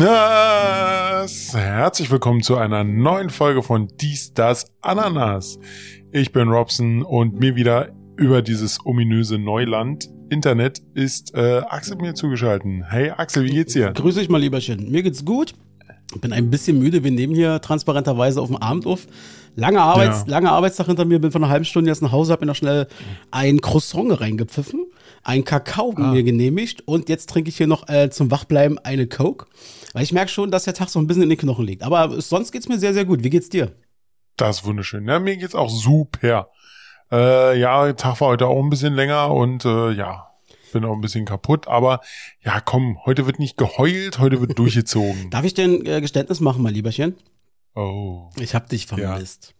Yes. Herzlich willkommen zu einer neuen Folge von Dies, das, Ananas. Ich bin Robson und mir wieder über dieses ominöse Neuland Internet ist äh, Axel mir zugeschaltet. Hey Axel, wie geht's dir? Grüß dich mal, lieberchen. Mir geht's gut. Ich bin ein bisschen müde. Wir nehmen hier transparenterweise auf dem Abend auf. Lange, Arbeits ja. lange Arbeitstag hinter mir, bin von einer halben Stunde jetzt nach Hause, hab mir noch schnell ein Croissant reingepfiffen, ein Kakao ah. mir genehmigt und jetzt trinke ich hier noch äh, zum Wachbleiben eine Coke. Weil ich merke schon, dass der Tag so ein bisschen in den Knochen liegt. Aber sonst geht's mir sehr, sehr gut. Wie geht's dir? Das ist wunderschön. Ja, mir geht's auch super. Äh, ja, der Tag war heute auch ein bisschen länger und äh, ja, bin auch ein bisschen kaputt. Aber ja, komm, heute wird nicht geheult, heute wird durchgezogen. Darf ich denn äh, Geständnis machen, mein Lieberchen? Oh. Ich hab dich vermisst. Ja.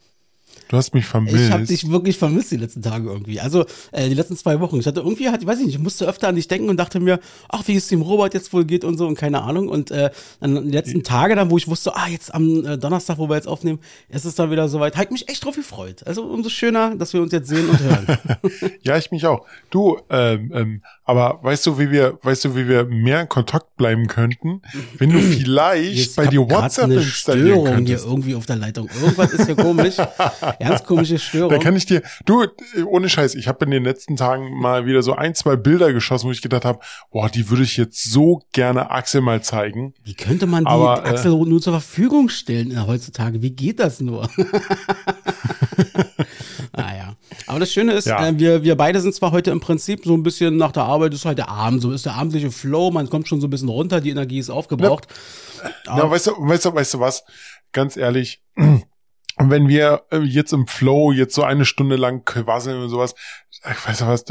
Du hast mich vermisst. Ich habe dich wirklich vermisst die letzten Tage irgendwie. Also äh, die letzten zwei Wochen. Ich hatte irgendwie, halt, ich weiß nicht, ich musste öfter an dich denken und dachte mir, ach, wie es dem Robert jetzt wohl geht und so und keine Ahnung. Und äh, dann die letzten Tage dann, wo ich wusste, ah, jetzt am äh, Donnerstag, wo wir jetzt aufnehmen, ist es dann wieder soweit. Hat mich echt drauf gefreut. Also umso schöner, dass wir uns jetzt sehen und hören. ja, ich mich auch. Du, ähm, ähm, aber weißt du, wie wir, weißt du, wie wir mehr in Kontakt bleiben könnten, wenn du vielleicht bei dir WhatsApp eine installieren Störung könntest. hier irgendwie auf der Leitung. Irgendwas ist hier komisch. Ganz komische Störung. Da kann ich dir, du, ohne Scheiß, ich habe in den letzten Tagen mal wieder so ein, zwei Bilder geschossen, wo ich gedacht habe, boah, die würde ich jetzt so gerne Axel mal zeigen. Wie könnte man die Aber, äh, Axel äh, nur zur Verfügung stellen äh, heutzutage? Wie geht das nur? naja. Aber das Schöne ist, ja. äh, wir, wir beide sind zwar heute im Prinzip so ein bisschen nach der Arbeit, ist halt der Abend, so ist der abendliche Flow, man kommt schon so ein bisschen runter, die Energie ist aufgebraucht. Ja, ja weißt du, weißt du, weißt du was? Ganz ehrlich, und wenn wir äh, jetzt im Flow jetzt so eine Stunde lang quasseln und sowas, ich weiß ja was,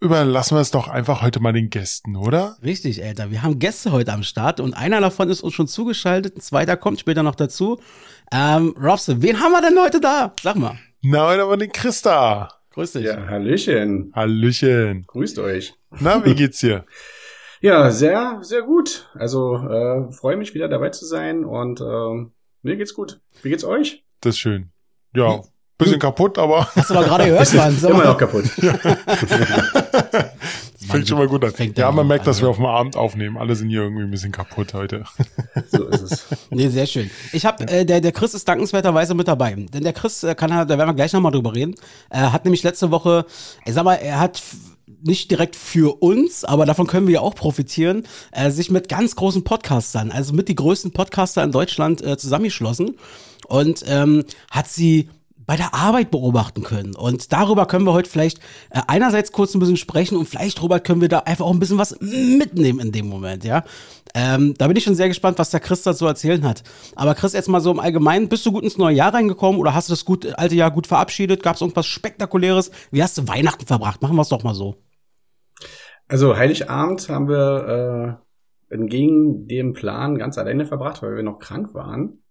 überlassen wir es doch einfach heute mal den Gästen, oder? Richtig, Alter. Wir haben Gäste heute am Start und einer davon ist uns schon zugeschaltet, ein zweiter kommt später noch dazu. Ähm, Robson, wen haben wir denn heute da? Sag mal. Na, heute haben wir den Christa. Grüß dich. Ja, Hallöchen. Hallöchen. Grüßt euch. Na, wie geht's dir? ja, sehr, sehr gut. Also, äh, freue mich wieder dabei zu sein und äh, mir geht's gut. Wie geht's euch? Das ist schön. Ja, bisschen kaputt, aber. Hast du aber gerade gehört, Mann. Immer noch kaputt. Fängt schon mal gut an. Ja, man merkt, dass wir auf dem Abend aufnehmen. Alle sind hier irgendwie ein bisschen kaputt heute. So ist es. Nee, sehr schön. Ich habe, äh, der, der Chris ist dankenswerterweise mit dabei. Denn der Chris äh, kann, da werden wir gleich nochmal drüber reden. Er hat nämlich letzte Woche, ich sag mal, er hat nicht direkt für uns, aber davon können wir ja auch profitieren, äh, sich mit ganz großen Podcastern, also mit die größten Podcaster in Deutschland äh, zusammengeschlossen und ähm, hat sie bei der Arbeit beobachten können. Und darüber können wir heute vielleicht äh, einerseits kurz ein bisschen sprechen und vielleicht, Robert, können wir da einfach auch ein bisschen was mitnehmen in dem Moment, ja. Ähm, da bin ich schon sehr gespannt, was der Chris dazu erzählen hat. Aber Chris, jetzt mal so im Allgemeinen, bist du gut ins neue Jahr reingekommen oder hast du das gut, alte Jahr gut verabschiedet? Gab es irgendwas Spektakuläres? Wie hast du Weihnachten verbracht? Machen wir es doch mal so. Also Heiligabend haben wir äh, entgegen dem Plan ganz alleine verbracht, weil wir noch krank waren.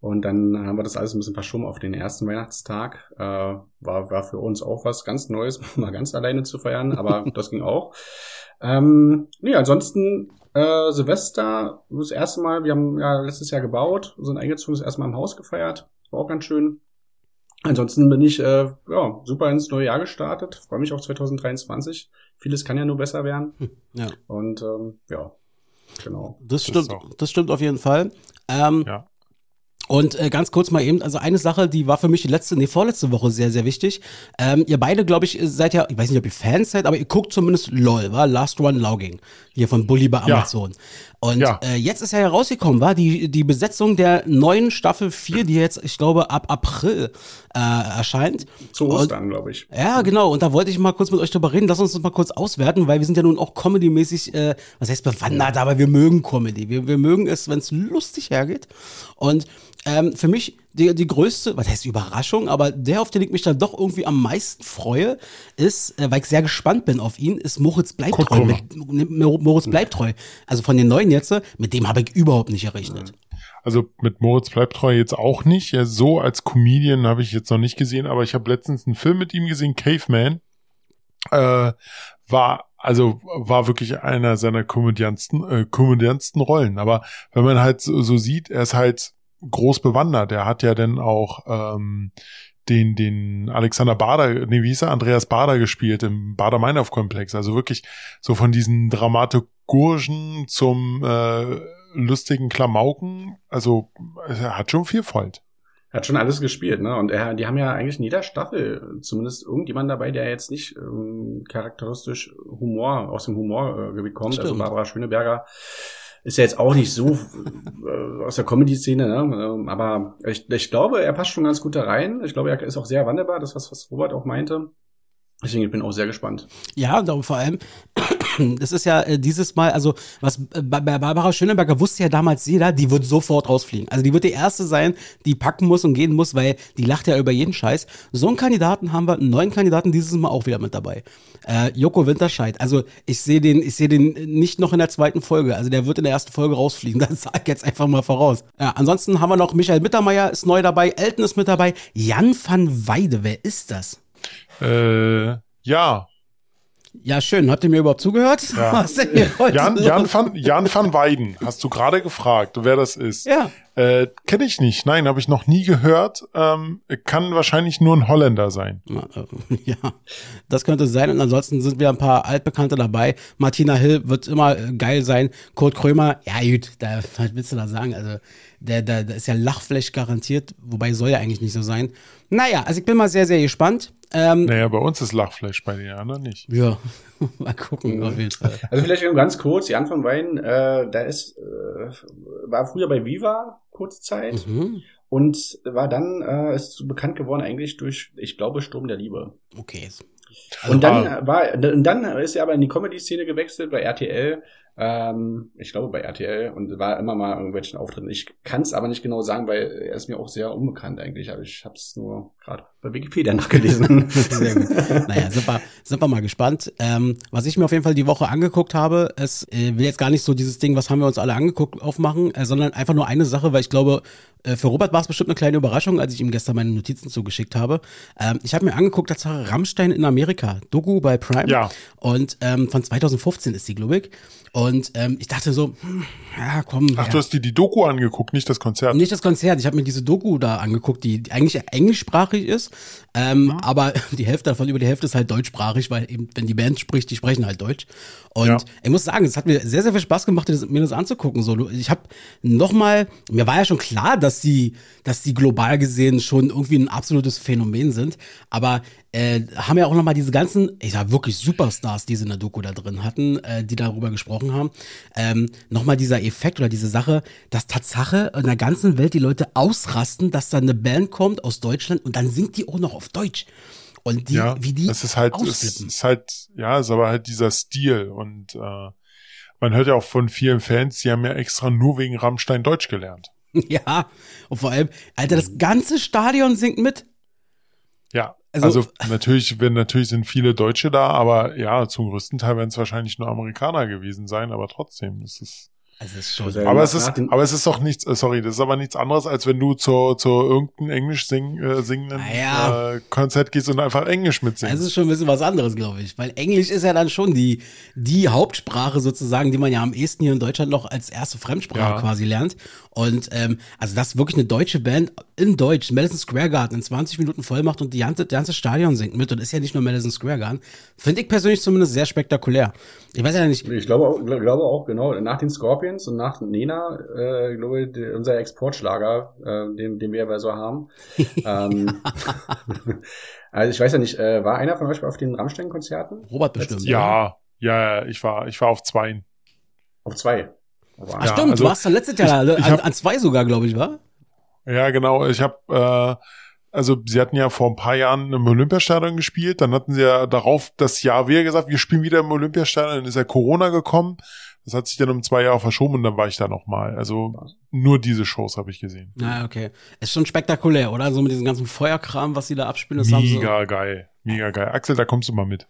Und dann haben wir das alles ein bisschen verschoben auf den ersten Weihnachtstag. Äh, war, war für uns auch was ganz Neues, mal ganz alleine zu feiern, aber das ging auch. Ähm, nee, ansonsten äh, Silvester, das erste Mal, wir haben ja letztes Jahr gebaut, sind eingezogen, das erste Mal im Haus gefeiert. War auch ganz schön. Ansonsten bin ich äh, ja, super ins neue Jahr gestartet. Freue mich auf 2023. Vieles kann ja nur besser werden. Hm, ja. Und ähm, ja, genau. Das stimmt, das, das stimmt auf jeden Fall. Ähm, ja. Und äh, ganz kurz mal eben, also eine Sache, die war für mich die letzte, nee, vorletzte Woche sehr, sehr wichtig. Ähm, ihr beide, glaube ich, seid ja, ich weiß nicht, ob ihr Fans seid, aber ihr guckt zumindest LOL, war Last One Logging, hier von Bully bei Amazon. Ja. Und ja. äh, jetzt ist ja herausgekommen, war die, die Besetzung der neuen Staffel 4, die jetzt, ich glaube, ab April äh, erscheint. Zu Ostern, glaube ich. Ja, genau. Und da wollte ich mal kurz mit euch drüber reden. Lass uns das mal kurz auswerten, weil wir sind ja nun auch Comedy-mäßig, äh, was heißt bewandert, aber wir mögen Comedy. Wir, wir mögen es, wenn es lustig hergeht. Und ähm, für mich die, die größte, was heißt Überraschung, aber der, auf den ich mich dann doch irgendwie am meisten freue, ist, äh, weil ich sehr gespannt bin auf ihn, ist Moritz Bleibtreu. Mit, Moritz Bleibtreu. Also von den neuen jetzt, mit dem habe ich überhaupt nicht errechnet. Also mit Moritz Bleibtreu jetzt auch nicht. Ja, so als Comedian habe ich jetzt noch nicht gesehen, aber ich habe letztens einen Film mit ihm gesehen, Caveman. Äh, war also war wirklich einer seiner komödiansten, äh, komödiansten Rollen. Aber wenn man halt so, so sieht, er ist halt groß bewandert. Er hat ja dann auch ähm, den, den Alexander Bader, nee, wie hieß er, Andreas Bader gespielt im Bader-Meinhof-Komplex. Also wirklich so von diesen Dramaturgen zum äh, lustigen Klamauken. Also er hat schon Vielfalt. Er hat schon alles gespielt, ne? Und er, die haben ja eigentlich in jeder Staffel zumindest irgendjemand dabei, der jetzt nicht ähm, charakteristisch Humor aus dem Humorgebiet kommt. Also Stimmt. Also Barbara Schöneberger ist ja jetzt auch nicht so äh, aus der Comedy-Szene, ne? Ähm, aber ich, ich glaube, er passt schon ganz gut da rein. Ich glaube, er ist auch sehr wandelbar, das was, was Robert auch meinte. Deswegen ich bin auch sehr gespannt. Ja, und vor allem, das ist ja äh, dieses Mal, also was äh, bei Barbara Schöneberger wusste ja damals jeder, die wird sofort rausfliegen. Also die wird die erste sein, die packen muss und gehen muss, weil die lacht ja über jeden Scheiß. So einen Kandidaten haben wir, einen neuen Kandidaten dieses Mal auch wieder mit dabei. Äh, Joko Winterscheid. Also ich sehe den, ich sehe den nicht noch in der zweiten Folge. Also der wird in der ersten Folge rausfliegen. Das sag ich jetzt einfach mal voraus. Ja, ansonsten haben wir noch Michael Mittermeier ist neu dabei, Elton ist mit dabei, Jan van Weide. Wer ist das? Äh, ja. Ja, schön. Habt ihr mir überhaupt zugehört? Ja. Jan? Jan, van, Jan van Weiden, hast du gerade gefragt, wer das ist? Ja. Äh, Kenne ich nicht. Nein, habe ich noch nie gehört. Ähm, kann wahrscheinlich nur ein Holländer sein. Äh, Ja, das könnte sein. Und ansonsten sind wir ein paar Altbekannte dabei. Martina Hill wird immer äh, geil sein. Kurt Krömer, ja gut, da, was willst du da sagen? Also, der, der, der ist ja Lachfleisch garantiert, wobei soll ja eigentlich nicht so sein. Naja, also ich bin mal sehr, sehr gespannt. Ähm, Naja, bei uns ist Lachfleisch, bei den anderen nicht. Ja, mal gucken auf jeden Fall. Also vielleicht nur ganz kurz, Jan von Wein, äh, der ist, äh, war früher bei Viva kurze Zeit Mhm. und war dann, äh, ist so bekannt geworden eigentlich durch, ich glaube, Sturm der Liebe. Okay. Und dann Ah. war, und dann ist er aber in die Comedy-Szene gewechselt bei RTL. Ähm, ich glaube bei RTL und war immer mal irgendwelchen Auftritten. Ich kann es aber nicht genau sagen, weil er ist mir auch sehr unbekannt eigentlich. Aber ich habe es nur gerade bei Wikipedia nachgelesen. Sehr gut. Naja, sind wir, sind wir mal gespannt. Ähm, was ich mir auf jeden Fall die Woche angeguckt habe, es äh, will jetzt gar nicht so dieses Ding, was haben wir uns alle angeguckt, aufmachen, äh, sondern einfach nur eine Sache, weil ich glaube, äh, für Robert war es bestimmt eine kleine Überraschung, als ich ihm gestern meine Notizen zugeschickt habe. Ähm, ich habe mir angeguckt, Tatsache Rammstein in Amerika, Doku bei Prime. Ja. Und ähm, von 2015 ist die, glaube ich. Und ähm, ich dachte so, hm, ja, komm. Ach, ja. du hast dir die Doku angeguckt, nicht das Konzert. Nicht das Konzert. Ich habe mir diese Doku da angeguckt, die eigentlich englischsprachig ist, ähm, aber die Hälfte davon, über die Hälfte ist halt deutschsprachig, weil eben, wenn die Band spricht, die sprechen halt Deutsch. Und Ja. ich muss sagen, es hat mir sehr, sehr viel Spaß gemacht, mir das anzugucken. So, ich habe noch mal, mir war ja schon klar, dass die, dass die global gesehen schon irgendwie ein absolutes Phänomen sind, aber äh, haben ja auch noch mal diese ganzen, ich sag wirklich Superstars, die sie in der Doku da drin hatten, äh, die darüber gesprochen haben, ähm, noch mal dieser Effekt oder diese Sache, dass Tatsache in der ganzen Welt die Leute ausrasten, dass da eine Band kommt aus Deutschland und dann singt die auch noch auf Deutsch. Und die, ja, wie die es ist halt, ausflippen. ist halt, ja, es ist aber halt dieser Stil und äh, man hört ja auch von vielen Fans, die haben ja extra nur wegen Rammstein Deutsch gelernt. Ja, und vor allem, Alter, das ganze Stadion singt mit. Ja, Also- also, natürlich, wenn natürlich sind viele Deutsche da, aber ja, zum größten Teil werden es wahrscheinlich nur Amerikaner gewesen sein, aber trotzdem, es ist. Also es ist schon. Also, Aber es ist, aber es ist doch nichts, äh, sorry, das ist aber nichts anderes, als wenn du zur, zur irgendeinem Englisch sing, äh, singenden Naja. äh, Konzert gehst und einfach Englisch Es mitsingst. ist schon ein bisschen was anderes, glaube ich. Weil Englisch ist ja dann schon die, die Hauptsprache sozusagen, die man ja am ehesten hier in Deutschland noch als erste Fremdsprache Ja. quasi lernt. Und ähm, also das wirklich eine deutsche Band in Deutsch, Madison Square Garden in 20 Minuten voll macht und die ganze, das ganze Stadion singt mit und ist ja nicht nur Madison Square Garden. Finde ich persönlich zumindest sehr spektakulär. Ich weiß ja nicht, Ich glaube auch, gl- glaube auch, genau, nach den Scorpions und nach Nena, äh, glaube ich, unser Exportschlager, äh, den, den wir ja so haben. ähm, also ich weiß ja nicht, äh, war einer von euch auf den Rammstein-Konzerten? Robert bestimmt. ja, ja, ja, ich war, ich war auf zwei. Auf zwei. Ach Ja, stimmt, also du warst dann letztes Jahr ich- ich an, hab- an zwei sogar, glaube ich, war? Ja, genau. Ich habe, äh, also sie hatten ja vor ein paar Jahren im Olympiastadion gespielt. Dann hatten sie ja darauf das Jahr wieder gesagt, wir spielen wieder im Olympiastadion. Dann ist ja Corona gekommen. Das hat sich dann um zwei Jahre verschoben und dann war ich da nochmal. Also nur diese Shows habe ich gesehen. Na, okay. Ist schon spektakulär, oder? So mit diesem ganzen Feuerkram, was sie da abspielen. Das haben sie- Mega geil. Mega geil. Axel, da kommst du mal mit.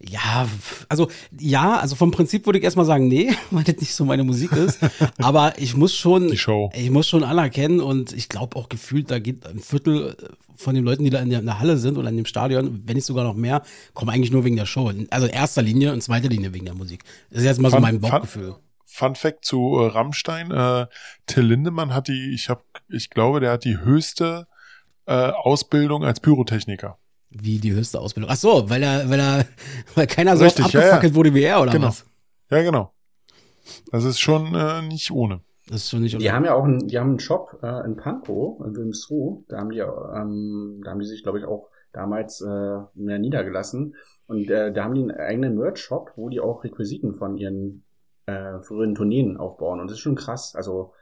Ja, also ja, also vom Prinzip würde ich erstmal sagen, nee, weil das nicht so meine Musik ist. Aber ich muss schon, ich muss schon anerkennen und ich glaube auch gefühlt, da geht ein Viertel von den Leuten, die da in der, in der Halle sind oder in dem Stadion, wenn nicht sogar noch mehr, kommen eigentlich nur wegen der Show. Also erster Linie und zweiter Linie wegen der Musik. Das ist jetzt mal so Fun- mein fun- Bauchgefühl. Fun Fact zu äh, Rammstein. Äh, Till Lindemann hat die, ich habe, ich glaube, der hat die höchste äh, Ausbildung als Pyrotechniker. Wie die höchste Ausbildung. Ach so, weil er, weil er, weil keiner so Richtig, ja, abgefackelt ja. wurde wie er oder Genau. was? Ja, genau. Das ist schon äh, nicht ohne. Das ist schon nicht Die haben ja auch einen, die haben einen Shop äh, in Pankow, in Wilmsruh. Da haben die, ähm, da haben die sich, glaube ich, auch damals äh, mehr niedergelassen. Und äh, da haben die einen eigenen Merch-Shop, wo die auch Requisiten von ihren äh, früheren Tourneen aufbauen. Und das ist schon krass. Also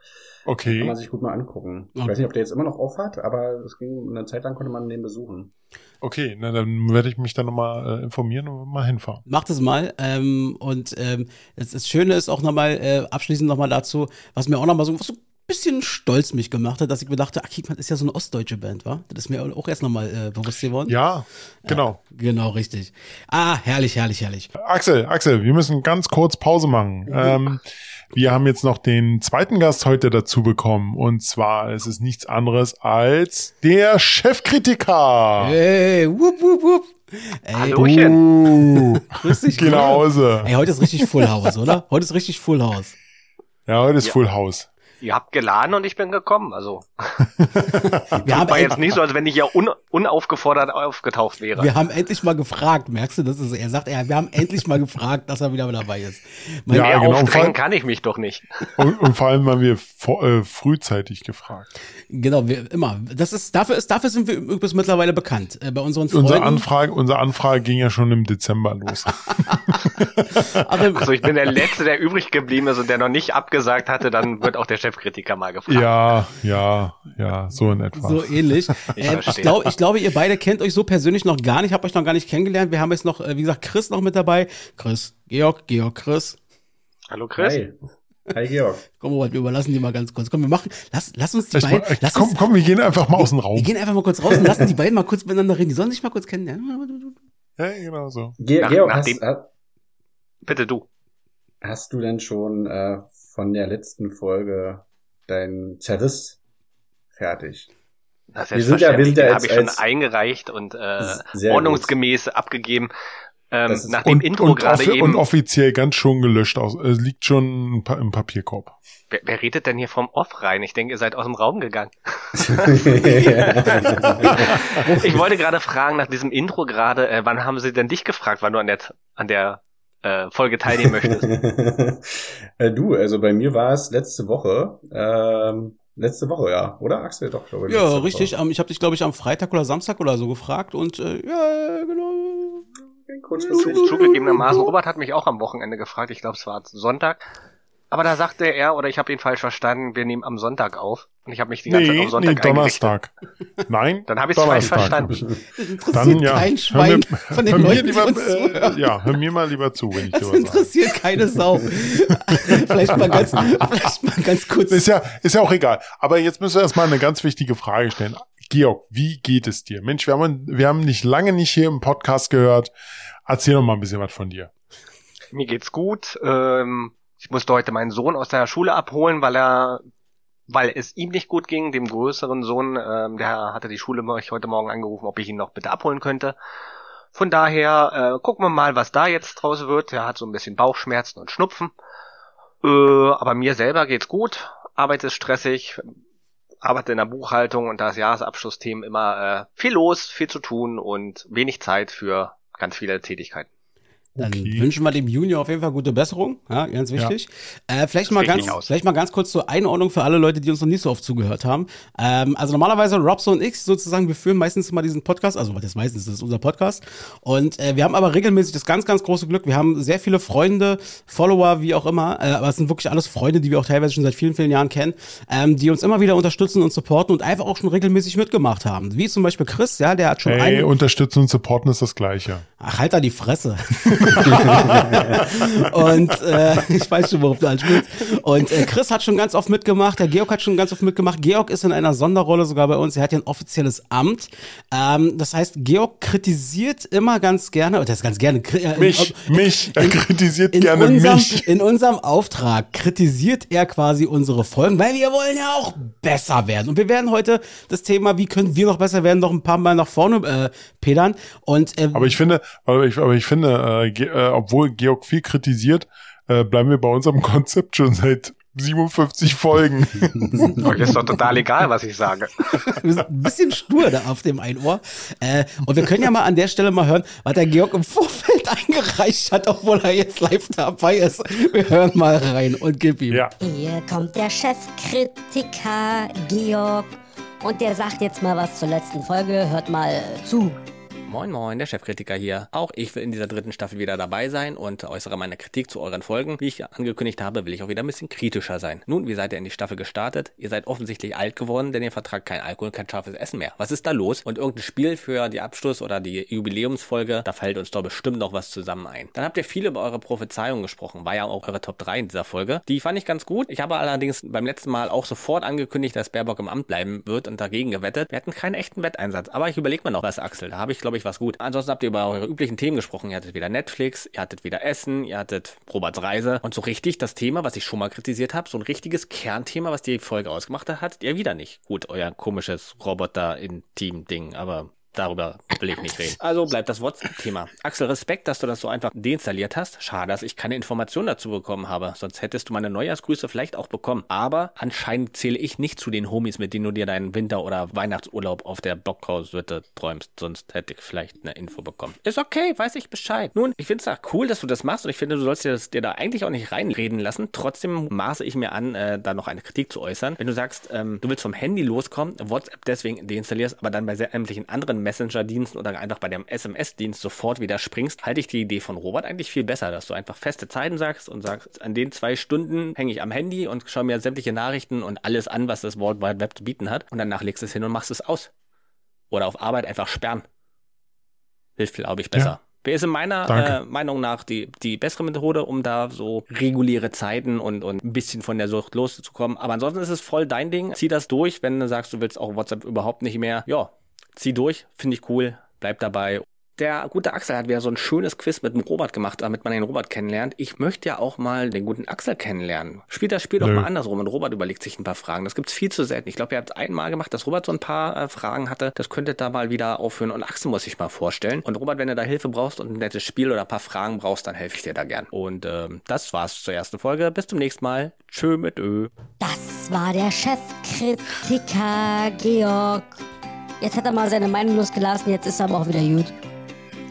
Okay. kann man sich gut mal angucken. Ich Okay. weiß nicht, ob der jetzt immer noch auf hat, aber es ging eine Zeit lang konnte man den besuchen. Okay, na, dann werde ich mich dann nochmal äh, informieren und mal hinfahren. Macht es mal. Ähm, und ähm, das, das Schöne ist auch nochmal, äh, abschließend nochmal dazu, was mir auch nochmal so, was so bisschen stolz mich gemacht hat, dass ich mir dachte, ach, Kickman ist ja so eine ostdeutsche Band, wa? Das ist mir auch erst nochmal äh, bewusst geworden. Ja, genau. Genau, richtig. Ah, herrlich, herrlich, herrlich. Axel, Axel, wir müssen ganz kurz Pause machen. Ähm, wir haben jetzt noch den zweiten Gast heute dazu bekommen. Und zwar ist es nichts anderes als der Chefkritiker. Hey, wupp, wupp, wupp. Ey, Hallöchen. Uh, grüß dich. Hause. Ey, heute ist richtig Full House, oder? Heute ist richtig Full House. Ja, heute ist Ja. Full House. Ihr habt geladen und ich bin gekommen. Also Wir haben, war jetzt nicht so, als wenn ich ja un unaufgefordert aufgetaucht wäre. wir haben endlich mal gefragt, merkst du, das ist, er sagt, ja, wir haben endlich mal gefragt, dass er wieder dabei ist. Mein, Ja, Mehr genau, aufdrängen kann ich mich doch nicht. Und, und vor allem haben wir vor, äh, frühzeitig gefragt. Genau, wir, immer. Das ist, dafür ist, dafür sind wir übrigens mittlerweile bekannt. Äh, bei unseren Freunden. Unsere Anfrage, unsere Anfrage ging ja schon im Dezember los. Also ich bin der Letzte, der übrig geblieben ist und der noch nicht abgesagt hatte, dann wird auch der Chefkritiker mal gefragt. ja, ja, ja, so in etwa. So ähnlich. Ich ähm, ich, verstehe. glaub, ich glaube, ihr beide kennt euch so persönlich noch gar nicht. Ich habe euch noch gar nicht kennengelernt. Wir haben jetzt noch, äh, wie gesagt, Chris noch mit dabei. Chris, Georg, Georg, Chris. Hallo Chris. Hi. Hi Georg. Komm, Robert, wir überlassen die mal ganz kurz. Komm, wir machen, lass, lass uns die Ich, beiden, äh, lass komm, uns, komm, wir gehen einfach mal aus dem wir Raum. gehen einfach mal kurz raus und lassen die beiden mal kurz miteinander reden. Die sollen sich mal kurz kennenlernen. Ja, genau so. Ge Nach- Georg, nach hast, dem- Bitte du. hast du denn schon äh, von der letzten Folge dein Zerriss fertig? Das Wir sind ja- wir sind ja den jetzt habe ich schon eingereicht und äh, ordnungsgemäß abgegeben. Ähm, nach dem Und, Intro und, gerade offi- eben. und offiziell ganz schon gelöscht aus. Äh, liegt schon im Papierkorb. wer, wer redet denn hier vom Off rein? Ich denke, ihr seid aus dem Raum gegangen. Ich wollte gerade fragen, nach diesem Intro gerade, äh, wann haben sie denn dich gefragt, wann du an der, an der äh, Folge teilnehmen möchtest? äh, du, also bei mir war es letzte Woche. Ähm, letzte Woche, ja, oder Axel? Doch, glaube ich. Ja, richtig. Woche. Ähm, ich habe dich, glaube ich, am Freitag oder Samstag oder so gefragt und äh, ja, genau. Kurzfristig. Zugegebenermaßen, Robert hat mich auch am Wochenende gefragt, ich glaube, es war Sonntag. Aber da sagte er, oder ich habe ihn falsch verstanden, wir nehmen am Sonntag auf. Und ich habe mich die ganze Zeit Nee, auf Sonntag nee, Donnerstag. Nein, Dann habe ich's falsch Donnerstag. verstanden. Das interessiert Dann ja. kein Hör Schwein mir, von den Leuten, die lieber, uns äh, ja, hör mir mal lieber zu, wenn ich Das was sage. interessiert keine Sau. vielleicht, mal ganz, vielleicht mal ganz kurz. Ist ja, ist ja auch egal. Aber jetzt müssen wir erstmal eine ganz wichtige Frage stellen. Georg, wie geht es dir? Mensch, wir haben, wir haben dich lange nicht hier im Podcast gehört. Erzähl doch mal ein bisschen was von dir. Mir geht's gut. Ähm, ich musste heute meinen Sohn aus der Schule abholen, weil er, weil es ihm nicht gut ging. Dem größeren Sohn, ähm, der hatte die Schule mich heute Morgen angerufen, ob ich ihn noch bitte abholen könnte. Von daher äh, gucken wir mal, was da jetzt draus wird. Er hat so ein bisschen Bauchschmerzen und Schnupfen. Äh, aber mir selber geht's gut. Arbeit ist stressig. Arbeite in der Buchhaltung und da ist Jahresabschlussthemen immer äh, viel los, viel zu tun und wenig Zeit für ganz viele Tätigkeiten. Dann Okay. wünschen wir dem Junior auf jeden Fall gute Besserung, ja, ganz wichtig. Äh, vielleicht mal ganz, vielleicht mal ganz kurz zur Einordnung für alle Leute, die uns noch nicht so oft zugehört haben. Ähm, also normalerweise Robso und ich sozusagen, wir führen meistens immer diesen Podcast, also was ist meistens, das ist unser Podcast. Und äh, wir haben aber regelmäßig das ganz, ganz große Glück. Wir haben sehr viele Freunde, Follower, wie auch immer, äh, aber es sind wirklich alles Freunde, die wir auch teilweise schon seit vielen, vielen Jahren kennen, ähm, die uns immer wieder unterstützen und supporten und einfach auch schon regelmäßig mitgemacht haben. Wie zum Beispiel Chris, ja, der hat schon Hey, ein, unterstützen und supporten ist das Gleiche. Ach, halt da die Fresse. und äh, ich weiß schon, worauf du anspielst. Und äh, Chris hat schon ganz oft mitgemacht, der Georg hat schon ganz oft mitgemacht. Georg ist in einer Sonderrolle sogar bei uns. Er hat ja ein offizielles Amt. Ähm, das heißt, Georg kritisiert immer ganz gerne, oder ist ganz gerne. äh, Mich, in- mich, er kritisiert in gerne unserem, mich. In unserem Auftrag kritisiert er quasi unsere Folgen, weil wir wollen ja auch besser werden. Und wir werden heute das Thema, wie können wir noch besser werden, noch ein paar Mal nach vorne äh, pedern. Und äh, Aber ich finde, aber ich, aber ich finde, äh, Ge äh, obwohl Georg viel kritisiert, äh, bleiben wir bei unserem Konzept schon seit 57 Folgen. Euch ist doch total egal, was ich sage. Wir sind ein bisschen stur da auf dem einen Ohr. Äh, und wir können ja mal an der Stelle mal hören, was der Georg im Vorfeld eingereicht hat, obwohl er jetzt live dabei ist. Wir hören mal rein und gib ihm. Ja. Hier kommt der Chefkritiker Georg und der sagt jetzt mal was zur letzten Folge. Hört mal zu. Moin Moin, der Chefkritiker hier. Auch ich will in dieser dritten Staffel wieder dabei sein und äußere meine Kritik zu euren Folgen. Wie ich angekündigt habe, will ich auch wieder ein bisschen kritischer sein. Nun, wie seid ihr in die Staffel gestartet? Ihr seid offensichtlich alt geworden, denn ihr vertragt kein Alkohol, kein scharfes Essen mehr. Was ist da los? Und irgendein Spiel für die Abschluss- oder die Jubiläumsfolge, da fällt uns doch bestimmt noch was zusammen ein. Dann habt ihr viel über eure Prophezeiungen gesprochen, war ja auch eure Top 3 in dieser Folge. Die fand ich ganz gut. Ich habe allerdings beim letzten Mal auch sofort angekündigt, dass Baerbock im Amt bleiben wird und dagegen gewettet. Wir hatten keinen echten Wetteinsatz, aber ich überlege mir noch was, Axel. Da habe ich, glaube ich, was gut. Ansonsten habt ihr über eure üblichen Themen gesprochen. Ihr hattet wieder Netflix, ihr hattet wieder Essen, ihr hattet Roberts Reise. Und so richtig das Thema, was ich schon mal kritisiert habe, so ein richtiges Kernthema, was die Folge ausgemacht hat, hattet ihr wieder nicht. Gut, euer komisches Roboter-in-Team-Ding, aber Darüber will ich nicht reden. Also bleibt das WhatsApp-Thema. Axel, Respekt, dass du das so einfach deinstalliert hast. Schade, dass ich keine Informationen dazu bekommen habe. Sonst hättest du meine Neujahrsgrüße vielleicht auch bekommen. Aber anscheinend zähle ich nicht zu den Homies, mit denen du dir deinen Winter- oder Weihnachtsurlaub auf der Blockhaushütte träumst. Sonst hätte ich vielleicht eine Info bekommen. Ist okay, weiß ich Bescheid. Nun, ich finde es auch cool, dass du das machst und ich finde, du sollst dir, das, dir da eigentlich auch nicht reinreden lassen. Trotzdem maße ich mir an, äh, da noch eine Kritik zu äußern. Wenn du sagst, ähm, du willst vom Handy loskommen, WhatsApp deswegen deinstallierst, aber dann bei sämtlichen anderen Messenger-Diensten oder einfach bei dem SMS-Dienst sofort wieder springst, halte ich die Idee von Robert eigentlich viel besser, dass du einfach feste Zeiten sagst und sagst, an den zwei Stunden hänge ich am Handy und schaue mir sämtliche Nachrichten und alles an, was das World Wide Web zu bieten hat und danach legst du es hin und machst es aus. Oder auf Arbeit einfach sperren. Hilft, glaube ich, besser. Wer ist in meiner äh, Meinung nach die, die bessere Methode, um da so reguläre Zeiten und, und ein bisschen von der Sucht loszukommen. Aber ansonsten ist es voll dein Ding. Zieh das durch, wenn du sagst, du willst auch WhatsApp überhaupt nicht mehr. Ja, zieh durch, finde ich cool, bleib dabei. Der gute Axel hat wieder so ein schönes Quiz mit dem Robert gemacht, damit man den Robert kennenlernt. Ich möchte ja auch mal den guten Axel kennenlernen. Spielt das Spiel doch Nö. mal andersrum und Robert überlegt sich ein paar Fragen. Das gibt's viel zu selten. Ich glaube, ihr habt einmal gemacht, dass Robert so ein paar äh, Fragen hatte. Das könntet da mal wieder aufhören und Axel muss ich mal vorstellen. Und Robert, wenn du da Hilfe brauchst und ein nettes Spiel oder ein paar Fragen brauchst, dann helfe ich dir da gern. Und ähm, das war's zur ersten Folge. Bis zum nächsten Mal. Tschö mit Ö. Das war der Chefkritiker Georg. Jetzt hat er mal seine Meinung losgelassen, jetzt ist er aber auch wieder gut.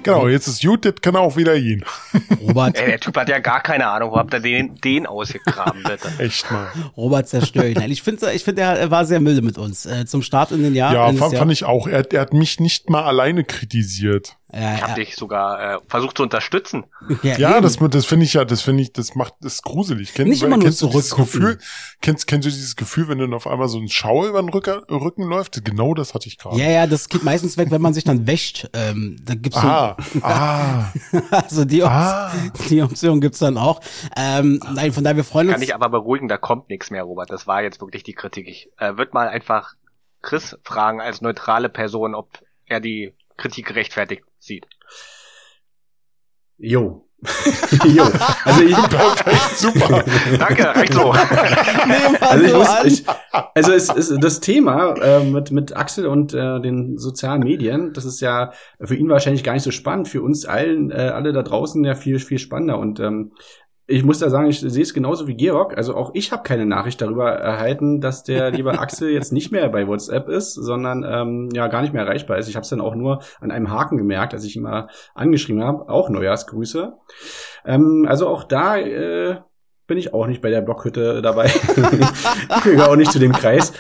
Genau, jetzt ist gut, das kann auch wieder gehen. Robert, Ey, der Typ hat ja gar keine Ahnung. Wo habt ihr den, den ausgegraben, bitte? Echt mal. Robert zerstört. Nein, ich finde, ich find, er war sehr milde mit uns. Äh, zum Start in den Jahr. Ja, fand, Jahr- fand ich auch. Er, er hat mich nicht mal alleine kritisiert. Ja, Ich habe ja, dich sogar äh, versucht zu unterstützen. ja, Ja, das, das finde ich ja, das finde ich, das macht, das ist gruselig. Kenn, Nicht immer nur kennst du dieses zurückgucken. Gefühl, kennst, kennst du dieses Gefühl, wenn dann auf einmal so ein Schauer über den Rücken, Rücken läuft? Genau das hatte ich gerade. Ja, ja, das geht meistens weg, wenn man sich dann wäscht. Ähm, da gibt's so, Ah, ah, also die, Op ah. die Option gibt's dann auch. Ähm, nein, von daher, wir freuen Kann uns. ich aber beruhigen, da kommt nichts mehr, Robert. Das war jetzt wirklich die Kritik. Ich äh, würde mal einfach Chris fragen als neutrale Person, ob er die Kritik gerechtfertigt sieht. Jo. jo. Also ich, Perfekt, super. Danke, reicht so. Also ich muss, ich, also es ist das Thema äh, mit mit Axel und äh, den sozialen Medien, das ist ja für ihn wahrscheinlich gar nicht so spannend, für uns allen äh, alle da draußen ja viel viel spannender und ähm, ich muss da sagen, ich sehe es genauso wie Georg. Also auch ich habe keine Nachricht darüber erhalten, dass der liebe Axel jetzt nicht mehr bei WhatsApp ist, sondern ähm, ja gar nicht mehr erreichbar ist. Ich habe es dann auch nur an einem Haken gemerkt, als ich ihn mal angeschrieben habe. Auch Neujahrsgrüße. Ähm, also auch da äh, bin ich auch nicht bei der Blockhütte dabei. ich gehöre auch nicht zu dem Kreis.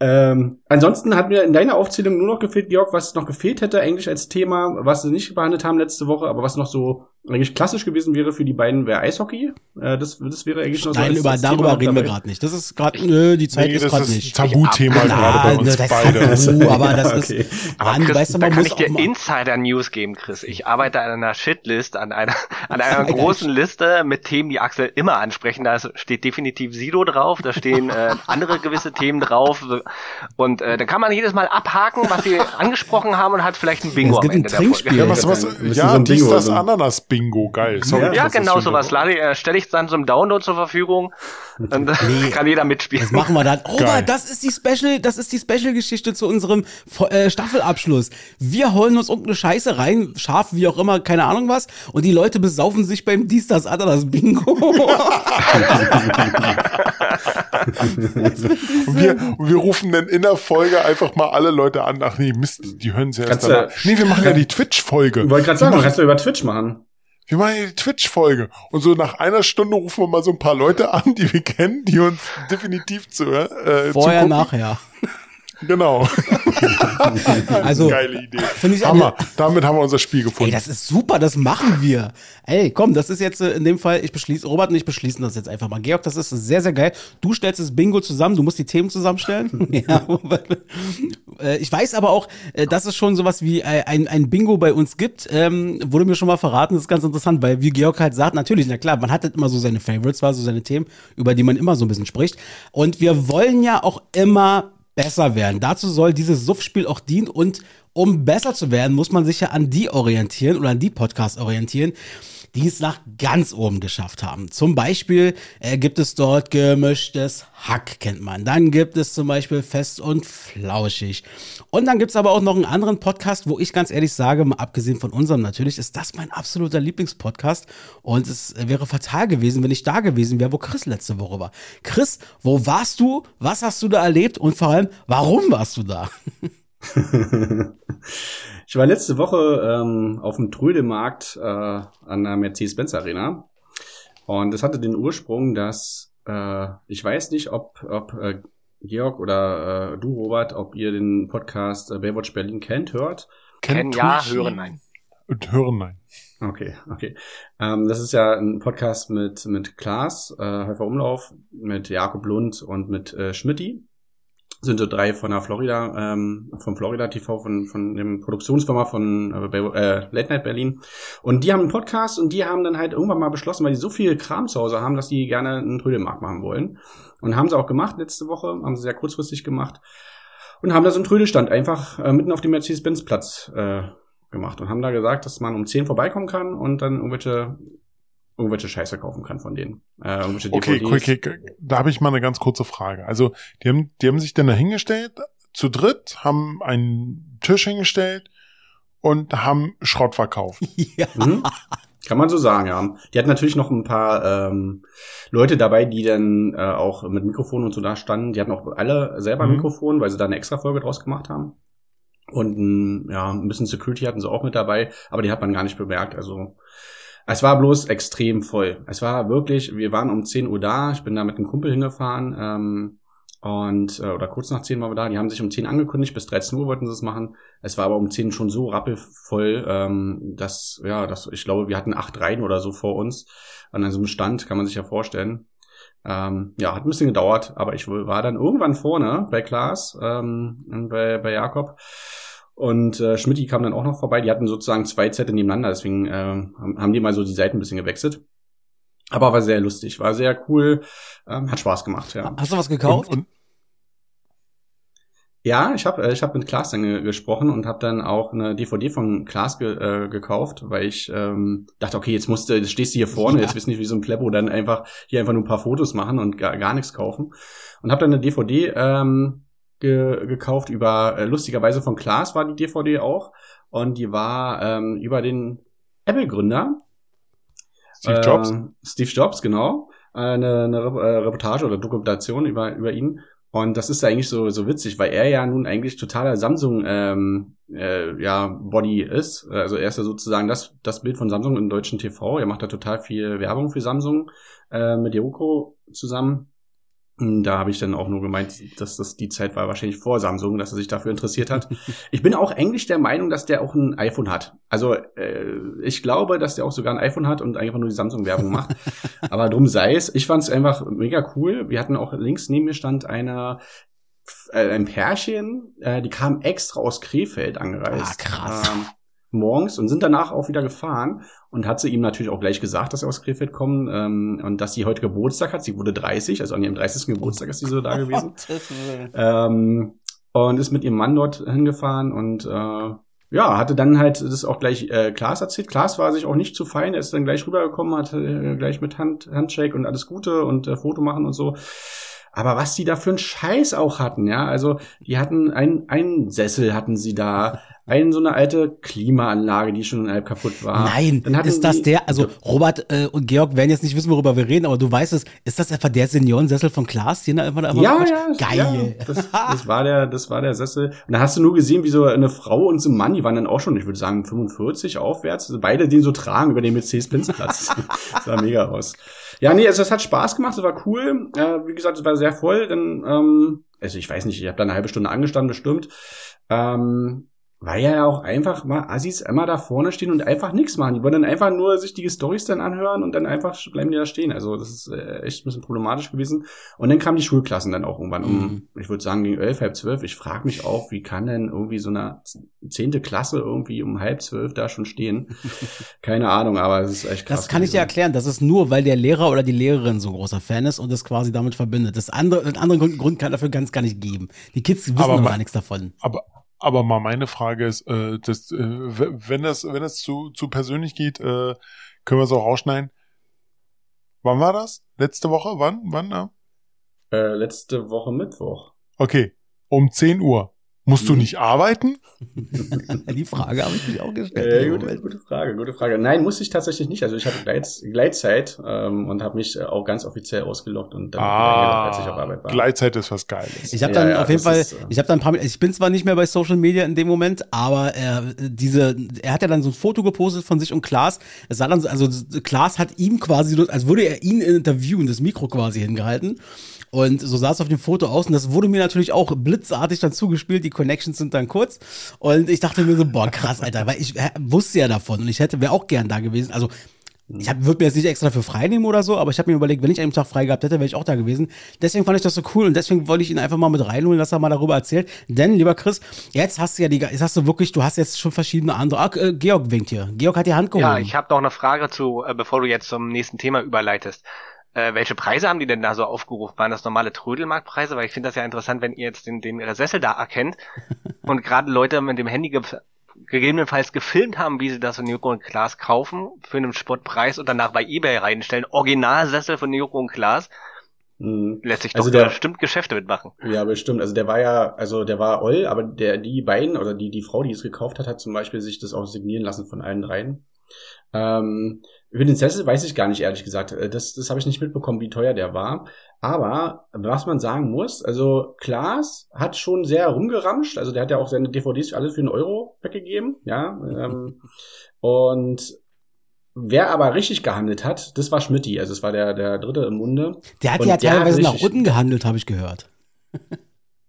Ähm, ansonsten hat mir in deiner Aufzählung nur noch gefehlt, Georg, was noch gefehlt hätte eigentlich als Thema, was wir nicht behandelt haben letzte Woche, aber was noch so eigentlich klassisch gewesen wäre für die beiden, wäre Eishockey. Äh, das, das wäre eigentlich noch so Nein, über, darüber reden wir gerade nicht. Das ist gerade, nö, die Zeit Nee, ist gerade ein nicht. Tabuthema Ich- gerade bei Ah, uns das beide. Tabu, aber das Ja, ist, okay. Aber Mann, Chris, weißt du, da man kann muss ich dir Insider-News geben, Chris. Ich arbeite an einer Shitlist, an einer, an einer großen Liste mit Themen, die Axel immer ansprechen. Da steht definitiv Sido drauf, da stehen äh, andere gewisse Themen drauf. Und äh, da kann man jedes Mal abhaken, was sie angesprochen haben und hat vielleicht ein Bingo Es am gibt ein Ende Folge. Trinkspiel. Ja, was, was, Ein ja, so ein dies, Bingo, das so. Ananas-Bingo, geil. Sorry, Ja, das genau sowas. Lade, äh, stelle ich dann zum Download zur Verfügung und dann kann jeder mitspielen. das machen wir dann. Geil. Robert, das ist die Special, das ist die Special-Geschichte zu unserem äh, Staffelabschluss. Wir holen uns irgendeine Scheiße rein, scharf, wie auch immer, keine Ahnung was, und die Leute besaufen sich beim Dies, das, Ananas Bingo. und, wir, und wir rufen dann in der Folge einfach mal alle Leute an. Ach nee, Mist, die hören sie erst Kannst du- danach. Nee, wir machen ja die Twitch-Folge. Ich wollte gerade sagen, kannst du über Twitch machen. Wir machen die Twitch-Folge. Und so nach einer Stunde rufen wir mal so ein paar Leute an, die wir kennen, die uns definitiv zuhören. Äh, Vorher, nachher. Genau. Also, Geile Idee. Finde ich Hammer. Damit haben wir unser Spiel Ey, gefunden. das ist super, das machen wir. Ey, komm, das ist jetzt äh, in dem Fall, ich beschließe, Robert und ich beschließen das jetzt einfach mal. Georg, das ist sehr, sehr geil. Du stellst das Bingo zusammen, du musst die Themen zusammenstellen. ja, äh, ich weiß aber auch, äh, dass es schon sowas wie ein, ein Bingo bei uns gibt. Ähm, wurde mir schon mal verraten, das ist ganz interessant, weil wie Georg halt sagt, natürlich, na klar, man hat halt immer so seine Favorites, war so seine Themen, über die man immer so ein bisschen spricht. Und wir wollen ja auch immer besser werden. Dazu soll dieses Suff-Spiel auch dienen und um besser zu werden, muss man sich ja an die orientieren oder an die Podcasts orientieren, die es nach ganz oben geschafft haben. Zum Beispiel äh, gibt es dort gemischtes Hack, kennt man. Dann gibt es zum Beispiel Fest und Flauschig. Und dann gibt es aber auch noch einen anderen Podcast, wo ich ganz ehrlich sage, mal abgesehen von unserem natürlich, ist das mein absoluter Lieblingspodcast. Und es wäre fatal gewesen, wenn ich da gewesen wäre, wo Chris letzte Woche war. Chris, wo warst du? Was hast du da erlebt? Und vor allem, warum warst du da? ich war letzte Woche ähm, auf dem Trödelmarkt äh, an der Mercedes-Benz Arena. Und das hatte den Ursprung, dass äh, ich weiß nicht, ob, ob äh, Georg oder äh, du, Robert, ob ihr den Podcast äh, Baywatch Berlin kennt, hört. Kennen Kennt ja, hören nein. Und hören nein. Okay, okay. Ähm, das ist ja ein Podcast mit, mit Klaas, äh, Häufer Umlauf, mit Jakob Lund und mit äh, Schmidti. Sind so drei von der Florida, ähm, vom Florida TV, von, von dem Produktionsfirma von äh, äh, Late Night Berlin. Und die haben einen Podcast und die haben dann halt irgendwann mal beschlossen, weil die so viel Kram zu Hause haben, dass die gerne einen Trödelmarkt machen wollen. Und haben sie auch gemacht letzte Woche, haben sie sehr kurzfristig gemacht. Und haben da so einen Trödelstand einfach äh, mitten auf dem Mercedes-Benz-Platz äh, gemacht und haben da gesagt, dass man um 10 vorbeikommen kann und dann irgendwelche irgendwelche Scheiße kaufen kann von denen. Äh, Okay, okay, okay, da habe ich mal eine ganz kurze Frage. Also, die haben, die haben sich dann da hingestellt, zu dritt, haben einen Tisch hingestellt und haben Schrott verkauft. ja. Mhm. Kann man so sagen, ja. Die hatten natürlich noch ein paar ähm, Leute dabei, die dann äh, auch mit Mikrofon und so da standen. Die hatten auch alle selber ein Mhm. Mikrofon, weil sie da eine extra Folge draus gemacht haben. Und ein, ja, ein bisschen Security hatten sie auch mit dabei, aber die hat man gar nicht bemerkt. Also es war bloß extrem voll. Es war wirklich, wir waren um 10 Uhr da, ich bin da mit einem Kumpel hingefahren ähm, und äh, oder kurz nach 10 waren wir da. Die haben sich um 10 angekündigt, bis 13 Uhr wollten sie es machen. Es war aber um 10 schon so rappelvoll, ähm, dass, ja, dass ich glaube, wir hatten acht Reihen oder so vor uns an einem Stand, kann man sich ja vorstellen. Ähm, ja, hat ein bisschen gedauert, aber ich war dann irgendwann vorne bei Klaas ähm, bei, bei Jakob. Und äh, Schmidti kam dann auch noch vorbei. Die hatten sozusagen zwei Zettel nebeneinander, deswegen äh, haben die mal so die Seiten ein bisschen gewechselt. Aber war sehr lustig, war sehr cool, ähm, hat Spaß gemacht, ja. Hast du was gekauft? Und, und Ja, ich habe äh, ich hab mit Klaas dann ge- gesprochen und habe dann auch eine DVD von Klaas ge äh, gekauft, weil ich ähm, dachte, okay, jetzt musst du, jetzt stehst du hier vorne, Ja. jetzt wissen nicht, wie so ein Plebbo dann einfach hier einfach nur ein paar Fotos machen und gar, gar nichts kaufen. Und habe dann eine DVD ähm, ge gekauft über, äh, lustigerweise von Klaas war die DVD auch. Und die war ähm, über den Apple-Gründer. Steve Jobs. Ähm, Steve Jobs, genau. Äh, Eine, eine Re- äh, Reportage oder Dokumentation über, über ihn. Und das ist eigentlich so, so witzig, weil er ja nun eigentlich totaler Samsung ähm, äh, ja, Body ist. Also er ist ja sozusagen das, das Bild von Samsung im deutschen TV. Er macht da total viel Werbung für Samsung äh, mit Yoko zusammen. Und Da habe ich dann auch nur gemeint, dass das die Zeit war wahrscheinlich vor Samsung, dass er sich dafür interessiert hat. ich bin auch eigentlich der Meinung, dass der auch ein iPhone hat. Also äh, ich glaube, dass der auch sogar ein iPhone hat und einfach nur die Samsung-Werbung macht. Aber drum sei es. Ich fand es einfach mega cool. Wir hatten auch links neben mir stand einer äh, ein Pärchen, äh, die kamen extra aus Krefeld angereist. Ah, krass. Ähm, morgens und sind danach auch wieder gefahren und hat sie ihm natürlich auch gleich gesagt, dass sie aus Krefeld kommen ähm, und dass sie heute Geburtstag hat. Sie wurde 30, also an ihrem 30. Geburtstag ist sie so da gewesen. Ähm, und ist mit ihrem Mann dort hingefahren und äh, ja, hatte dann halt das auch gleich äh, Klaas erzählt. Klaas war sich auch nicht zu fein, er ist dann gleich rübergekommen, hat äh, gleich mit Hand, Handshake und alles Gute und äh, Foto machen und so. Aber was die da für einen Scheiß auch hatten, ja, also die hatten einen, einen Sessel hatten sie da, Ein, so eine alte Klimaanlage, die schon halb kaputt war. Nein, Dann ist das der, also Robert äh, und Georg werden jetzt nicht wissen, worüber wir reden, aber du weißt es, ist das etwa der Seniorensessel von Klaas, den da immer da Ja, ja, Geil. Ja, das, das war der, das war der Sessel. Und da hast du nur gesehen, wie so eine Frau und so ein Mann, die waren dann auch schon, ich würde sagen, 45 aufwärts, also beide den so tragen über den Mercedes-Benz-Platz. das sah mega aus. Ja, nee, also es hat Spaß gemacht, es war cool. Äh, wie gesagt, es war sehr voll. Dann, ähm, also ich weiß nicht, ich habe da eine halbe Stunde angestanden, bestimmt. Ähm, weil ja auch einfach mal Assis immer da vorne stehen und einfach nichts machen. Die wollen dann einfach nur sich die Stories dann anhören und dann einfach bleiben die da stehen. Also das ist äh, echt ein bisschen problematisch gewesen. Und dann kamen die Schulklassen dann auch irgendwann um, Mhm. ich würde sagen, gegen elf, halb zwölf. Ich frage mich auch, wie kann denn irgendwie so eine zehnte Klasse irgendwie um halb zwölf da schon stehen? Keine Ahnung, aber es ist echt krass. Das kann ich dir erklären. Das ist nur, weil der Lehrer oder die Lehrerin so ein großer Fan ist und das quasi damit verbindet. Das andere, einen anderen Grund, kann dafür ganz gar nicht geben. Die Kids wissen Aber noch ma- gar nichts davon. Aber, aber mal meine Frage ist, äh, das, äh, wenn das, wenn das zu, zu persönlich geht, äh, können wir es auch rausschneiden. Wann war das? Letzte Woche? Wann? Wann? Ja? Äh, letzte Woche Mittwoch. Okay. Um 10 Uhr. Musst du nicht arbeiten? Die Frage habe ich mich auch gestellt. Äh, gute, gute Frage, gute Frage. Nein, musste ich tatsächlich nicht. Also ich hatte Gleit, Gleitzeit ähm, und habe mich äh, auch ganz offiziell ausgeloggt und dann Ah, als ich auf Arbeit war. Gleitzeit ist was Geiles. Ich habe Ja, dann ja, auf jeden Fall, ist, äh, ich habe dann ein paar, ich bin zwar nicht mehr bei Social Media in dem Moment, aber äh, diese, er hat ja dann so ein Foto gepostet von sich und Klaas. Es sah dann, so- also Klaas hat ihm quasi, so- als würde er ihn interviewen, das Mikro quasi hingehalten. Und so sah es auf dem Foto aus und das wurde mir natürlich auch blitzartig dann zugespielt. Die Connections sind dann kurz und ich dachte mir so, boah krass, Alter, weil ich wusste ja davon und ich hätte wäre auch gern da gewesen. Also ich würde mir jetzt nicht extra für frei nehmen oder so, aber ich habe mir überlegt, wenn ich einen Tag frei gehabt hätte, wäre ich auch da gewesen. Deswegen fand ich das so cool und deswegen wollte ich ihn einfach mal mit reinholen, dass er mal darüber erzählt. Denn, lieber Chris, jetzt hast du ja die, jetzt hast du wirklich, du hast jetzt schon verschiedene andere. Ah, äh, Georg winkt hier. Georg hat die Hand gehoben. Ja, ich habe noch eine Frage zu, äh, bevor du jetzt zum nächsten Thema überleitest. Äh, welche Preise haben die denn da so aufgerufen? Waren das normale Trödelmarktpreise? Weil ich finde das ja interessant, wenn ihr jetzt den, den Sessel da erkennt und gerade Leute mit dem Handy ge gegebenenfalls gefilmt haben, wie sie das von Joko und Klaas kaufen für einen Spottpreis und danach bei Ebay reinstellen. Originalsessel von Joko und Klaas. Mhm. Lässt sich Also doch der- bestimmt Geschäfte mitmachen. Ja, bestimmt. Also der war ja, also der war Oll, aber der, die beiden oder die, die Frau, die es gekauft hat, hat zum Beispiel sich das auch signieren lassen von allen dreien. Ähm, über den Sessel weiß ich gar nicht, ehrlich gesagt. Äh, Das, das habe ich nicht mitbekommen, wie teuer der war. Aber was man sagen muss, also Klaas hat schon sehr rumgeramscht. Also der hat ja auch seine DVDs alles für einen Euro weggegeben. Ja. Ähm, und wer aber richtig gehandelt hat, das war Schmidti. Also es war der, der dritte im Munde. der hat und ja teilweise nach unten gehandelt, habe ich gehört.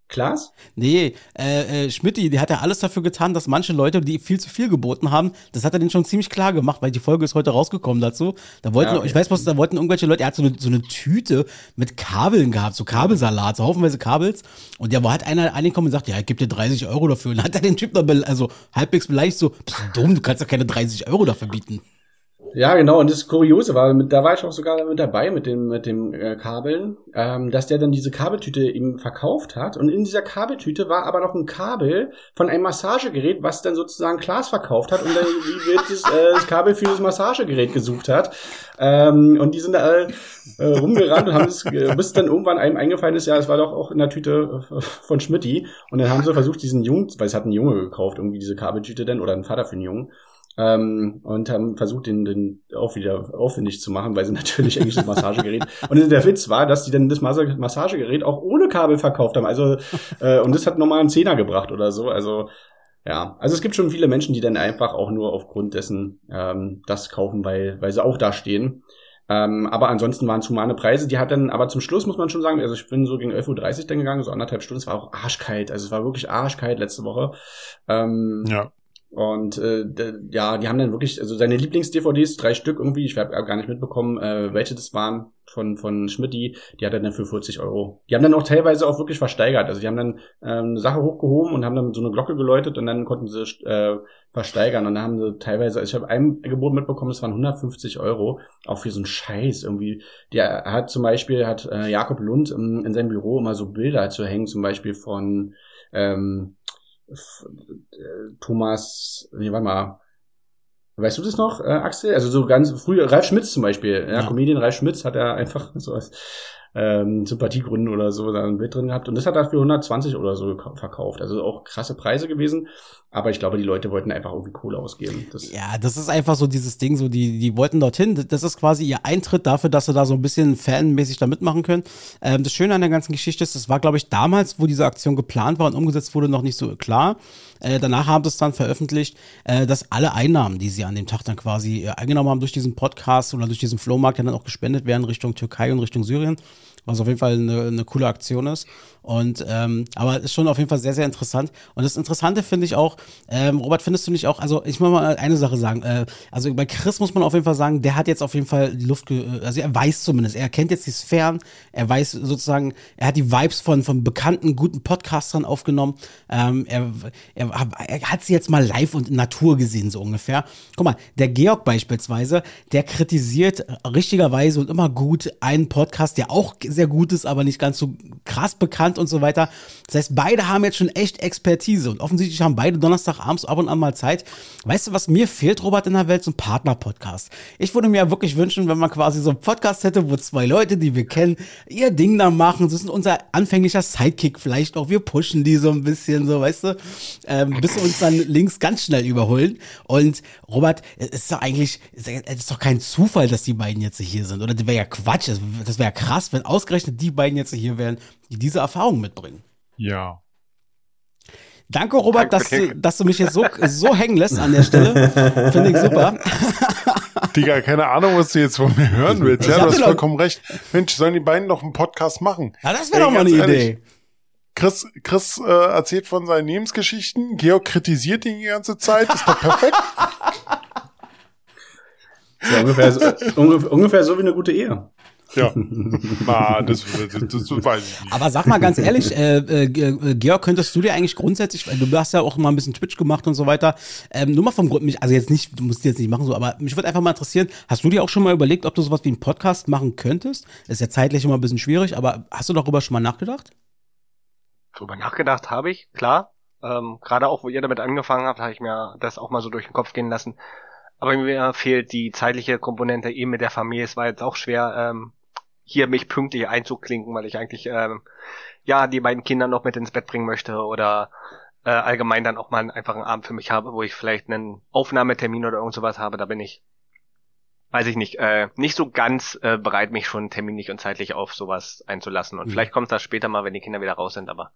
Klaas? Nee, äh, äh, Schmidti, der hat ja alles dafür getan, dass manche Leute, die viel zu viel geboten haben, das hat er denen schon ziemlich klar gemacht, weil die Folge ist heute rausgekommen dazu. Da wollten, Ja, ich weiß was, da wollten irgendwelche Leute, er hat so eine, so eine Tüte mit Kabeln gehabt, so Kabelsalat, so haufenweise Kabels. Und der war hat einer angekommen und sagt, ja, ich gebe dir 30 Euro dafür. Und dann hat er den Typ noch, be- also halbwegs beleidigt so, bist du dumm, du kannst doch keine 30 Euro dafür bieten. Ja, genau. Und das Kuriose war, mit, da war ich auch sogar mit dabei mit dem mit dem äh, Kabeln, ähm, dass der dann diese Kabeltüte ihm verkauft hat. Und in dieser Kabeltüte war aber noch ein Kabel von einem Massagegerät, was dann sozusagen Klaas verkauft hat und dann das, äh, das Kabel für das Massagegerät gesucht hat. Ähm, und die sind da alle äh, rumgerannt und haben das, äh, bis dann irgendwann einem eingefallen ist, ja, es war doch auch in der Tüte von Schmidti. Und dann haben sie versucht, diesen Jungen, weil es hat ein Junge gekauft, irgendwie diese Kabeltüte dann, oder ein Vater für einen Jungen, ähm, und haben versucht, den, den auch wieder aufwendig zu machen, weil sie natürlich eigentlich das Massagegerät. Und der Witz war, dass die dann das Massa- Massagegerät auch ohne Kabel verkauft haben. Also, äh, und das hat nochmal einen Zehner gebracht oder so. Also, ja. Also es gibt schon viele Menschen, die dann einfach auch nur aufgrund dessen ähm, das kaufen, weil, weil sie auch da stehen. Ähm, aber ansonsten waren es humane Preise. Die hat dann, aber zum Schluss muss man schon sagen, also ich bin so gegen 11.30 Uhr dann gegangen, so anderthalb Stunden. Es war auch arschkalt. Also es war wirklich arschkalt letzte Woche. Ähm, Ja. Und äh, ja, die haben dann wirklich, also seine Lieblings-DVDs, drei Stück irgendwie, ich habe gar nicht mitbekommen, äh, welche das waren von von Schmidti, die hat er dann für 40 Euro. Die haben dann auch teilweise auch wirklich versteigert. Also die haben dann ähm, eine Sache hochgehoben und haben dann so eine Glocke geläutet und dann konnten sie äh, versteigern. Und dann haben sie teilweise, also ich habe ein Gebot mitbekommen, es waren 150 Euro, auch für so einen Scheiß irgendwie. Der hat zum Beispiel, hat äh, Jakob Lund in, in seinem Büro immer so Bilder zu hängen, zum Beispiel von ähm, äh, Thomas, nee, warte mal. Weißt du das noch, äh, Axel? Also so ganz früh, Ralf Schmitz zum Beispiel, ja, Ja. Comedian Ralf Schmitz hat er einfach so was. Ähm, Sympathiegründen oder so da ein drin gehabt. Und das hat er für 120 oder so verkauft. Also auch krasse Preise gewesen. Aber ich glaube, die Leute wollten einfach irgendwie Kohle ausgeben. Das ja, das ist einfach so dieses Ding, so die, die wollten dorthin. Das ist quasi ihr Eintritt dafür, dass sie da so ein bisschen fanmäßig da mitmachen können. Ähm, das Schöne an der ganzen Geschichte ist, das war, glaube ich, damals, wo diese Aktion geplant war und umgesetzt wurde, noch nicht so klar. Äh, danach haben sie es dann veröffentlicht, äh, dass alle Einnahmen, die sie an dem Tag dann quasi äh, eingenommen haben durch diesen Podcast oder durch diesen Flohmarkt, dann auch gespendet werden Richtung Türkei und Richtung Syrien was auf jeden Fall eine, eine coole Aktion ist. Und ähm, aber ist schon auf jeden Fall sehr, sehr interessant. Und das Interessante finde ich auch, ähm, Robert, findest du nicht auch, also ich muss mal eine Sache sagen, äh, also bei Chris muss man auf jeden Fall sagen, der hat jetzt auf jeden Fall die Luft, also er weiß zumindest, er kennt jetzt die Sphären, er weiß sozusagen, er hat die Vibes von, von bekannten, guten Podcastern aufgenommen. Ähm, er, er, er hat sie jetzt mal live und in Natur gesehen, so ungefähr. Guck mal, der Georg beispielsweise, der kritisiert richtigerweise und immer gut einen Podcast, der auch sehr gut ist, aber nicht ganz so krass bekannt und so weiter. Das heißt, beide haben jetzt schon echt Expertise und offensichtlich haben beide Donnerstagabends ab und an mal Zeit. Weißt du, was mir fehlt, Robert, in der Welt? So ein Partner-Podcast. Ich würde mir wirklich wünschen, wenn man quasi so einen Podcast hätte, wo zwei Leute, die wir kennen, ihr Ding da machen. Das ist unser anfänglicher Sidekick vielleicht auch. Wir pushen die so ein bisschen, so, weißt du, ähm, bis wir uns dann links ganz schnell überholen. Und Robert, es ist doch eigentlich, es ist doch kein Zufall, dass die beiden jetzt hier sind. Oder das wäre ja Quatsch. Das wäre ja krass, wenn ausgerechnet die beiden jetzt hier wären, die diese Erfahrung mitbringen. Ja. Danke, Robert, dass du, dass du mich jetzt so, so hängen lässt an der Stelle. Finde ich super. Digga, keine Ahnung, was du jetzt von mir hören willst. Ja, du hast vollkommen recht. Mensch, sollen die beiden noch einen Podcast machen? Ja, das wäre doch mal eine ehrlich, Idee. Chris, Chris äh, erzählt von seinen Lebensgeschichten. Georg kritisiert ihn die ganze Zeit. Ist doch perfekt. Ja, ungefähr, so, ungefähr, ungefähr so wie eine gute Ehe. Ja, Na, das, das, das, weiß ich nicht. Aber sag mal ganz ehrlich, äh, äh, äh, Georg, könntest du dir eigentlich grundsätzlich, du hast ja auch mal ein bisschen Twitch gemacht und so weiter, ähm, nur mal vom Grund, also jetzt nicht, du musst jetzt nicht machen so, aber mich würde einfach mal interessieren, hast du dir auch schon mal überlegt, ob du sowas wie einen Podcast machen könntest? Ist ja zeitlich immer ein bisschen schwierig, aber hast du darüber schon mal nachgedacht? Darüber nachgedacht habe ich, klar. Ähm, Gerade auch, wo ihr damit angefangen habt, habe ich mir das auch mal so durch den Kopf gehen lassen. Aber mir fehlt die zeitliche Komponente eben mit der Familie. Es war jetzt auch schwer, ähm, hier mich pünktlich einzuklinken, weil ich eigentlich ähm, ja die beiden Kinder noch mit ins Bett bringen möchte oder äh, allgemein dann auch mal einfach einen Abend für mich habe, wo ich vielleicht einen Aufnahmetermin oder irgend sowas habe, da bin ich, weiß ich nicht, äh, nicht so ganz äh, bereit, mich schon terminlich und zeitlich auf sowas einzulassen. Und mhm. vielleicht kommt das später mal, wenn die Kinder wieder raus sind, aber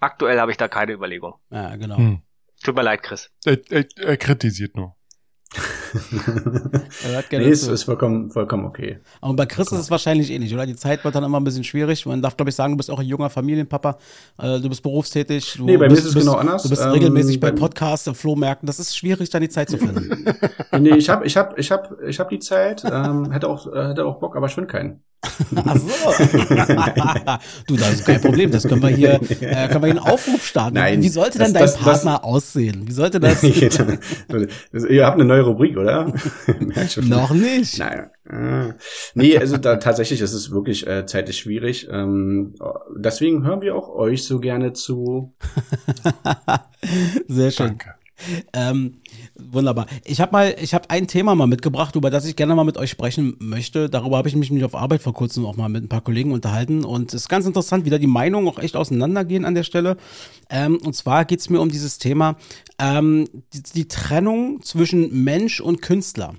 aktuell habe ich da keine Überlegung. Ja, genau. Hm. Tut mir leid, Chris. Er, er, er kritisiert nur nee, es ist vollkommen, vollkommen okay. Und bei Chris ist es wahrscheinlich ähnlich, oder? Die Zeit wird dann immer ein bisschen schwierig. Man darf, glaube ich, sagen, du bist auch ein junger Familienpapa. Äh, du bist berufstätig. Du nee, bei bist, mir ist es genau anders. Du bist ähm, regelmäßig bei Podcasts, Flohmärkten. Das ist schwierig, dann die Zeit zu finden. nee, ich habe ich hab, ich hab, ich hab die Zeit, ähm, hätte, auch, äh, hätte auch Bock, aber ich finde keinen. Ach so. du, das ist kein Problem. Das können wir hier, äh, können wir hier einen Aufruf starten. Nein, Wie sollte denn dein das, Partner das, aussehen? Wie sollte das? Ihr habt eine neue Rubrik, oder? Noch nicht. Nein. Ah. Nee, also da, tatsächlich ist es wirklich äh, zeitlich schwierig. Ähm, deswegen hören wir auch euch so gerne zu. Sehr schön. Danke. Ähm, wunderbar. Ich habe mal, ich habe ein Thema mal mitgebracht, über das ich gerne mal mit euch sprechen möchte. Darüber habe ich mich auf Arbeit vor kurzem auch mal mit ein paar Kollegen unterhalten und es ist ganz interessant, wie da die Meinungen auch echt auseinandergehen an der Stelle. Ähm, und zwar geht es mir um dieses Thema ähm, die, die, Trennung zwischen Mensch und Künstler.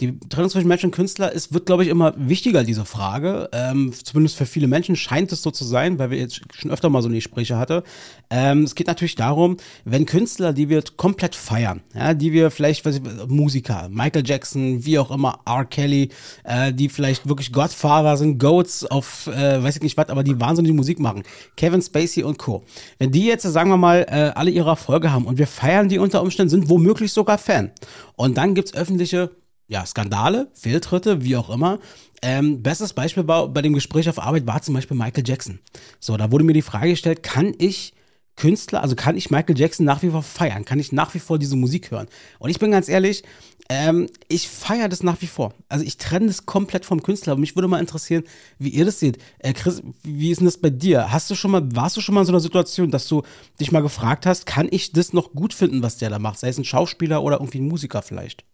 Die Trennung zwischen Mensch und Künstler ist, wird, glaube ich, immer wichtiger, diese Frage. Ähm, zumindest für viele Menschen scheint es so zu sein, weil wir jetzt schon öfter mal so eine Gespräche hatten. Ähm, es geht natürlich darum, wenn Künstler, die wir komplett feiern, ja, die wir vielleicht, weiß ich, Musiker, Michael Jackson, wie auch immer, R. Kelly, äh, die vielleicht wirklich Godfather sind, Goats auf, äh, weiß ich nicht was, aber die wahnsinnige Musik machen, Kevin Spacey und Co. Wenn die jetzt, sagen wir mal, äh, alle ihre Erfolge haben und wir feiern die unter Umständen, sind womöglich sogar Fan. Und dann gibt es öffentliche ja, Skandale, Fehltritte, wie auch immer. Ähm, bestes Beispiel war, bei dem Gespräch auf Arbeit war zum Beispiel Michael Jackson. So, da wurde mir die Frage gestellt, kann ich Künstler, also kann ich Michael Jackson nach wie vor feiern? Kann ich nach wie vor diese Musik hören? Und ich bin ganz ehrlich, ähm, ich feiere das nach wie vor. Also ich trenne das komplett vom Künstler. Und mich würde mal interessieren, wie ihr das seht. Äh, Chris, wie ist denn das bei dir? Hast du schon mal, warst du schon mal in so einer Situation, dass du dich mal gefragt hast, kann ich das noch gut finden, was der da macht? Sei es ein Schauspieler oder irgendwie ein Musiker vielleicht?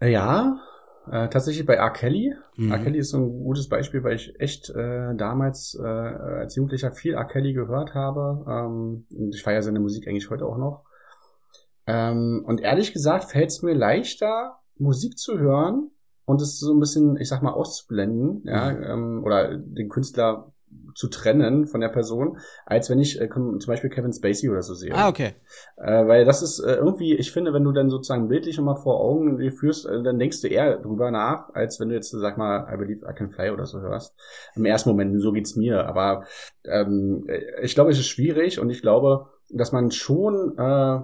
Ja, Äh, tatsächlich bei R. Kelly. Mhm. R. Kelly ist so ein gutes Beispiel, weil ich echt äh, damals äh, als Jugendlicher viel R. Kelly gehört habe. Ähm, und ich feiere seine Musik eigentlich heute auch noch. Ähm, und ehrlich gesagt fällt es mir leichter, Musik zu hören und es so ein bisschen, ich sag mal, auszublenden, ja, ähm, oder den Künstler zu trennen von der Person, als wenn ich äh, zum Beispiel Kevin Spacey oder so sehe. Ah, okay. Äh, weil das ist äh, irgendwie, ich finde, wenn du dann sozusagen bildlich nochmal vor Augen führst, äh, dann denkst du eher drüber nach, als wenn du jetzt, sag mal, I Believe I Can Fly oder so hörst. Im ersten Moment, so geht's mir. Aber ähm, ich glaube, es ist schwierig und ich glaube, dass man schon äh,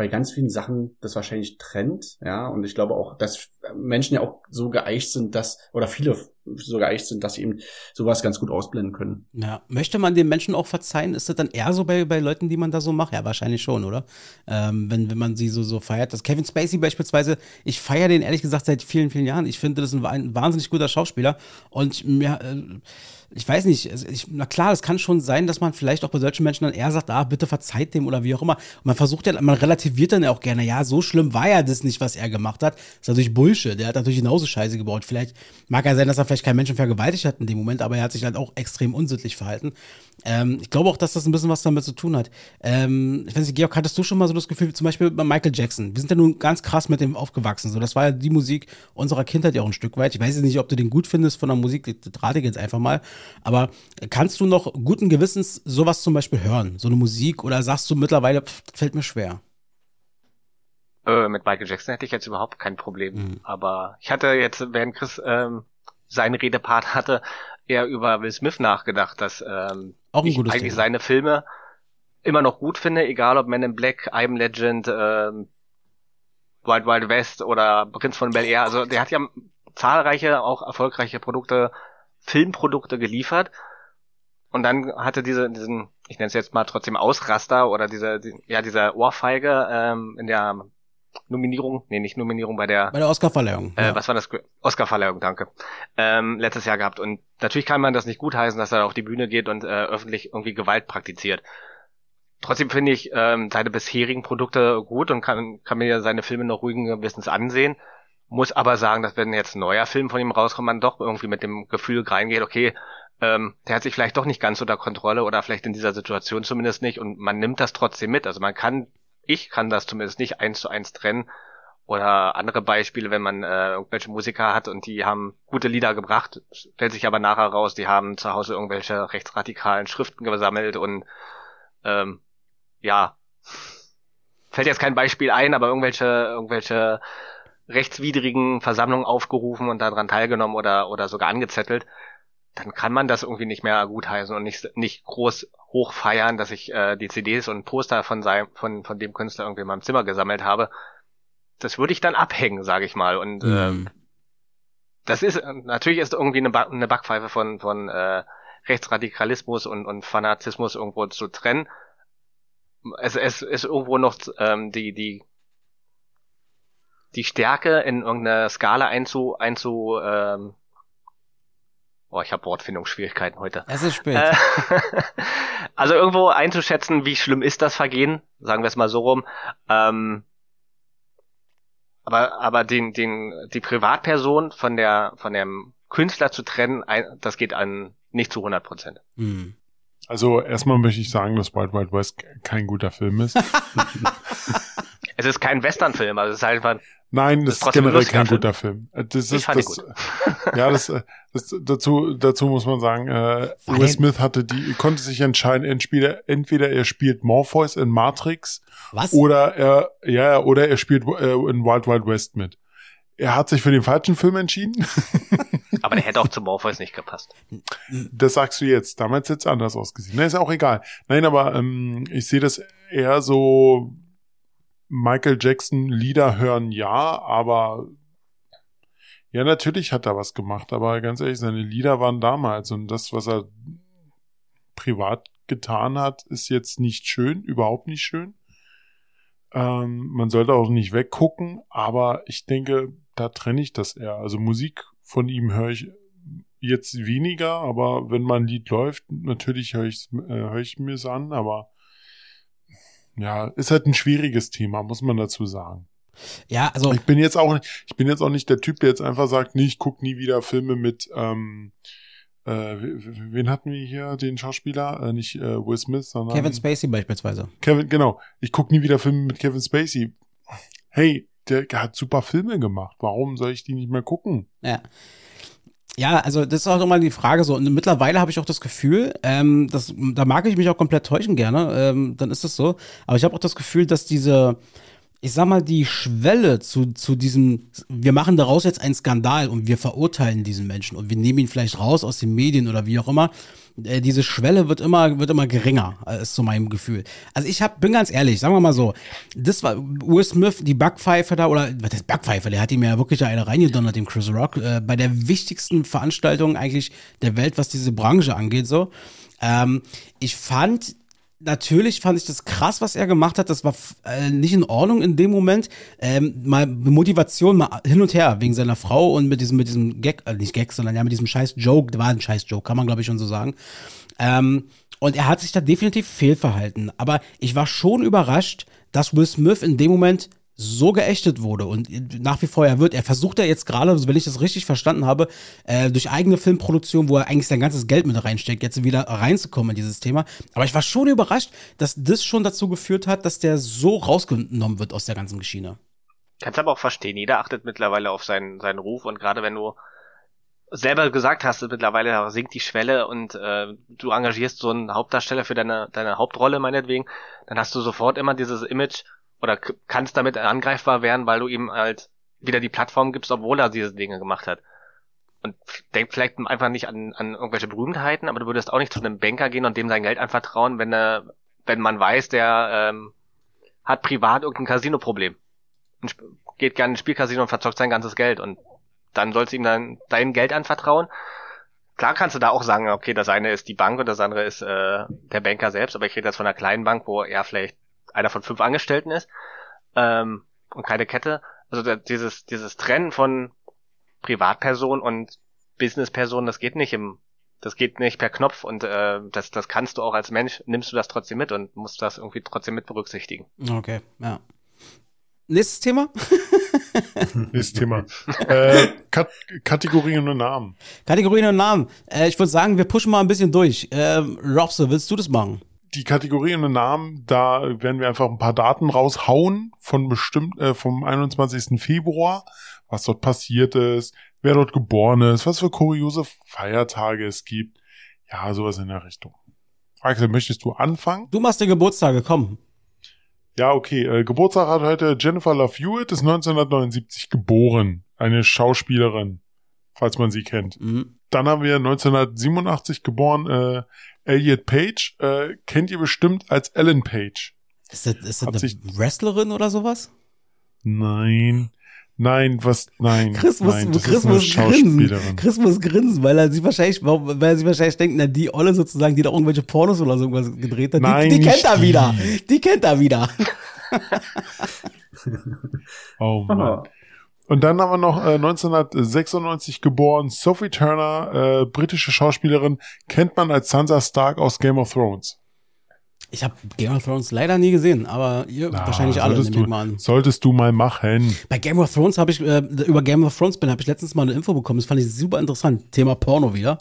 bei ganz vielen Sachen das wahrscheinlich trennt, ja, und ich glaube auch, dass Menschen ja auch so geeicht sind, dass, oder viele so geeicht sind, dass sie eben sowas ganz gut ausblenden können. Ja, möchte man den Menschen auch verzeihen? Ist das dann eher so bei, bei Leuten, die man da so macht? Ja, wahrscheinlich schon, oder? Ähm, wenn, wenn man sie so, so feiert. Das Kevin Spacey beispielsweise, ich feiere den ehrlich gesagt seit vielen, vielen Jahren. Ich finde, das ist ein, ein wahnsinnig guter Schauspieler. Und mir, äh, ich weiß nicht, ich, na klar, es kann schon sein, dass man vielleicht auch bei solchen Menschen dann eher sagt, ah, bitte verzeiht dem oder wie auch immer. Und man versucht ja, man relativiert dann ja auch gerne, ja, so schlimm war ja das nicht, was er gemacht hat. Das ist natürlich Bullshit. Der hat natürlich genauso Scheiße gebaut. Vielleicht mag ja sein, dass er vielleicht keinen Menschen vergewaltigt hat in dem Moment, aber er hat sich halt auch extrem unsittlich verhalten. Ähm, ich glaube auch, dass das ein bisschen was damit zu tun hat. Ähm, ich weiß nicht, Georg, hattest du schon mal so das Gefühl, zum Beispiel bei Michael Jackson? Wir sind ja nun ganz krass mit dem aufgewachsen. So, das war ja die Musik unserer Kindheit ja auch ein Stück weit. Ich weiß jetzt nicht, ob du den gut findest von der Musik, das rate ich jetzt einfach mal. Aber kannst du noch guten Gewissens sowas zum Beispiel hören? So eine Musik oder sagst du mittlerweile, pff, fällt mir schwer? Äh, mit Michael Jackson hätte ich jetzt überhaupt kein Problem. Mhm. Aber ich hatte jetzt, während Chris ähm, seinen Redepart hatte, eher über Will Smith nachgedacht, dass ähm, Auch ich eigentlich Thema. seine Filme immer noch gut finde, egal ob Man in Black, I'm Legend, ähm, Wild Wild West oder Prinz von Bel Air. Also der hat ja zahlreiche, auch erfolgreiche Produkte, Filmprodukte geliefert. Und dann hatte diese, diesen, ich nenne es jetzt mal trotzdem Ausraster oder diese, die, ja, dieser Ohrfeige ähm, in der Nominierung, nee, nicht Nominierung, bei der Bei der Oscarverleihung. äh, ja. was war das? Oscarverleihung, danke. Ähm, letztes Jahr gehabt. Und natürlich kann man das nicht gutheißen, dass er auf die Bühne geht und äh, öffentlich irgendwie Gewalt praktiziert. Trotzdem finde ich ähm, seine bisherigen Produkte gut und kann, kann mir seine Filme noch ruhigen Gewissens ansehen. Muss aber sagen, dass wenn jetzt ein neuer Film von ihm rauskommt, man doch irgendwie mit dem Gefühl reingeht, okay, ähm, der hat sich vielleicht doch nicht ganz unter Kontrolle oder vielleicht in dieser Situation zumindest nicht und man nimmt das trotzdem mit. Also man kann, ich kann das zumindest nicht eins zu eins trennen. Oder andere Beispiele, wenn man äh, irgendwelche Musiker hat und die haben gute Lieder gebracht, stellt sich aber nachher raus, die haben zu Hause irgendwelche rechtsradikalen Schriften gesammelt und ähm, ja, fällt jetzt kein Beispiel ein, aber irgendwelche, irgendwelche rechtswidrigen Versammlungen aufgerufen und daran teilgenommen oder, oder sogar angezettelt, dann kann man das irgendwie nicht mehr gutheißen und nicht, nicht groß hochfeiern, dass ich äh, die CDs und Poster von seinem, von, von dem Künstler irgendwie in meinem Zimmer gesammelt habe. Das würde ich dann abhängen, sage ich mal. Und ähm, das ist natürlich ist irgendwie eine, ba eine Backpfeife von, von äh, Rechtsradikalismus und, und Fanatizmus irgendwo zu trennen. Es, es ist irgendwo noch ähm, die, die, die Stärke in irgendeine Skala einzu, einzu ähm, oh, ich habe Wortfindungsschwierigkeiten heute. Es ist spät. Äh, also irgendwo einzuschätzen, wie schlimm ist das Vergehen, sagen wir es mal so rum. Ähm, aber aber den den die Privatperson von der von dem Künstler zu trennen, ein, das geht an nicht zu 100 Prozent. Hm. Also erstmal möchte ich sagen, dass Wild Wild West kein guter Film ist. Es ist kein Westernfilm, also es ist einfach Nein, Das das ist generell kein guter Film. Äh, Das Ich ist fand ihn das, ja, das, äh, das dazu dazu muss man sagen, äh, Will Smith hatte die konnte sich entscheiden, entweder entweder er spielt Morpheus in Matrix Was? oder er ja oder er spielt äh, in Wild Wild West mit. Er hat sich für den falschen Film entschieden. aber der hätte auch zu Morpheus nicht gepasst. Das sagst du jetzt. Damals hätte es anders ausgesehen. Na, ist auch egal. Nein, aber ähm, ich sehe das eher so Michael Jackson Lieder hören, ja, aber ja, natürlich hat er was gemacht, aber ganz ehrlich, seine Lieder waren damals und das, was er privat getan hat, ist jetzt nicht schön, überhaupt nicht schön. Ähm, man sollte auch nicht weggucken, aber ich denke, da trenne ich das eher. Also Musik von ihm höre ich jetzt weniger, aber wenn mal ein Lied läuft, natürlich höre ich äh, hör ich mir es an, aber ja, ist halt ein schwieriges Thema, muss man dazu sagen. Ja, also Ich bin jetzt auch, ich bin jetzt auch nicht der Typ, der jetzt einfach sagt, nee, ich guck nie wieder Filme mit, ähm, äh, wen hatten wir hier, den Schauspieler? Äh, nicht äh, Will Smith, sondern Kevin Spacey beispielsweise. Kevin, genau. Ich guck nie wieder Filme mit Kevin Spacey. Hey, der hat super Filme gemacht. Warum soll ich die nicht mehr gucken? Ja. Ja, also das ist auch immer die Frage so. Und mittlerweile habe ich auch das Gefühl, ähm, das, da mag ich mich auch komplett täuschen gerne, ähm, dann ist es so. Aber ich habe auch das Gefühl, dass diese, ich sag mal, die Schwelle zu, zu diesem, wir machen daraus jetzt einen Skandal und wir verurteilen diesen Menschen und wir nehmen ihn vielleicht raus aus den Medien oder wie auch immer. Äh, diese Schwelle wird immer, wird immer geringer, äh, ist so mein Gefühl. Also ich hab, bin ganz ehrlich, sagen wir mal so, das war Will Smith, die Backpfeife da, oder was ist Backpfeife, der hat ihm ja wirklich eine reingedonnert, dem Chris Rock, äh, bei der wichtigsten Veranstaltung eigentlich der Welt, was diese Branche angeht, so. Ähm, ich fand natürlich fand ich das krass, was er gemacht hat. Das war äh, nicht in Ordnung in dem Moment. Ähm, mal Motivation mal hin und her wegen seiner Frau und mit diesem mit diesem Gag, äh, nicht Gag, sondern ja mit diesem scheiß Joke. War ein scheiß Joke, kann man glaube ich schon so sagen. Ähm, und er hat sich da definitiv fehlverhalten. Aber ich war schon überrascht, dass Will Smith in dem Moment so geächtet wurde und nach wie vor er wird. Er versucht ja jetzt gerade, wenn ich das richtig verstanden habe, äh, durch eigene Filmproduktion, wo er eigentlich sein ganzes Geld mit reinsteckt, jetzt wieder reinzukommen in dieses Thema. Aber ich war schon überrascht, dass das schon dazu geführt hat, dass der so rausgenommen wird aus der ganzen Geschichte. Kannst aber auch verstehen, jeder achtet mittlerweile auf seinen, seinen Ruf und gerade wenn du selber gesagt hast, mittlerweile sinkt die Schwelle und äh, du engagierst so einen Hauptdarsteller für deine, deine Hauptrolle meinetwegen, dann hast du sofort immer dieses Image oder kannst damit angreifbar werden, weil du ihm halt wieder die Plattform gibst, obwohl er diese Dinge gemacht hat. Und denk vielleicht einfach nicht an, an irgendwelche Berühmtheiten, aber du würdest auch nicht zu einem Banker gehen und dem sein Geld anvertrauen, wenn er, wenn man weiß, der ähm, hat privat irgendein Casino-Problem. Geht gerne ins Spielcasino und verzockt sein ganzes Geld und dann sollst du ihm dann dein Geld anvertrauen. Klar kannst du da auch sagen, okay, das eine ist die Bank und das andere ist äh, der Banker selbst, aber ich rede jetzt von einer kleinen Bank, wo er vielleicht einer von fünf Angestellten ist ähm, und keine Kette. Also da, dieses dieses Trennen von Privatperson und Businessperson, das geht nicht im das geht nicht per Knopf und äh, das das kannst du auch als Mensch nimmst du das trotzdem mit und musst das irgendwie trotzdem mit berücksichtigen. Okay, ja. Nächstes Thema? Nächstes Thema. äh, Kat Kategorien und Namen. Kategorien und Namen. Äh, ich würde sagen, wir pushen mal ein bisschen durch. Ähm, Robse, willst du das machen? Die Kategorien und Namen, da werden wir einfach ein paar Daten raushauen von bestimmt äh, vom 21. Februar, was dort passiert ist, wer dort geboren ist, was für kuriose Feiertage es gibt. Ja, sowas in der Richtung. Axel, möchtest du anfangen? Du machst die Geburtstage, komm. Ja, okay. Äh, Geburtstag hat heute Jennifer Love Hewitt, ist 1979 geboren. Eine Schauspielerin, falls man sie kennt. Mhm. Dann haben wir 1987 geboren äh, Elliot Page. Äh, kennt ihr bestimmt als Ellen Page? Ist das, ist das Hat eine sich- Wrestlerin oder sowas? Nein. Nein, was? Nein. Chris muss, nein, das Chris muss grinsen. Chris muss grinsen, weil er sich wahrscheinlich, weil er sich wahrscheinlich denkt, na, die Olle sozusagen, die da irgendwelche Pornos oder so irgendwas gedreht hat, Nein, die, die kennt er die. wieder. Die kennt er wieder. Oh Mann. Und dann haben wir noch äh, 1996 geboren Sophie Turner, äh, britische Schauspielerin, kennt man als Sansa Stark aus Game of Thrones. Ich habe Game of Thrones leider nie gesehen, aber ihr Ah, wahrscheinlich alle, solltest du, mal an. Solltest du mal machen. Bei Game of Thrones habe ich, äh, über Game of Thrones bin, habe ich letztens mal eine Info bekommen, das fand ich super interessant. Thema Porno wieder.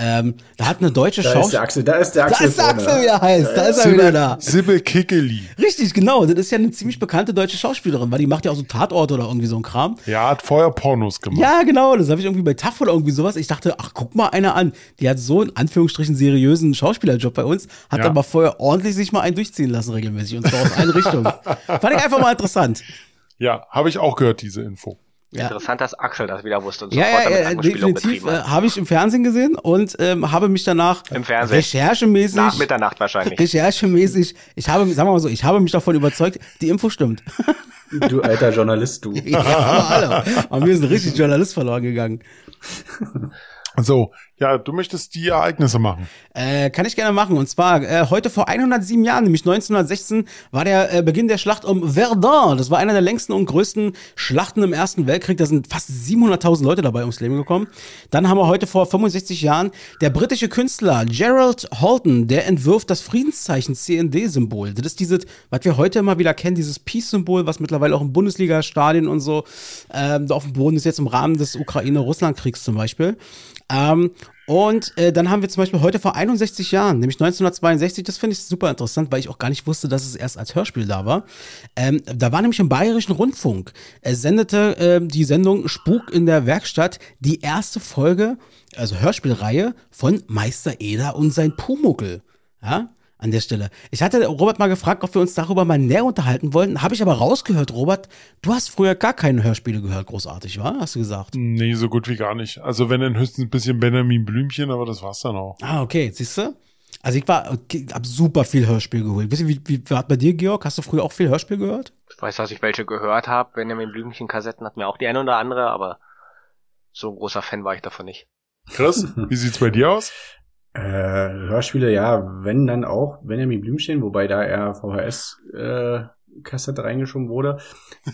Ähm, da hat eine deutsche Da ist der Schauspielerin. Axel, da ist der Da Axel. ist der. Axel wieder heiß, da ist er wieder da. Sibyl Kickeli. Richtig, genau. Das ist ja eine ziemlich bekannte deutsche Schauspielerin, weil die macht ja auch so Tatort oder irgendwie so ein Kram. Ja, hat vorher Pornos gemacht. Ja, genau. Das habe ich irgendwie bei TAF oder irgendwie sowas. Ich dachte, ach, guck mal einer an. Die hat so in Anführungsstrichen seriösen Schauspielerjob bei uns, hat Ja. aber vorher ordentlich sich mal einen durchziehen lassen regelmäßig und zwar aus allen Richtungen. Fand ich einfach mal interessant. Ja, habe ich auch gehört, diese Info. Ja. Interessant, dass Axel das wieder wusste und Ja, sofort ja, damit ja definitiv. betrieben Äh, habe ich im Fernsehen gesehen und ähm, habe mich danach Im Fernsehen. recherchemäßig, Nach Mitternacht wahrscheinlich. recherchemäßig, ich habe, sagen wir mal so, ich habe mich davon überzeugt, die Info stimmt. Du alter Journalist, du. ja, alle. Aber mir ist ein richtig Journalist verloren gegangen. So, Ja, du möchtest die Ereignisse machen. Äh, kann ich gerne machen. Und zwar äh, heute vor 107 Jahren, nämlich 1916, war der äh, Beginn der Schlacht um Verdun. Das war einer der längsten und größten Schlachten im Ersten Weltkrieg. Da sind fast 700.000 Leute dabei ums Leben gekommen. Dann haben wir heute vor 65 Jahren der britische Künstler Gerald Holton, der entwirft das Friedenszeichen CND-Symbol. Das ist dieses, was wir heute immer wieder kennen, dieses Peace-Symbol, was mittlerweile auch im Bundesliga-Stadien und so ähm, auf dem Boden ist, jetzt im Rahmen des Ukraine-Russland-Kriegs zum Beispiel. Ähm, und äh, dann haben wir zum Beispiel heute vor 61 Jahren, nämlich 1962, das finde ich super interessant, weil ich auch gar nicht wusste, dass es erst als Hörspiel da war. Ähm, da war nämlich im Bayerischen Rundfunk, es sendete äh, die Sendung Spuk in der Werkstatt die erste Folge, also Hörspielreihe von Meister Eder und sein Pumuckel. Ja, an der Stelle. Ich hatte Robert mal gefragt, ob wir uns darüber mal näher unterhalten wollten, habe ich aber rausgehört, Robert, du hast früher gar keine Hörspiele gehört, großartig, war? Hast du gesagt? Nee, so gut wie gar nicht. Also wenn dann höchstens ein bisschen Benjamin Blümchen, aber das war's dann auch. Ah, okay, siehst du? Also ich war, okay, hab super viel Hörspiel geholt. Wisst ihr, wie, wie war bei dir, Georg? Hast du früher auch viel Hörspiel gehört? Ich weiß, dass ich welche gehört habe. Benjamin Blümchen Kassetten hat mir auch die eine oder andere, aber so ein großer Fan war ich davon nicht. Chris, wie sieht's bei dir aus? Äh, Hörspiele, ja, wenn dann auch Benjamin Blümchen, wobei da eher VHS äh, Kassette reingeschoben wurde.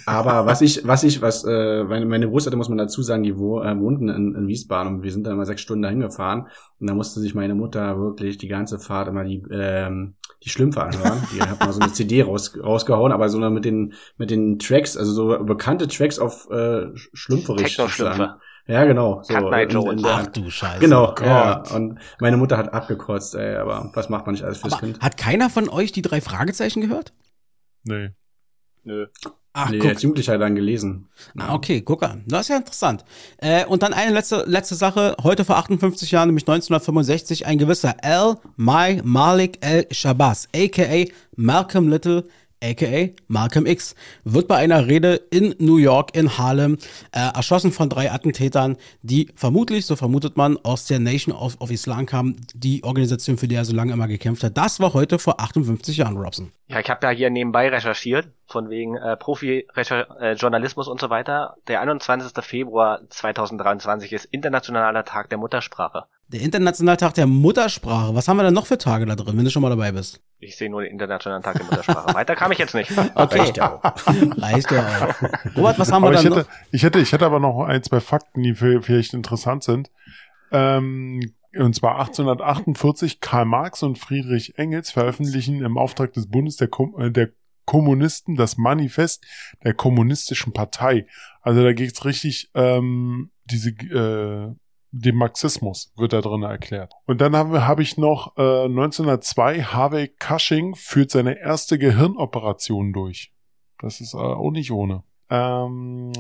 Aber was ich, was ich, was, äh, meine, meine Großeltern muss man dazu sagen, die wo, äh, wohnten in, in Wiesbaden und wir sind dann immer sechs Stunden dahin gefahren und da musste sich meine Mutter wirklich die ganze Fahrt immer die, ähm, die Schlümpfe anhören. Die hat mal so eine CD raus, rausgehauen, aber so mit den, mit den Tracks, also so bekannte Tracks auf äh, Schlümpferisch. Techno-Schlümpfe. Ja, genau. So, Cut Night in- Joe. in der- Ach du Scheiße. Genau, Gott. ja. Und meine Mutter hat abgekotzt, ey, aber was macht man nicht alles fürs Aber Kind? hat keiner von euch die drei Fragezeichen gehört? Nee. Nö. Ach, nee, guck. als Jugendlicher dann gelesen. Ah, okay, guck an. Das ist ja interessant. Äh, und dann eine letzte, letzte Sache. Heute vor 58 Jahren, nämlich 1965, ein gewisser Al Mai Malik El Shabazz, a.k.a. Malcolm Little, a.k.a. Malcolm X, wird bei einer Rede in New York, in Harlem, äh, erschossen von drei Attentätern, die vermutlich, so vermutet man, aus der Nation of, of Islam kamen, die Organisation, für die er so lange immer gekämpft hat. Das war heute vor 58 Jahren, Robson. Ja, ich habe ja hier nebenbei recherchiert, von wegen äh, Profi-Journalismus und so weiter. Der 21. Februar 2023 ist Internationaler Tag der Muttersprache. Der Internationale Tag der Muttersprache. Was haben wir denn noch für Tage da drin, wenn du schon mal dabei bist? Ich sehe nur den Internationalen Tag der Muttersprache. Weiter kam ich jetzt nicht. Okay. Reicht ja auch. Reicht ja auch. Robert, was haben wir Aber ich dann hätte, noch? ich hätte, ich hätte aber noch ein, zwei Fakten, die für- vielleicht interessant sind. Ähm, und zwar 1848, Karl Marx und Friedrich Engels veröffentlichen im Auftrag des Bundes der, Kom äh, der Kommunisten das Manifest der Kommunistischen Partei. Also da geht's richtig, ähm, diese, äh, dem Marxismus wird da drin erklärt. Und dann haben wir, habe ich noch äh, 1902, Harvey Cushing führt seine erste Gehirnoperation durch. Das ist äh, auch nicht ohne. Ähm,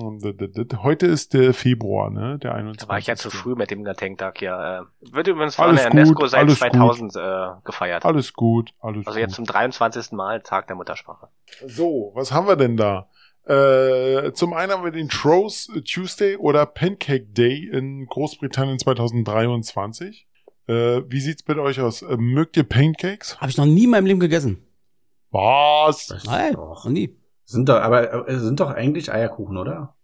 heute ist der Februar, ne? Der 21. Da war ich ja zu früh mit dem Gedenktag hier. Äh, wird übrigens von der UNESCO seit alles 2000 äh, gefeiert. Alles gut, alles Also gut. jetzt zum 23. Mal Tag der Muttersprache. So, was haben wir denn da? Äh, zum einen haben wir den Trows Tuesday oder Pancake Day in Großbritannien 2023. Äh, wie sieht's mit euch aus? Äh, mögt ihr Pancakes? Habe ich noch nie in meinem Leben gegessen. Was? Nein, doch. noch nie. Sind doch, aber äh, sind doch eigentlich Eierkuchen, oder?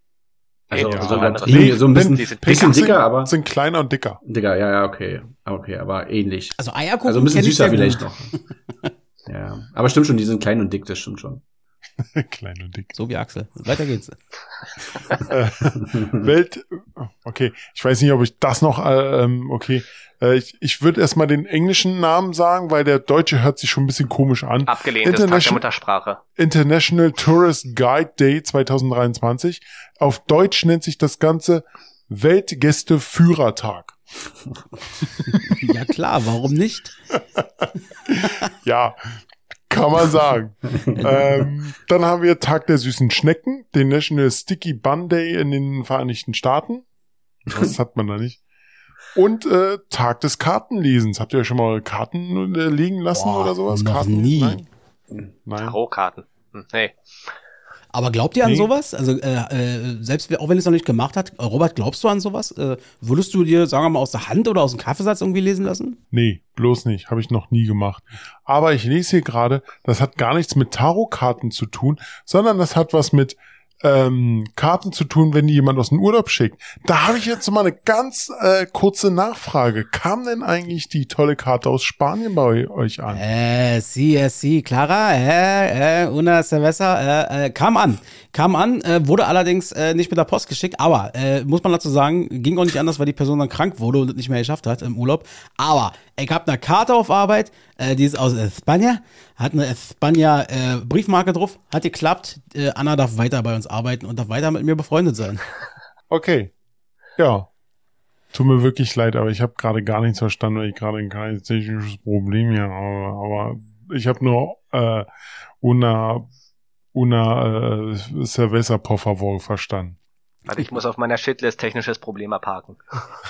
Also, Ja, so, übertrieben, so ein bisschen, die sind- bisschen dicker, sind, aber. sind kleiner und dicker. Digga, ja, ja, okay. Okay, aber ähnlich. Also Eierkuchen Also ein bisschen süßer vielleicht noch. ja. Aber stimmt schon, die sind klein und dick, das stimmt schon. Klein und dick. So wie Axel. Weiter geht's. äh, Welt, okay, ich weiß nicht, ob ich das noch, äh, ähm, okay, äh, ich, ich würde erstmal den englischen Namen sagen, weil der deutsche hört sich schon ein bisschen komisch an. Abgelehnt ist Tag der International- Muttersprache. International Tourist Guide Day 2023. Auf Deutsch nennt sich das Ganze Weltgäste-Führertag. ja klar, warum nicht? Ja, kann man sagen. ähm, dann haben wir Tag der süßen Schnecken, den National Sticky Bun Day in den Vereinigten Staaten. Das hat man da nicht. Und äh, Tag des Kartenlesens. Habt ihr schon mal Karten äh, liegen lassen Boah, oder sowas? noch Karten? nie. Nein. Nein. Tarotkarten. Hm, nee. Aber glaubt ihr an Nee. sowas? Also äh, äh, selbst auch wenn es noch nicht gemacht hat, äh, Robert, glaubst du an sowas? Äh, würdest du dir, sagen wir mal, aus der Hand oder aus dem Kaffeesatz irgendwie lesen lassen? Nee, bloß nicht. Habe ich noch nie gemacht. Aber ich lese hier gerade, das hat gar nichts mit Tarotkarten zu tun, sondern das hat was mit ähm, Karten zu tun, wenn die jemand aus dem Urlaub schickt. Da habe ich jetzt mal eine ganz äh, kurze Nachfrage. Kam denn eigentlich die tolle Karte aus Spanien bei euch an? Äh, sie, äh, sie, Clara, äh, äh, una cerveza, äh, äh, kam an. Kam an, äh, wurde allerdings äh, nicht mit der Post geschickt, aber äh, muss man dazu sagen, ging auch nicht anders, weil die Person dann krank wurde und nicht mehr geschafft hat im Urlaub. Aber ich habe eine Karte auf Arbeit, äh, die ist aus Spanien, hat eine äh, Briefmarke drauf, hat geklappt. Äh, Anna darf weiter bei uns arbeiten und darf weiter mit mir befreundet sein. Okay. Ja. Tut mir wirklich leid, aber ich habe gerade gar nichts verstanden, weil ich gerade ein kleines technisches Problem hier habe. Aber ich habe nur äh, una, una äh, cerveza por favor verstanden. Warte, ich muss auf meiner Shitlist technisches Problem abhaken.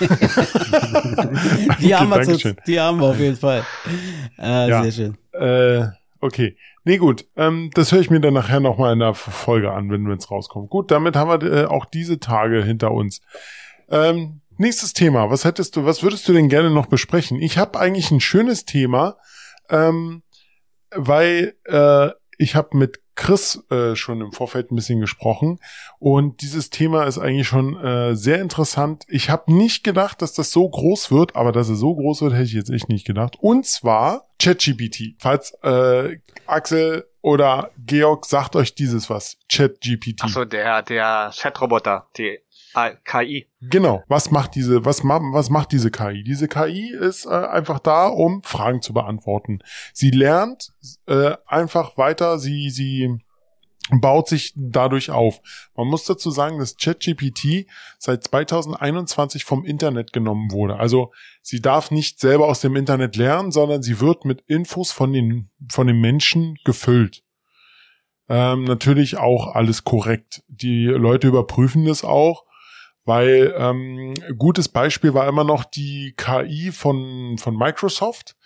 Die haben wir, zu, die haben wir auf jeden Fall. Äh, Ja. Sehr schön. Äh, okay. Nee, gut. Ähm, das höre ich mir dann nachher nochmal in der Folge an, wenn es rauskommt. Gut, damit haben wir äh, auch diese Tage hinter uns. Ähm, nächstes Thema. Was hättest du, was würdest du denn gerne noch besprechen? Ich habe eigentlich ein schönes Thema, ähm, weil äh, ich habe mit Chris äh, schon im Vorfeld ein bisschen gesprochen und dieses Thema ist eigentlich schon äh, sehr interessant. Ich habe nicht gedacht, dass das so groß wird, aber dass es so groß wird, hätte ich jetzt echt nicht gedacht. Und zwar ChatGPT. Falls äh, Axel oder Georg sagt euch dieses was, ChatGPT. Achso, der, der Chatroboter, die KI. Genau. Was macht diese, was, ma was macht diese KI? Diese KI ist äh, einfach da, um Fragen zu beantworten. Sie lernt äh, einfach weiter, sie, sie baut sich dadurch auf. Man muss dazu sagen, dass ChatGPT seit 2021 vom Internet genommen wurde. Also sie darf nicht selber aus dem Internet lernen, sondern sie wird mit Infos von den, von den Menschen gefüllt. Ähm, natürlich auch alles korrekt. Die Leute überprüfen das auch weil ähm, gutes Beispiel war immer noch die KI von, von Microsoft,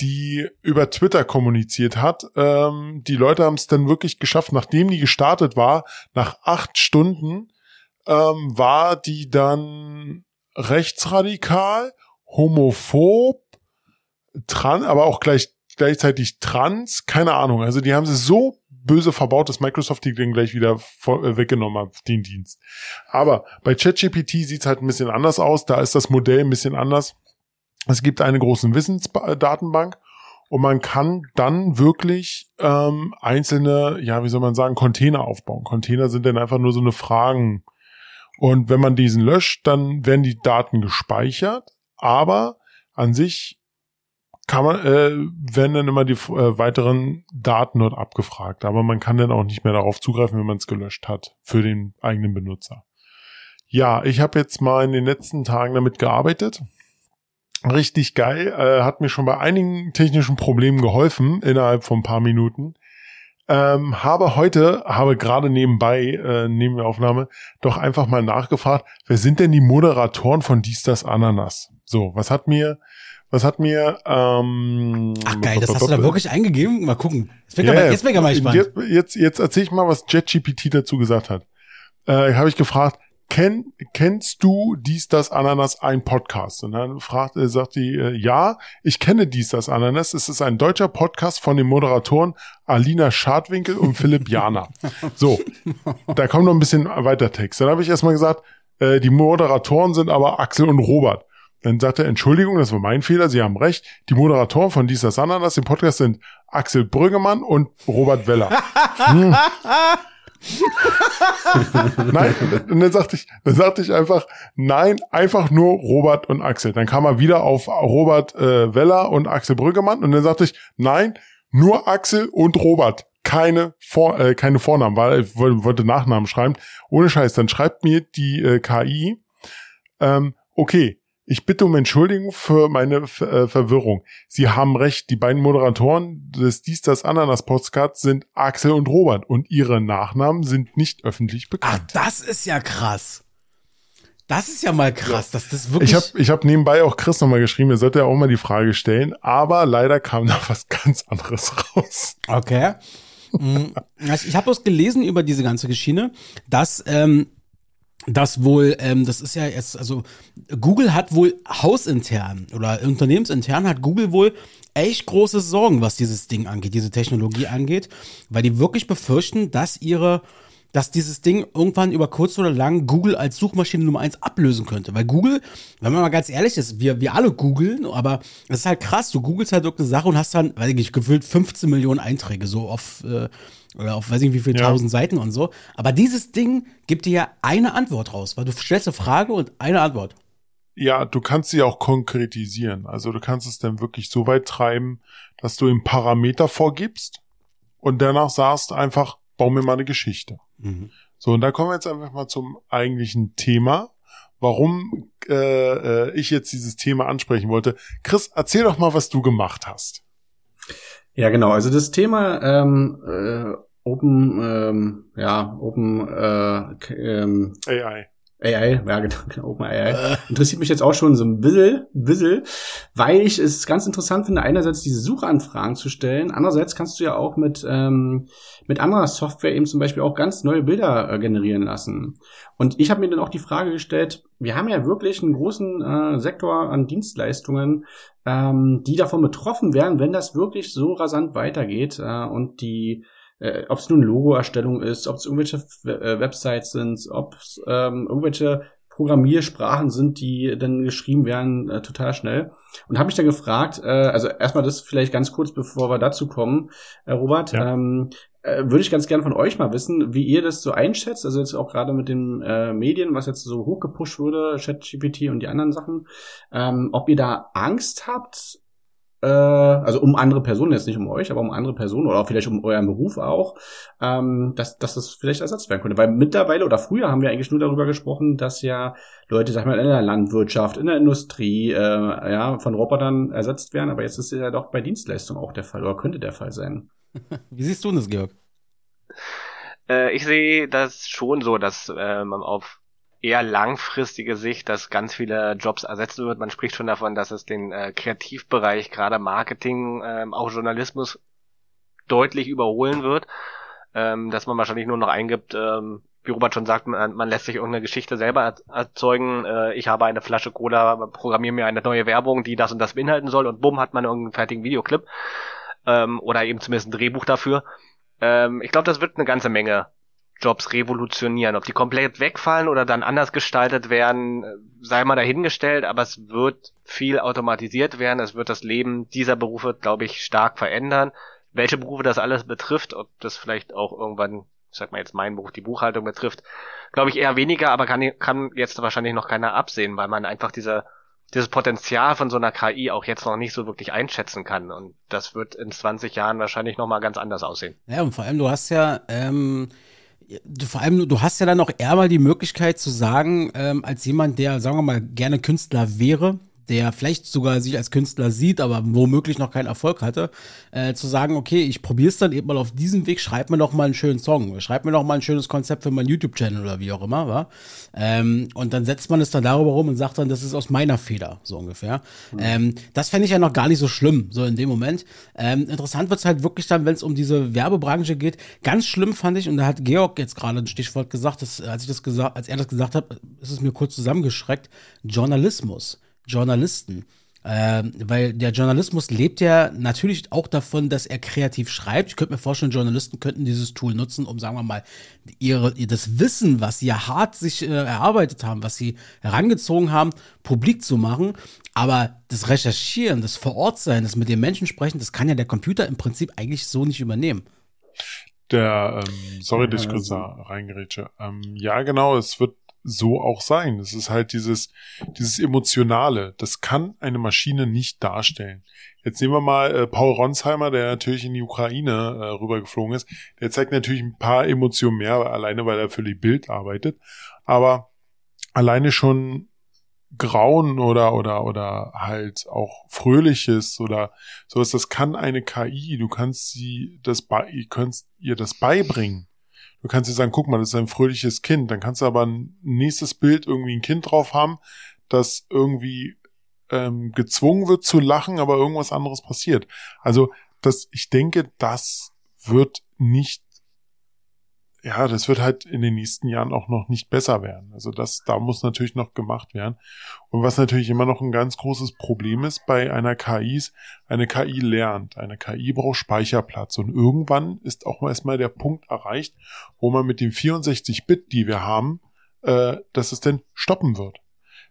die über Twitter kommuniziert hat. Ähm, die Leute haben es dann wirklich geschafft, nachdem die gestartet war, nach acht Stunden ähm, war die dann rechtsradikal, homophob, tran, aber auch gleich gleichzeitig trans, keine Ahnung. Also die haben sie so böse verbaut, dass Microsoft die dann gleich wieder vor, äh, weggenommen hat, den Dienst. Aber bei ChatGPT sieht's halt ein bisschen anders aus. Da ist das Modell ein bisschen anders. Es gibt eine große Wissensdatenbank und man kann dann wirklich ähm, einzelne, ja, wie soll man sagen, Container aufbauen. Container sind dann einfach nur so eine Fragen. Und wenn man diesen löscht, dann werden die Daten gespeichert, aber an sich kann man, äh, werden dann immer die äh, weiteren Daten dort abgefragt. Aber man kann dann auch nicht mehr darauf zugreifen, wenn man es gelöscht hat für den eigenen Benutzer. Ja, ich habe jetzt mal in den letzten Tagen damit gearbeitet. Richtig geil. Äh, hat mir schon bei einigen technischen Problemen geholfen innerhalb von ein paar Minuten. Ähm, habe heute, habe gerade nebenbei, äh, neben der Aufnahme, doch einfach mal nachgefragt, wer sind denn die Moderatoren von Dies, das, Ananas? So, was hat mir, was hat mir, ähm, Ach geil, das hast du da wirklich eingegeben? Mal gucken. Jetzt bin ich bin ich mal gespannt. Jetzt, jetzt, jetzt erzähl ich mal, was JetGPT dazu gesagt hat. Äh, habe ich gefragt, kenn, kennst du dies, das, Ananas, ein Podcast? Und dann fragt, äh, sagt die, äh, ja, ich kenne dies, das, Ananas. Es ist ein deutscher Podcast von den Moderatoren Alina Schadwinkel und Philipp Jana. So, da kommt noch ein bisschen weiter Text. Dann habe ich erstmal gesagt, äh, die Moderatoren sind aber Axel und Robert. Dann sagt er, Entschuldigung, das war mein Fehler, Sie haben recht. Die Moderatoren von Dies, das, Ananas, dem Podcast sind Axel Brüggemann und Robert Weller. Hm. nein, und dann sagte ich, dann sagte ich einfach, nein, einfach nur Robert und Axel. Dann kam er wieder auf Robert äh, Weller und Axel Brüggemann und dann sagte ich, nein, nur Axel und Robert. Keine, Vor äh, keine Vornamen, weil ich wollte, Nachnamen schreiben. Ohne Scheiß, dann schreibt mir die äh, KI, ähm, okay, ich bitte um Entschuldigung für meine äh, Verwirrung. Sie haben recht, die beiden Moderatoren des Dies, das Ananas Podcast sind Axel und Robert und ihre Nachnamen sind nicht öffentlich Ach, bekannt. das ist ja krass. Das ist ja mal krass, dass das wirklich. Ich habe ich hab nebenbei auch Chris nochmal geschrieben, er sollte ja auch mal die Frage stellen, aber leider kam da was ganz anderes raus. Okay. Mm, also ich habe bloß gelesen über diese ganze Geschichte, dass ähm, das wohl, ähm, das ist ja jetzt, also Google hat wohl hausintern oder unternehmensintern hat Google wohl echt große Sorgen, was dieses Ding angeht, diese Technologie angeht, weil die wirklich befürchten, dass ihre dass dieses Ding irgendwann über kurz oder lang Google als Suchmaschine Nummer eins ablösen könnte. Weil Google, wenn man mal ganz ehrlich ist, wir, wir alle googeln, aber es ist halt krass, du googelst halt irgendeine Sache und hast dann, weiß ich nicht, gefühlt 15 Millionen Einträge, so auf, äh, auf weiß ich nicht wie viele Ja. tausend Seiten und so. Aber dieses Ding gibt dir ja eine Antwort raus, weil du stellst eine Frage und eine Antwort. Ja, du kannst sie auch konkretisieren. Also du kannst es dann wirklich so weit treiben, dass du ihm Parameter vorgibst und danach sagst einfach, bau mir mal eine Geschichte. Mhm. So, und da kommen wir jetzt einfach mal zum eigentlichen Thema, warum äh, äh, ich jetzt dieses Thema ansprechen wollte. Chris, erzähl doch mal, was du gemacht hast. Ja, genau. Also das Thema ähm, äh, Open, ähm, ja, Open äh, ähm, AI. AI, ja genau, genau Open AI, interessiert mich jetzt auch schon so ein bisschen, bisschen, weil ich es ganz interessant finde, einerseits diese Suchanfragen zu stellen, andererseits kannst du ja auch mit, ähm, mit anderer Software eben zum Beispiel auch ganz neue Bilder äh, generieren lassen. Und ich habe mir dann auch die Frage gestellt, wir haben ja wirklich einen großen äh, Sektor an Dienstleistungen, ähm, die davon betroffen wären, wenn das wirklich so rasant weitergeht äh, und die äh, ob es nun Logo-Erstellung ist, ob es irgendwelche äh, Websites sind, ob es ähm, irgendwelche Programmiersprachen sind, die dann geschrieben werden, äh, total schnell. Und habe mich dann gefragt, äh, also erstmal das vielleicht ganz kurz, bevor wir dazu kommen, äh, Robert, Ja. ähm, äh, würde ich ganz gerne von euch mal wissen, wie ihr das so einschätzt, also jetzt auch gerade mit den äh, Medien, was jetzt so hochgepusht wurde, ChatGPT und die anderen Sachen, ähm, ob ihr da Angst habt, äh, also um andere Personen, jetzt nicht um euch, aber um andere Personen oder auch vielleicht um euren Beruf auch, ähm, dass, dass das vielleicht ersetzt werden könnte. Weil mittlerweile oder früher haben wir eigentlich nur darüber gesprochen, dass ja Leute, sag ich mal, in der Landwirtschaft, in der Industrie, äh, ja, von Robotern ersetzt werden, aber jetzt ist es ja doch bei Dienstleistungen auch der Fall oder könnte der Fall sein. Wie siehst du das, Georg? Äh, ich sehe das schon so, dass äh, man auf eher langfristige Sicht, dass ganz viele Jobs ersetzen wird. Man spricht schon davon, dass es den äh, Kreativbereich, gerade Marketing, ähm, auch Journalismus deutlich überholen wird. Ähm, dass man wahrscheinlich nur noch eingibt, ähm, wie Robert schon sagt, man, man lässt sich irgendeine Geschichte selber er erzeugen. Äh, ich habe eine Flasche Cola, programmiere mir eine neue Werbung, die das und das beinhalten soll und bumm, hat man irgendeinen fertigen Videoclip. Ähm, oder eben zumindest ein Drehbuch dafür. Ähm, ich glaube, das wird eine ganze Menge Jobs revolutionieren. Ob die komplett wegfallen oder dann anders gestaltet werden, sei mal dahingestellt, aber es wird viel automatisiert werden. Es wird das Leben dieser Berufe, glaube ich, stark verändern. Welche Berufe das alles betrifft, ob das vielleicht auch irgendwann, ich sag mal jetzt mein Beruf, die Buchhaltung betrifft, glaube ich eher weniger, aber kann, kann jetzt wahrscheinlich noch keiner absehen, weil man einfach diese, dieses Potenzial von so einer KI auch jetzt noch nicht so wirklich einschätzen kann. Und das wird in 20 Jahren wahrscheinlich nochmal ganz anders aussehen. Ja, und vor allem, du hast ja, ähm, vor allem, du hast ja dann auch eher mal die Möglichkeit zu sagen, ähm, als jemand, der, sagen wir mal, gerne Künstler wäre, der vielleicht sogar sich als Künstler sieht, aber womöglich noch keinen Erfolg hatte, äh, zu sagen, okay, ich probiere es dann eben mal auf diesem Weg, schreib mir doch mal einen schönen Song, schreib mir doch mal ein schönes Konzept für meinen YouTube-Channel oder wie auch immer, wa? Ähm, und dann setzt man es dann darüber rum und sagt dann, das ist aus meiner Feder, so ungefähr. Ähm, das fände ich ja noch gar nicht so schlimm, so in dem Moment. Ähm, interessant wird es halt wirklich dann, wenn es um diese Werbebranche geht. Ganz schlimm fand ich, und da hat Georg jetzt gerade ein Stichwort gesagt, dass, als ich das gesagt, als er das gesagt hat, ist es mir kurz zusammengeschreckt. Journalismus. Journalisten. Ähm, weil der Journalismus lebt ja natürlich auch davon, dass er kreativ schreibt. Ich könnte mir vorstellen, Journalisten könnten dieses Tool nutzen, um, sagen wir mal, ihre, das Wissen, was sie ja hart sich äh, erarbeitet haben, was sie herangezogen haben, publik zu machen. Aber das Recherchieren, das Vorortsein, das mit den Menschen sprechen, das kann ja der Computer im Prinzip eigentlich so nicht übernehmen. Der, ähm, sorry, dass ich kurz da. Ähm, ja, genau, es wird so auch sein. Es ist halt dieses, dieses Emotionale. Das kann eine Maschine nicht darstellen. Jetzt nehmen wir mal äh, Paul Ronsheimer, der natürlich in die Ukraine äh, rübergeflogen ist. Der zeigt natürlich ein paar Emotionen mehr, alleine weil er für die Bild arbeitet. Aber alleine schon Grauen oder oder oder halt auch Fröhliches oder sowas, das kann eine KI. Du kannst sie das bei, ihr könnt ihr das beibringen. Du kannst dir sagen, guck mal, das ist ein fröhliches Kind. Dann kannst du aber ein nächstes Bild irgendwie ein Kind drauf haben, das irgendwie ähm, gezwungen wird zu lachen, aber irgendwas anderes passiert. Also das, ich denke, das wird nicht ja, das wird halt in den nächsten Jahren auch noch nicht besser werden. Also das, da muss natürlich noch gemacht werden. Und was natürlich immer noch ein ganz großes Problem ist bei einer KI ist, eine KI lernt. Eine KI braucht Speicherplatz. Und irgendwann ist auch erstmal der Punkt erreicht, wo man mit den 64 Bit, die wir haben, äh, dass es denn stoppen wird.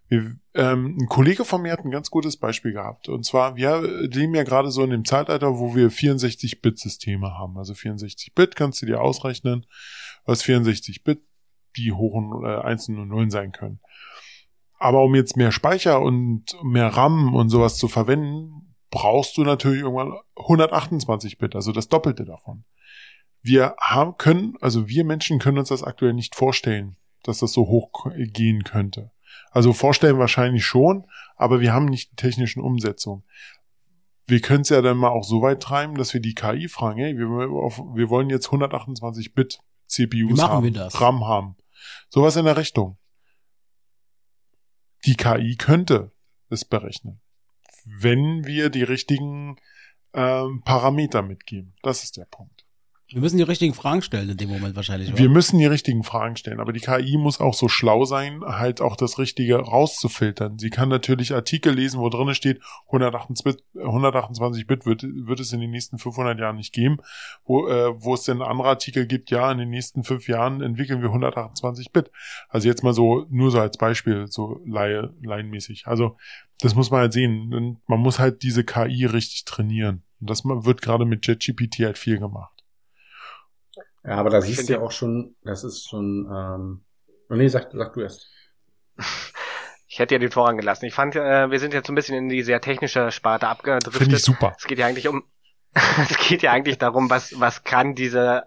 Wir, ähm, ein Kollege von mir hat ein ganz gutes Beispiel gehabt. Und zwar, wir leben ja gerade so in dem Zeitalter, wo wir 64-Bit-Systeme haben. Also 64-Bit kannst du dir ausrechnen, was 64-Bit die hohen äh, Einsen und Nullen sein können. Aber um jetzt mehr Speicher und mehr RAM und sowas zu verwenden, brauchst du natürlich irgendwann 128-Bit, also das Doppelte davon. Wir haben, können, also wir Menschen können uns das aktuell nicht vorstellen, dass das so hoch gehen könnte. Also vorstellen wahrscheinlich schon, aber wir haben nicht die technischen Umsetzungen. Wir können es ja dann mal auch so weit treiben, dass wir die KI fragen, hey, wir, wir wollen jetzt 128 Bit CPUs haben, RAM haben. Sowas in der Richtung. Die KI könnte es berechnen, wenn wir die richtigen ähm, Parameter mitgeben. Das ist der Punkt. Wir müssen die richtigen Fragen stellen in dem Moment wahrscheinlich. Oder? Wir müssen die richtigen Fragen stellen, aber die KI muss auch so schlau sein, halt auch das Richtige rauszufiltern. Sie kann natürlich Artikel lesen, wo drin steht, 128 Bit, 128 Bit wird, wird es in den nächsten 500 Jahren nicht geben. Wo, äh, wo es denn andere Artikel gibt, ja, in den nächsten fünf Jahren entwickeln wir 128 Bit. Also jetzt mal so, nur so als Beispiel, so Laie, laienmäßig. Also das muss man halt sehen. Man muss halt diese KI richtig trainieren. Und das wird gerade mit JetGPT halt viel gemacht. Ja, aber da siehst du ja auch schon, das ist schon, ähm, oh nee, sag, sag du erst. Ich hätte ja den Vorrang gelassen. Ich fand, äh, wir sind jetzt so ein bisschen in die sehr technische Sparte abgedriftet. Finde ich super. Es geht ja eigentlich um, es geht ja eigentlich darum, was, was kann diese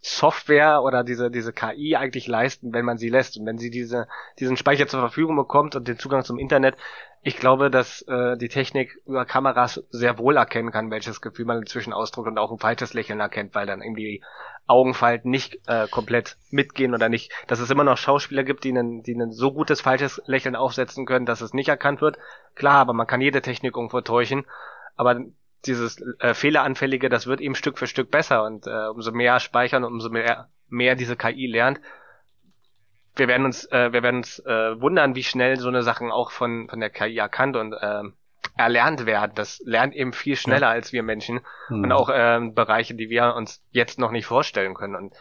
Software oder diese, diese KI eigentlich leisten, wenn man sie lässt. Und wenn sie diese, diesen Speicher zur Verfügung bekommt und den Zugang zum Internet, ich glaube, dass äh, die Technik über Kameras sehr wohl erkennen kann, welches Gefühl man inzwischen ausdrückt und auch ein falsches Lächeln erkennt, weil dann irgendwie Augenfalten nicht äh, komplett mitgehen oder nicht, dass es immer noch Schauspieler gibt, die einen, die ein so gutes falsches Lächeln aufsetzen können, dass es nicht erkannt wird. Klar, aber man kann jede Technik irgendwo täuschen. Aber dieses äh, Fehleranfällige, das wird eben Stück für Stück besser und äh, umso mehr speichern, umso mehr, mehr diese KI lernt, wir werden uns, äh, wir werden uns äh, wundern, wie schnell so eine Sachen auch von von der KI erkannt und äh, erlernt werden. Das lernt eben viel schneller ja. als wir Menschen mhm. und auch äh, Bereiche, die wir uns jetzt noch nicht vorstellen können. Und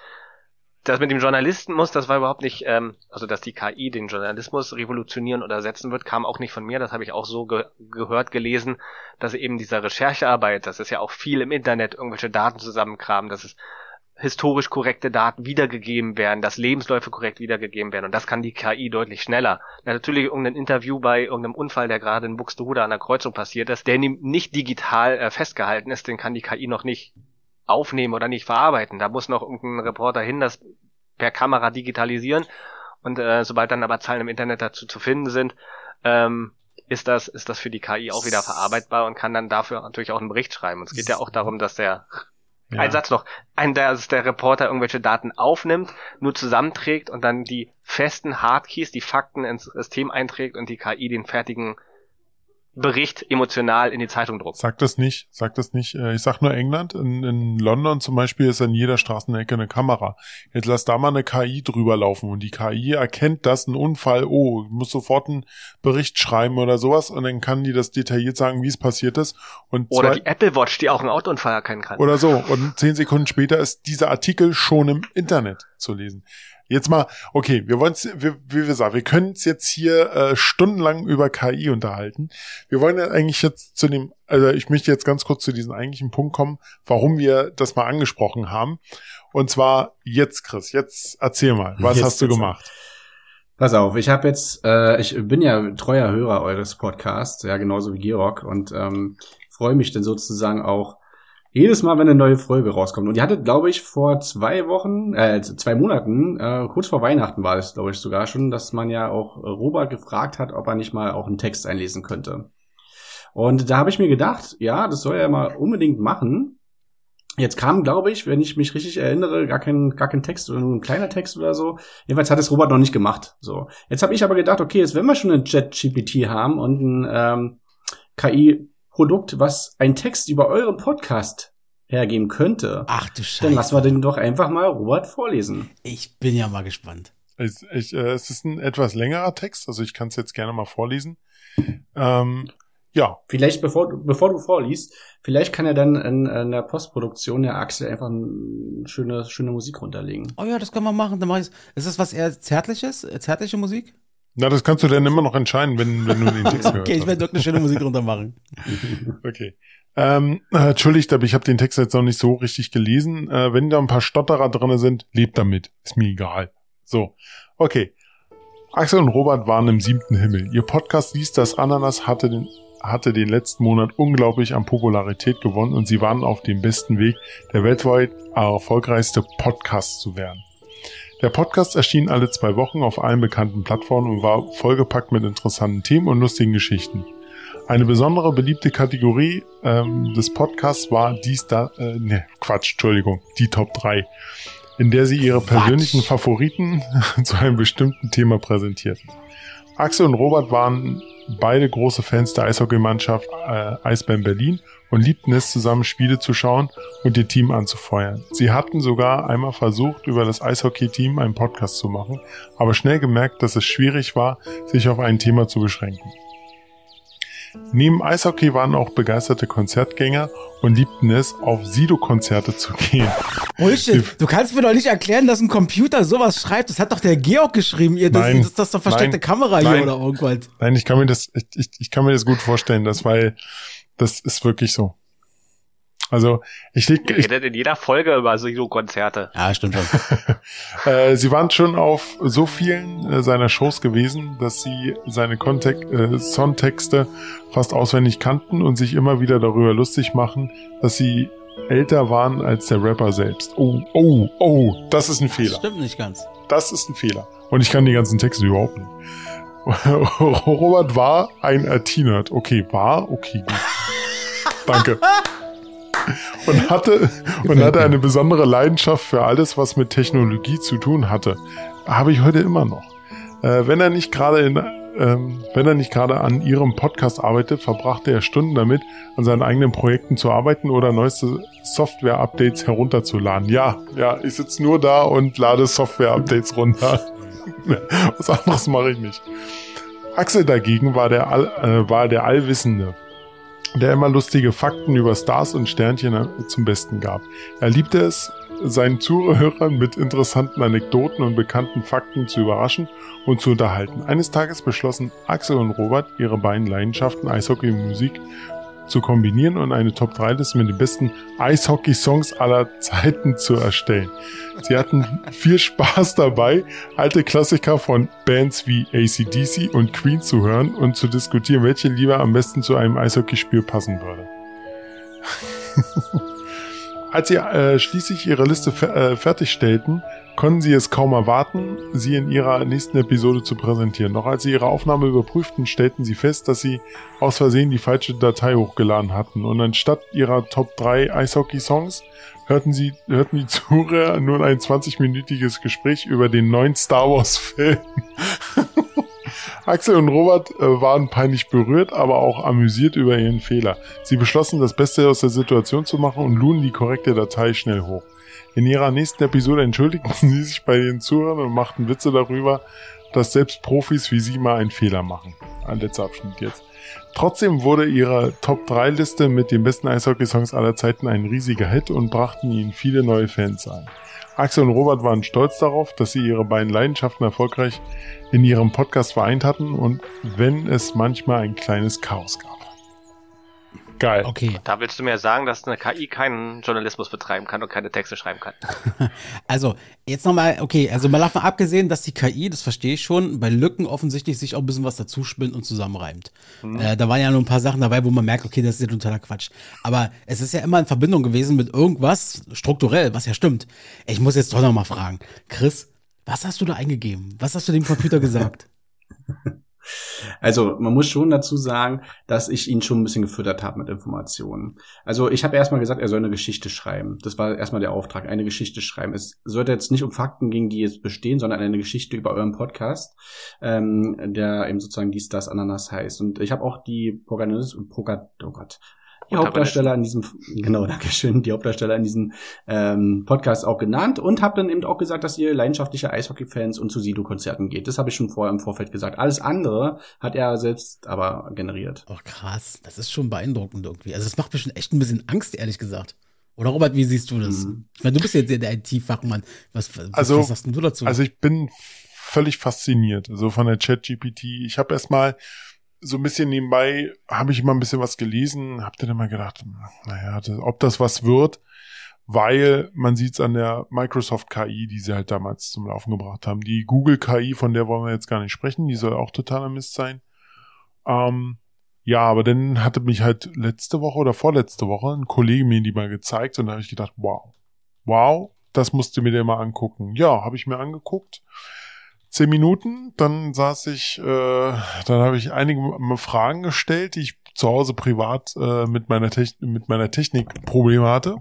das mit dem Journalistenmus, das war überhaupt nicht, ähm, also dass die KI den Journalismus revolutionieren oder ersetzen wird, kam auch nicht von mir. Das habe ich auch so ge gehört, gelesen, dass eben dieser Recherchearbeit, das ist ja auch viel im Internet, irgendwelche Daten zusammenkramen, dass es historisch korrekte Daten wiedergegeben werden, dass Lebensläufe korrekt wiedergegeben werden. Und das kann die KI deutlich schneller. Natürlich irgendein Interview bei irgendeinem Unfall, der gerade in Buxtehude an der Kreuzung passiert ist, der nicht digital äh, festgehalten ist, den kann die KI noch nicht aufnehmen oder nicht verarbeiten. Da muss noch irgendein Reporter hin, das per Kamera digitalisieren. Und äh, sobald dann aber Zahlen im Internet dazu zu finden sind, ähm, ist das, ist das für die KI auch wieder verarbeitbar und kann dann dafür natürlich auch einen Bericht schreiben. Und es geht ja auch darum, dass der ja. Ein Satz noch. Ein, dass der Reporter irgendwelche Daten aufnimmt, nur zusammenträgt und dann die festen Hardkeys, die Fakten ins System einträgt und die KI den fertigen Bericht emotional in die Zeitung druckt. Sag das nicht, sag das nicht. Äh, ich sag nur England. In, in London zum Beispiel ist an jeder Straßenecke eine Kamera. Jetzt lass da mal eine KI drüber laufen und die KI erkennt das, ein Unfall, oh, muss sofort einen Bericht schreiben oder sowas und dann kann die das detailliert sagen, wie es passiert ist. Und oder die Apple Watch, die auch einen Autounfall erkennen kann. Oder so. Und zehn Sekunden später ist dieser Artikel schon im Internet zu lesen. Jetzt mal, okay, wir wollen es, wie, wie wir sagen, wir können es jetzt hier äh, stundenlang über KI unterhalten. Wir wollen ja eigentlich jetzt zu dem, also ich möchte jetzt ganz kurz zu diesem eigentlichen Punkt kommen, warum wir das mal angesprochen haben. Und zwar jetzt, Chris, jetzt erzähl mal, was jetzt hast du gemacht? Pass auf, ich habe jetzt, äh, ich bin ja treuer Hörer eures Podcasts, ja genauso wie Georg und ähm, freue mich dann sozusagen auch jedes Mal, wenn eine neue Folge rauskommt. Und die hatte, glaube ich, vor zwei Wochen, äh, zwei Monaten, äh, kurz vor Weihnachten war es, glaube ich, sogar schon, dass man ja auch Robert gefragt hat, ob er nicht mal auch einen Text einlesen könnte. Und da habe ich mir gedacht, ja, das soll er mal unbedingt machen. Jetzt kam, glaube ich, wenn ich mich richtig erinnere, gar kein, gar kein Text oder nur ein kleiner Text oder so. Jedenfalls hat es Robert noch nicht gemacht. So. Jetzt habe ich aber gedacht, okay, jetzt wenn wir schon einen Chat-GPT haben und ein ähm, KI Produkt, was einen Text über euren Podcast hergeben könnte, Ach du dann Scheiße. lassen wir den doch einfach mal Robert vorlesen. Ich bin ja mal gespannt. Ich, ich, äh, es ist ein etwas längerer Text, also ich kann es jetzt gerne mal vorlesen. Ähm, ja, Vielleicht, bevor, du- bevor du vorliest, vielleicht kann er dann in, in der Postproduktion der Axel einfach eine schöne, schöne Musik runterlegen. Oh ja, das kann man machen. Dann mach ich's. Ist das was eher Zärtliches? Zärtliche Musik? Na, das kannst du dann immer noch entscheiden, wenn, wenn du den Text gehört Okay, ich werde wirklich eine schöne Musik runter machen. Okay. Ähm, äh, entschuldigt, aber ich habe den Text jetzt noch nicht so richtig gelesen. Äh, wenn da ein paar Stotterer drinne sind, lebt damit. Ist mir egal. So, okay. Axel und Robert waren im siebten Himmel. Ihr Podcast Lies das Ananas hatte den, hatte den letzten Monat unglaublich an Popularität gewonnen und sie waren auf dem besten Weg, der weltweit erfolgreichste Podcast zu werden. Der Podcast erschien alle zwei Wochen auf allen bekannten Plattformen und war vollgepackt mit interessanten Themen und lustigen Geschichten. Eine besondere beliebte Kategorie ähm, des Podcasts war dies da, äh, ne, Quatsch, Entschuldigung, die Top 3, in der sie ihre persönlichen Favoriten zu einem bestimmten Thema präsentierten. Axel und Robert waren beide große Fans der Eishockeymannschaft äh, Eisbären Berlin und liebten es, zusammen Spiele zu schauen und ihr Team anzufeuern. Sie hatten sogar einmal versucht, über das Eishockey-Team einen Podcast zu machen, aber schnell gemerkt, dass es schwierig war, sich auf ein Thema zu beschränken. Neben Eishockey waren auch begeisterte Konzertgänger und liebten es, auf Sido-Konzerte zu gehen. Bullshit. Du kannst mir doch nicht erklären, dass ein Computer sowas schreibt. Das hat doch der Georg geschrieben. Ihr, das, Nein. das, das ist doch versteckte Nein. Kamera hier Nein. oder irgendwas. Nein, ich kann mir das, ich, ich, ich kann mir das gut vorstellen, das, weil das ist wirklich so. Also ich leg, Ihr ich, redet in jeder Folge über Sido-Konzerte. Ja, stimmt schon. äh, sie waren schon auf so vielen äh, seiner Shows gewesen, dass sie seine Kontek äh, Songtexte fast auswendig kannten und sich immer wieder darüber lustig machen, dass sie älter waren als der Rapper selbst. Oh, oh, oh, das ist ein Das Fehler. stimmt nicht ganz. Das ist ein Fehler. Und ich kann die ganzen Texte überhaupt nicht. Robert war ein IT-Nerd. Okay, war? Okay, gut. Danke. Und hatte, und hatte eine besondere Leidenschaft für alles, was mit Technologie zu tun hatte. Habe ich heute immer noch. Äh, wenn er nicht gerade in, ähm, wenn er nicht gerade an ihrem Podcast arbeitet, verbrachte er Stunden damit, an seinen eigenen Projekten zu arbeiten oder neueste Software-Updates herunterzuladen. Ja, ja, ich sitze nur da und lade Software-Updates runter. Was anderes mache ich nicht. Axel dagegen war der, All, äh, war der Allwissende, der immer lustige Fakten über Stars und Sternchen äh, zum Besten gab. Er liebte es, seinen Zuhörern mit interessanten Anekdoten und bekannten Fakten zu überraschen und zu unterhalten. Eines Tages beschlossen Axel und Robert, ihre beiden Leidenschaften Eishockey und Musik zu kombinieren und eine Top-3-Liste mit den besten Eishockey-Songs aller Zeiten zu erstellen. Sie hatten viel Spaß dabei, alte Klassiker von Bands wie ACDC und Queen zu hören und zu diskutieren, welche lieber am besten zu einem Eishockeyspiel passen würde. Als sie äh, schließlich ihre Liste äh, fertigstellten, konnten sie es kaum erwarten, sie in ihrer nächsten Episode zu präsentieren. Noch als sie ihre Aufnahme überprüften, stellten sie fest, dass sie aus Versehen die falsche Datei hochgeladen hatten. Und anstatt ihrer Top 3 Eishockey-Songs hörten sie, hörten die Zuhörer nun ein 20-minütiges Gespräch über den neuen Star Wars-Film. Axel und Robert äh, waren peinlich berührt, aber auch amüsiert über ihren Fehler. Sie beschlossen, das Beste aus der Situation zu machen und luden die korrekte Datei schnell hoch. In ihrer nächsten Episode entschuldigten sie sich bei den Zuhörern und machten Witze darüber, dass selbst Profis wie sie mal einen Fehler machen. Ein letzter Abschnitt jetzt. Trotzdem wurde ihre Top-3-Liste mit den besten Eishockey-Songs aller Zeiten ein riesiger Hit und brachten ihnen viele neue Fans ein. Axel und Robert waren stolz darauf, dass sie ihre beiden Leidenschaften erfolgreich in ihrem Podcast vereint hatten und wenn es manchmal ein kleines Chaos gab. Geil. Okay. Da willst du mir sagen, dass eine KI keinen Journalismus betreiben kann und keine Texte schreiben kann. Also, jetzt nochmal, okay, also mal davon abgesehen, dass die KI, das verstehe ich schon, bei Lücken offensichtlich sich auch ein bisschen was dazu spinnt und zusammenreimt. Äh, da waren ja nur ein paar Sachen dabei, wo man merkt, okay, das ist ja totaler Quatsch. Aber es ist ja immer in Verbindung gewesen mit irgendwas strukturell, was ja stimmt. Ich muss jetzt doch noch mal fragen. Chris, was hast du da eingegeben? Was hast du dem Computer gesagt? Also man muss schon dazu sagen, dass ich ihn schon ein bisschen gefüttert habe mit Informationen. Also ich habe erstmal gesagt, er soll eine Geschichte schreiben. Das war erstmal der Auftrag, eine Geschichte schreiben. Es sollte jetzt nicht um Fakten gehen, die jetzt bestehen, sondern eine Geschichte über euren Podcast, ähm, der eben sozusagen dies, das, Ananas heißt. Und ich habe auch die Protagonisten, oh Gott, die Hauptdarsteller in diesem, genau, danke schön, die Hauptdarsteller in diesem ähm, Podcast auch genannt und habe dann eben auch gesagt, dass ihr leidenschaftliche Eishockey-Fans und zu Sido-Konzerten geht. Das habe ich schon vorher im Vorfeld gesagt. Alles andere hat er selbst aber generiert. Oh, krass. Das ist schon beeindruckend irgendwie. Also, das macht mir schon echt ein bisschen Angst, ehrlich gesagt. Oder Robert, wie siehst du das? Mhm. Ich meine, du bist jetzt der IT-Fachmann. Was, was, Also- was sagst denn du dazu? Also ich bin völlig fasziniert, so von der Chat-GPT. Ich habe erstmal so ein bisschen nebenbei, habe ich immer ein bisschen was gelesen, habe dann immer gedacht, naja, ob das was wird, weil man sieht es an der Microsoft KI, die sie halt damals zum Laufen gebracht haben. Die Google KI, von der wollen wir jetzt gar nicht sprechen, die soll auch totaler Mist sein. Ähm, ja, aber dann hatte mich halt letzte Woche oder vorletzte Woche ein Kollege mir die mal gezeigt und da habe ich gedacht, wow, wow, das musst du mir dir mal angucken. Ja, habe ich mir angeguckt. Zehn Minuten, dann saß ich, äh, dann habe ich einige Fragen gestellt, die ich zu Hause privat äh, mit meiner Techn mit meiner Technik Probleme hatte.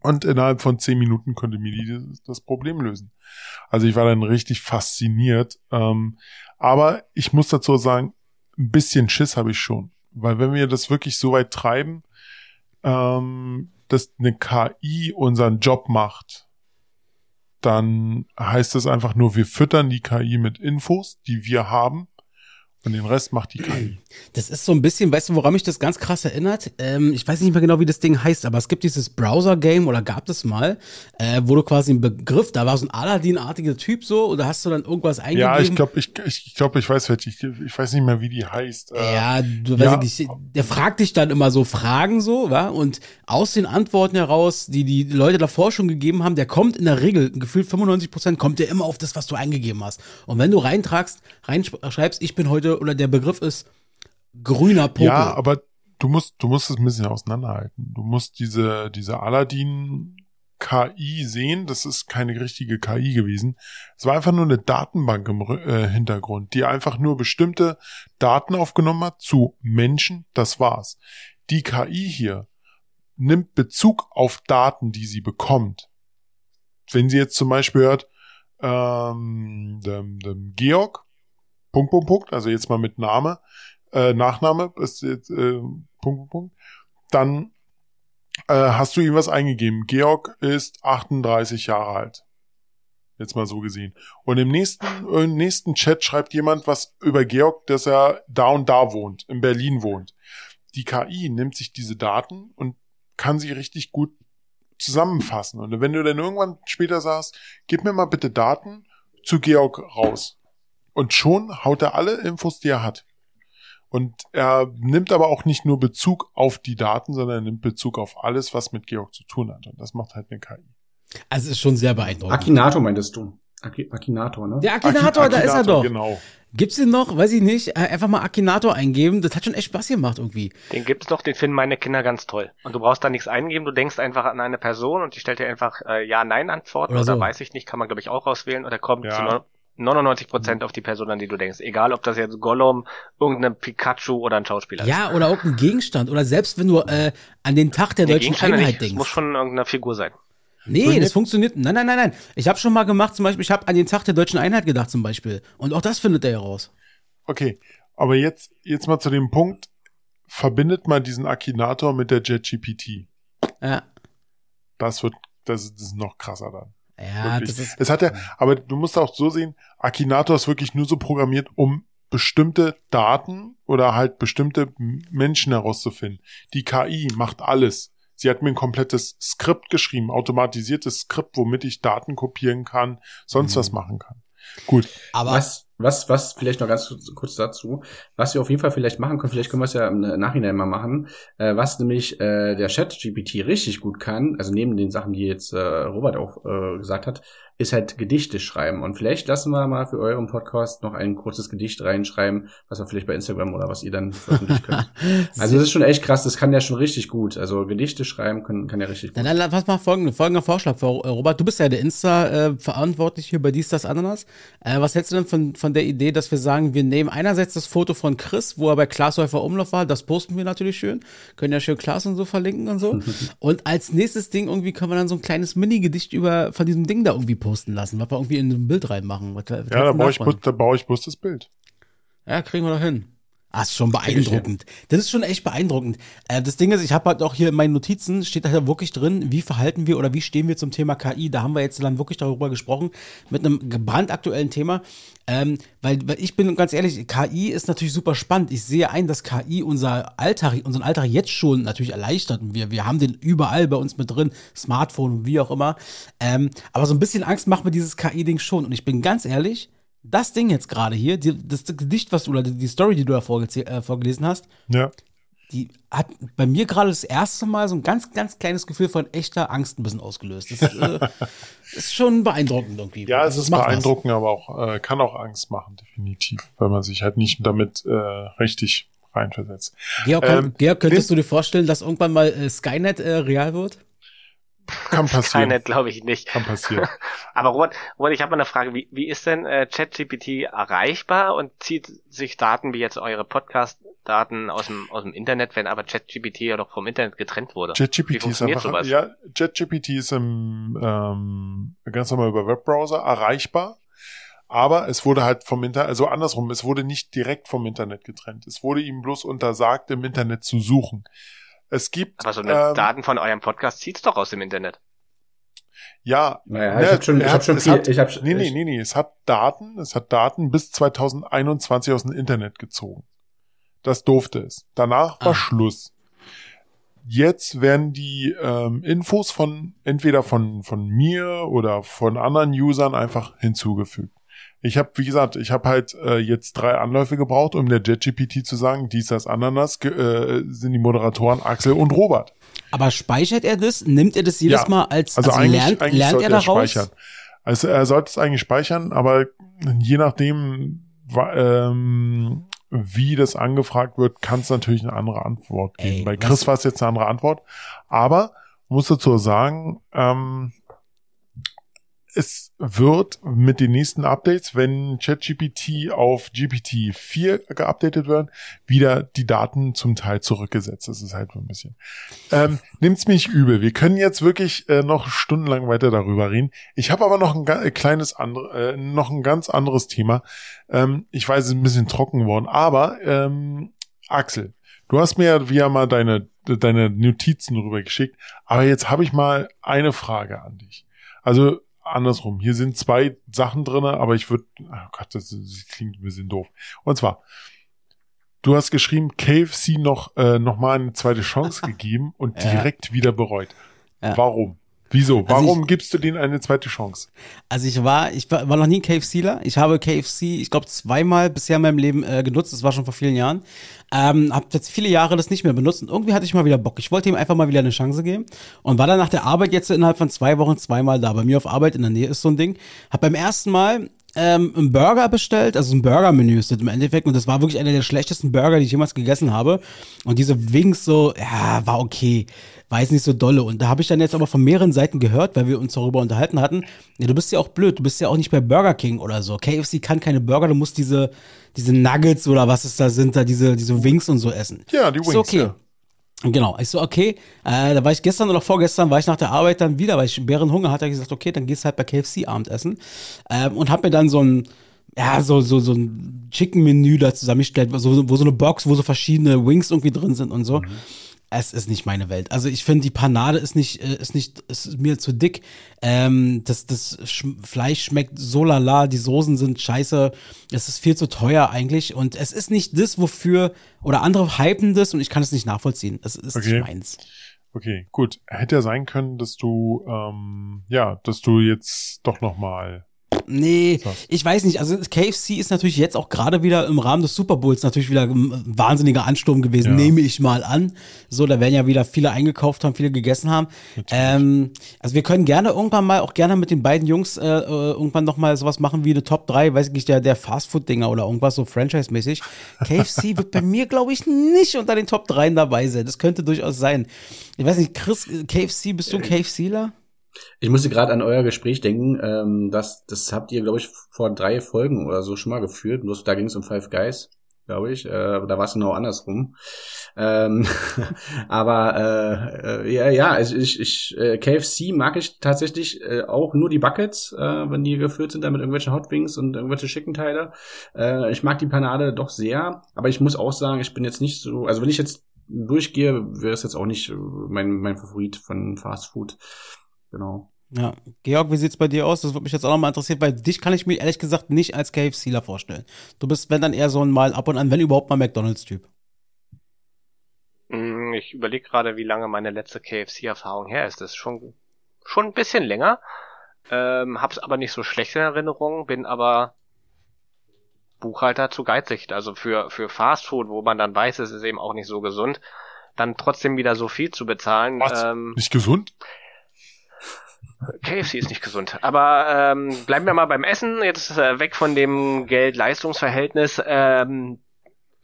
Und innerhalb von zehn Minuten konnte mir die das Problem lösen. Also ich war dann richtig fasziniert. Ähm, aber ich muss dazu sagen, ein bisschen Schiss habe ich schon. Weil wenn wir das wirklich so weit treiben, ähm, dass eine KI unseren Job macht, dann heißt es einfach nur, wir füttern die KI mit Infos, die wir haben, und den Rest macht die KI. Das ist so ein bisschen, weißt du, woran mich das ganz krass erinnert? Ähm, ich weiß nicht mehr genau, wie das Ding heißt, aber es gibt dieses Browser-Game oder gab es mal, äh, wo du quasi einen Begriff, da war so ein Aladdin-artiger Typ so, oder hast du dann irgendwas eingegeben? Ja, ich glaube, ich, ich, ich, glaub, ich weiß. Ich, ich weiß nicht mehr, wie die heißt. Äh, Ja, du ja. weißt nicht, der fragt dich dann immer so Fragen so, wa? Und aus den Antworten heraus, die die Leute davor schon gegeben haben, der kommt in der Regel, gefühlt 95 Prozent, kommt der immer auf das, was du eingegeben hast. Und wenn du reintragst, reinschreibst, ich bin heute, oder der Begriff ist grüner Popel. Ja, aber du musst, du musst es ein bisschen auseinanderhalten. Du musst diese, diese Aladdin KI sehen. Das ist keine richtige KI gewesen. Es war einfach nur eine Datenbank im äh, Hintergrund, die einfach nur bestimmte Daten aufgenommen hat zu Menschen. Das war's. Die KI hier nimmt Bezug auf Daten, die sie bekommt. Wenn sie jetzt zum Beispiel hört, ähm, dem, dem Georg, Punkt, Punkt, Punkt, also jetzt mal mit Name, äh, Nachname ist jetzt äh, Punkt, Punkt, Punkt, dann äh, hast du ihm was eingegeben. Georg ist 38 Jahre alt. Jetzt mal so gesehen. Und im nächsten, äh, im nächsten Chat schreibt jemand was über Georg, dass er da und da wohnt, in Berlin wohnt. Die KI nimmt sich diese Daten und kann sie richtig gut zusammenfassen. Und wenn du dann irgendwann später sagst, gib mir mal bitte Daten zu Georg raus. Und schon haut er alle Infos, die er hat. Und er nimmt aber auch nicht nur Bezug auf die Daten, sondern er nimmt Bezug auf alles, was mit Georg zu tun hat. Und das macht halt eine KI. Also es ist schon sehr beeindruckend. Akinator meintest du. Aki Akinator, ne? der Akinator, da ist er doch. Genau. Gibt's den noch? Weiß ich nicht. Äh, Einfach mal Akinator eingeben. Das hat schon echt Spaß gemacht irgendwie. Den gibt's noch, den finden meine Kinder ganz toll. Und du brauchst da nichts eingeben, du denkst einfach an eine Person und die stellt dir einfach äh, Ja-Nein-Antworten Oder oder, so. weiß ich nicht, kann man glaube ich auch auswählen oder kommt Ja. zu 99 Prozent auf die Person, an die du denkst. Egal, ob das jetzt Gollum, irgendein Pikachu oder ein Schauspieler ist. Ja, oder auch ein Gegenstand. Oder selbst wenn du äh, an den Tag der Nee, deutschen Einheit nicht. Denkst. muss schon irgendeine Figur sein. Nee, das funktioniert. Nein, nein, nein, nein. Ich habe schon mal gemacht, zum Beispiel, ich habe an den Tag der deutschen Einheit gedacht, zum Beispiel. Und auch das findet er heraus. Okay, aber jetzt, jetzt mal zu dem Punkt, verbindet mal diesen Akinator mit der JetGPT. Ja. Das wird, das, ist- das ist noch krasser dann. Ja, Wirklich. das ist. Es hat ja, aber du musst auch so sehen, Akinator ist wirklich nur so programmiert, um bestimmte Daten oder halt bestimmte Menschen herauszufinden. Die KI macht alles. Sie hat mir ein komplettes Skript geschrieben, automatisiertes Skript, womit ich Daten kopieren kann, sonst Mhm. was machen kann. Gut. Aber Was, was, was, vielleicht noch ganz kurz- dazu, was wir auf jeden Fall vielleicht machen können, vielleicht können wir es ja im Nachhinein mal machen, äh, was nämlich äh, der Chat-GPT richtig gut kann, also neben den Sachen, die jetzt äh, Robert auch äh, gesagt hat, ist halt Gedichte schreiben. Und vielleicht lassen wir mal für euren Podcast noch ein kurzes Gedicht reinschreiben, was wir vielleicht bei Instagram oder was ihr dann veröffentlichen könnt. Also das ist schon echt krass, das kann der schon richtig gut. Also Gedichte schreiben kann, kann der richtig Dann, gut. dann, dann pass mal folgende, folgender Vorschlag, äh, Robert. Du bist ja der Insta-verantwortlich hier bei Dies, das, Ananas. Äh, was hältst du denn von, von der Idee, dass wir sagen, wir nehmen einerseits das Foto von Chris, wo er bei Glashäufer Umlauf war, das posten wir natürlich schön, können ja schön Klaas und so verlinken und so. und als nächstes Ding irgendwie können wir dann so ein kleines Mini-Gedicht über, von diesem Ding da irgendwie posten lassen, was wir irgendwie in ein Bild reinmachen. Was, was Ja, da baue ich, da baue ich bloß das Bild. Ja, kriegen wir doch hin. Ah, ist schon beeindruckend. Das ist schon echt beeindruckend. Äh, das Ding ist, ich habe halt auch hier in meinen Notizen, steht da wirklich drin, wie verhalten wir oder wie stehen wir zum Thema KI. Da haben wir jetzt dann wirklich darüber gesprochen, mit einem brandaktuellen Thema. Ähm, weil, weil ich bin ganz ehrlich, KI ist natürlich super spannend. Ich sehe ein, dass KI unser Alltag, unseren Alltag jetzt schon natürlich erleichtert. Und wir, wir haben den überall bei uns mit drin, Smartphone und wie auch immer. Ähm, aber so ein bisschen Angst macht mir dieses KI-Ding schon. Und ich bin ganz ehrlich, das Ding jetzt gerade hier, die, das Gedicht, was du oder die Story, die du da äh, vorgelesen hast, Ja. die hat bei mir gerade das erste Mal so ein ganz, ganz kleines Gefühl von echter Angst ein bisschen ausgelöst. Das äh, ist schon beeindruckend irgendwie. Ja, es Das ist macht was. beeindruckend, aber auch äh, kann auch Angst machen, definitiv, weil man sich halt nicht damit äh, richtig reinversetzt. Georg, Ähm, Georg, könntest du dir vorstellen, dass irgendwann mal äh, Skynet äh, real wird? Kann passieren. Keine, glaube ich nicht. Kann passieren. Aber Robert, Robert ich habe mal eine Frage. Wie, wie ist denn äh, ChatGPT erreichbar und zieht sich Daten wie jetzt eure Podcast-Daten aus dem, aus dem Internet, wenn aber ChatGPT ja doch vom Internet getrennt wurde? JetGPT ist einfach, sowas? ja, JetGPT ist im, ähm, ganz normal über Webbrowser erreichbar. Aber es wurde halt vom Internet, also andersrum, es wurde nicht direkt vom Internet getrennt. Es wurde ihm bloß untersagt, im Internet zu suchen. Es gibt, Aber so eine ähm, Daten von eurem Podcast zieht's doch aus dem Internet. ja, Naja, Ne, ich hab schon, ich hat- hab schon es viel, hat- ich hab, Nee, nee, nee, nee. Es hat Daten, es hat Daten bis 2021 aus dem Internet gezogen. Das durfte es. Danach war Ah. Schluss. Jetzt werden die ähm, Infos von entweder von von mir oder von anderen Usern einfach hinzugefügt. Ich habe, wie gesagt, ich habe halt äh, jetzt drei Anläufe gebraucht, um der JetGPT zu sagen, dies, das, Ananas, äh, sind die Moderatoren Axel und Robert. Aber speichert er das? Nimmt er das jedes Ja. Mal als, Also, also eigentlich, lernt, eigentlich lernt er daraus? speichern. Also er sollte es eigentlich speichern, aber je nachdem, ähm, wie das angefragt wird, kann es natürlich eine andere Antwort geben. Ey, Bei Chris war es jetzt eine andere Antwort. Aber muss dazu sagen, ähm, es wird mit den nächsten Updates, wenn ChatGPT auf GPT-4 geupdatet wird, wieder die Daten zum Teil zurückgesetzt. Das ist halt so ein bisschen. Ähm, nimmt's mich übel. Wir können jetzt wirklich äh, noch stundenlang weiter darüber reden. Ich habe aber noch ein ga- äh, kleines andere, äh, noch ein ganz anderes Thema. Ähm, ich weiß, es ist ein bisschen trocken geworden, aber ähm, Axel, du hast mir ja wieder mal deine deine Notizen rübergeschickt, aber jetzt habe ich mal eine Frage an dich. Also andersrum. Hier sind zwei Sachen drinne, aber ich würde, oh Gott, das, das klingt ein bisschen doof. Und zwar, du hast geschrieben, KFC noch äh, noch mal eine zweite Chance gegeben und Ja. direkt wieder bereut. Ja. Warum? Wieso? Also Warum ich- gibst du denen eine zweite Chance? Also ich war, ich war, war noch nie ein KFCler. Ich habe KFC, ich glaube, zweimal bisher in meinem Leben äh, genutzt. Das war schon vor vielen Jahren. Ähm, hab jetzt viele Jahre das nicht mehr benutzt und irgendwie hatte ich mal wieder Bock. Ich wollte ihm einfach mal wieder eine Chance geben und war dann nach der Arbeit jetzt innerhalb von zwei Wochen zweimal da. Bei mir auf Arbeit in der Nähe ist so ein Ding. Hab beim ersten Mal ähm, einen Burger bestellt, also ein Burger-Menü ist das im Endeffekt und das war wirklich einer der schlechtesten Burger, die ich jemals gegessen habe. Und diese Wings so, ja, war okay, war jetzt nicht so dolle. Und da habe ich dann jetzt aber von mehreren Seiten gehört, weil wir uns darüber unterhalten hatten, ja, du bist ja auch blöd, du bist ja auch nicht bei Burger King oder so. KFC kann keine Burger, du musst diese, diese Nuggets oder was es da sind, da diese, diese Wings und so essen. Ja, die Wings. okay. Ja. Genau, ich so, okay, äh, da war ich gestern oder vorgestern, war ich nach der Arbeit dann wieder, weil ich Bärenhunger hatte, gesagt, okay, dann gehst halt bei KFC Abendessen ähm, und hab mir dann so ein, ja, so, so, so ein Chicken-Menü da zusammengestellt, wo so, wo so eine Box, wo so verschiedene Wings irgendwie drin sind und so. Es ist nicht meine Welt. Also ich finde, die Panade ist nicht, äh, ist nicht, ist mir zu dick. Ähm, das das Sch Fleisch schmeckt so lala, die Soßen sind scheiße. Es ist viel zu teuer eigentlich. Und es ist nicht das, wofür, oder andere hypen das und ich kann es nicht nachvollziehen. Es ist Okay. nicht meins. Okay, gut. Hätte ja sein können, dass du, ähm, ja, dass du jetzt doch noch mal. Nee, ich weiß nicht. Also KFC ist natürlich jetzt auch gerade wieder im Rahmen des Super Bowls natürlich wieder ein wahnsinniger Ansturm gewesen, Ja. nehme ich mal an. So, da werden ja wieder viele eingekauft haben, viele gegessen haben. Ähm, also wir können gerne irgendwann mal, auch gerne mit den beiden Jungs äh, äh, irgendwann noch mal sowas machen wie eine Top 3, weiß ich nicht, der, der Fastfood-Dinger oder irgendwas so Franchise-mäßig. KFC wird bei mir, glaube ich, nicht unter den Top 3 dabei sein. Das könnte durchaus sein. Ich weiß nicht, Chris, KFC, bist du ein KFCler? Ich musste gerade an euer Gespräch denken. Ähm, das, das habt ihr, glaube ich, vor drei Folgen oder so schon mal geführt. Bloß da ging es um Five Guys. glaube ich. Äh, da war es genau andersrum. Ähm, aber äh, äh, ja, ja, also ich, ich äh, KFC mag ich tatsächlich äh, auch nur die Buckets, äh, wenn die gefüllt sind dann mit irgendwelchen Hot Wings und irgendwelche schicken Teile. Äh, ich mag die Panade doch sehr, aber ich muss auch sagen, ich bin jetzt nicht so, also wenn ich jetzt durchgehe, wäre es jetzt auch nicht mein, mein Favorit von Fast Food. Genau. Ja, Georg, wie sieht's bei dir aus? Das würde mich jetzt auch nochmal interessieren, weil dich kann ich mir ehrlich gesagt nicht als KFCler vorstellen. Du bist, wenn dann eher so ein mal ab und an, wenn überhaupt mal McDonalds-Typ. Mm, Ich überlege gerade, wie lange meine letzte KFC-Erfahrung her ist. Das ist schon, schon ein bisschen länger. Ähm, hab's aber nicht so schlecht in Erinnerung, bin aber Buchhalter zu geizig. Also für, für Fast Food, wo man dann weiß, es ist eben auch nicht so gesund, dann trotzdem wieder so viel zu bezahlen. Was? Ähm, Nicht gesund? KFC ist nicht gesund. Aber ähm, bleiben wir mal beim Essen. Jetzt äh, weg von dem Geld-Leistungs-Verhältnis. Ähm,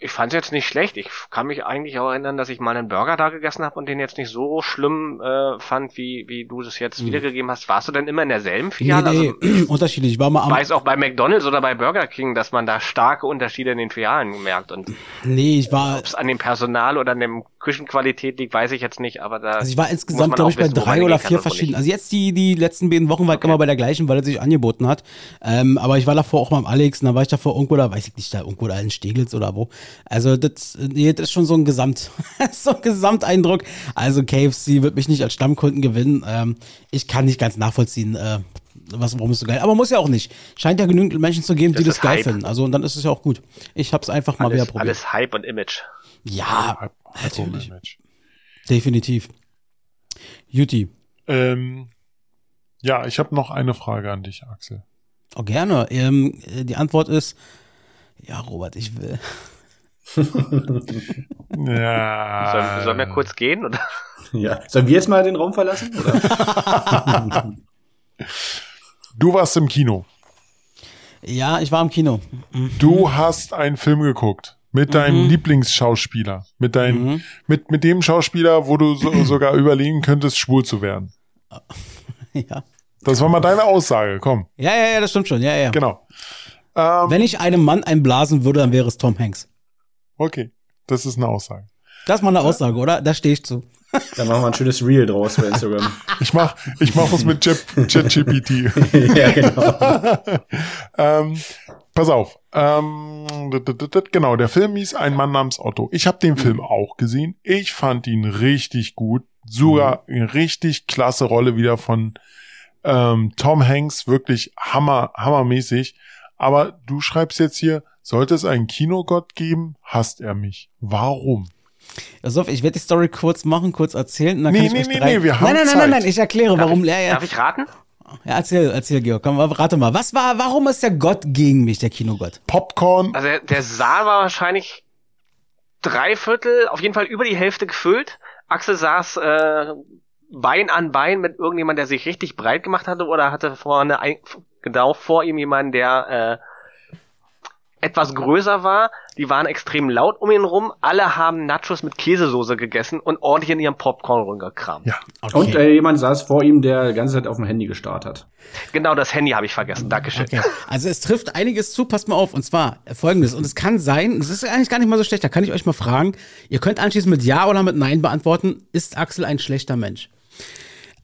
ich fand es jetzt nicht schlecht. Ich kann mich eigentlich auch erinnern, dass ich mal einen Burger da gegessen habe und den jetzt nicht so schlimm äh, fand, wie, wie du das jetzt wiedergegeben hast. Warst du denn immer in derselben Filiale? Nee, Also, nee, unterschiedlich. Ich war mal ich am, weiß auch bei McDonalds oder bei Burger King, dass man da starke Unterschiede in den Filialen merkt. Und nee, ich war, ob es an dem Personal oder an dem Küchenqualität liegt, weiß ich jetzt nicht. Aber da also ich war insgesamt, glaube ich, bei wissen, drei oder vier verschiedenen. Also jetzt die, die letzten beiden Wochen war ich immer bei der gleichen, weil er sich angeboten hat. Ähm, aber ich war davor auch mal am Alex und dann war ich davor irgendwo da, weiß ich nicht, da irgendwo da in Steglitz oder wo. Also das, nee, das ist schon so ein Gesamt, so ein Gesamteindruck. Also KFC wird mich nicht als Stammkunden gewinnen. Ähm, ich kann nicht ganz nachvollziehen, äh, was, warum es so geil Aber muss ja auch nicht. Scheint ja genügend Menschen zu geben, die Das das ist geil Hype. finden. Also und dann ist es ja auch gut. Ich hab's einfach mal wieder probiert. alles Hype und Image. Ja, Halb- natürlich. Match. definitiv. Juti. Ähm, ja, ich habe noch eine Frage an dich, Axel. Oh, gerne. Ähm, äh, die Antwort ist, ja, Robert, ich will. Ja. Sollen, sollen wir kurz gehen? Oder? Ja. Sollen wir jetzt mal den Raum verlassen? Oder? Du warst im Kino. Ja, ich war im Kino. Du hast einen Film geguckt mit deinem Lieblingsschauspieler, mit deinem, Mhm. mit mit dem Schauspieler, wo du so, sogar überlegen könntest, schwul zu werden. Ja. Das war mal deine Aussage. Komm, Ja, ja, ja, das stimmt schon. Ja, ja. genau. Ähm, Wenn ich einem Mann einblasen würde, dann wäre es Tom Hanks. Okay, das ist eine Aussage. Das ist mal eine Aussage, oder? Da stehe ich zu. Dann machen wir ein schönes Reel draus bei Instagram. Ich mach, ich mach was mit Chat- ChatGPT. ja, genau. ähm, pass auf. Ähm, genau, der Film hieß Ein Mann namens Otto. Ich habe den Film auch gesehen. Ich fand ihn richtig gut. Sogar eine richtig klasse Rolle wieder von ähm, Tom Hanks. Wirklich hammer, hammermäßig. Aber du schreibst jetzt hier, sollte es einen Kinogott geben, hasst er mich. Warum? Pass auf, ich werde die Story kurz machen, kurz erzählen. Und dann Nee, kann ich nee, euch nee, nee, wir haben Nein, nein, nein, Zeit. nein, nein, ich erkläre, warum. Ja, ja, Darf ich raten? ja, erzähl, erzähl, Georg. Komm, rate mal. Was war, warum ist der Gott gegen mich, der Kinogott? Popcorn, Also der, der Saal war wahrscheinlich drei Viertel, auf jeden Fall über die Hälfte gefüllt. Axel saß äh, Bein an Bein mit irgendjemand, der sich richtig breit gemacht hatte oder hatte vorne ein, genau vor ihm jemanden, der äh, etwas größer war. Die waren extrem laut um ihn rum. Alle haben Nachos mit Käsesoße gegessen und ordentlich in ihrem Popcorn rumgekramt. Ja. Okay. Und äh, jemand saß vor ihm, der die ganze Zeit auf dem Handy gestarrt hat. Genau das Handy habe ich vergessen. Dankeschön. Okay. Also es trifft einiges zu, passt mal auf. Und zwar äh, folgendes. Und es kann sein, es ist eigentlich gar nicht mal so schlecht, da kann ich euch mal fragen. Ihr könnt anschließend mit Ja oder mit Nein beantworten. Ist Axel ein schlechter Mensch?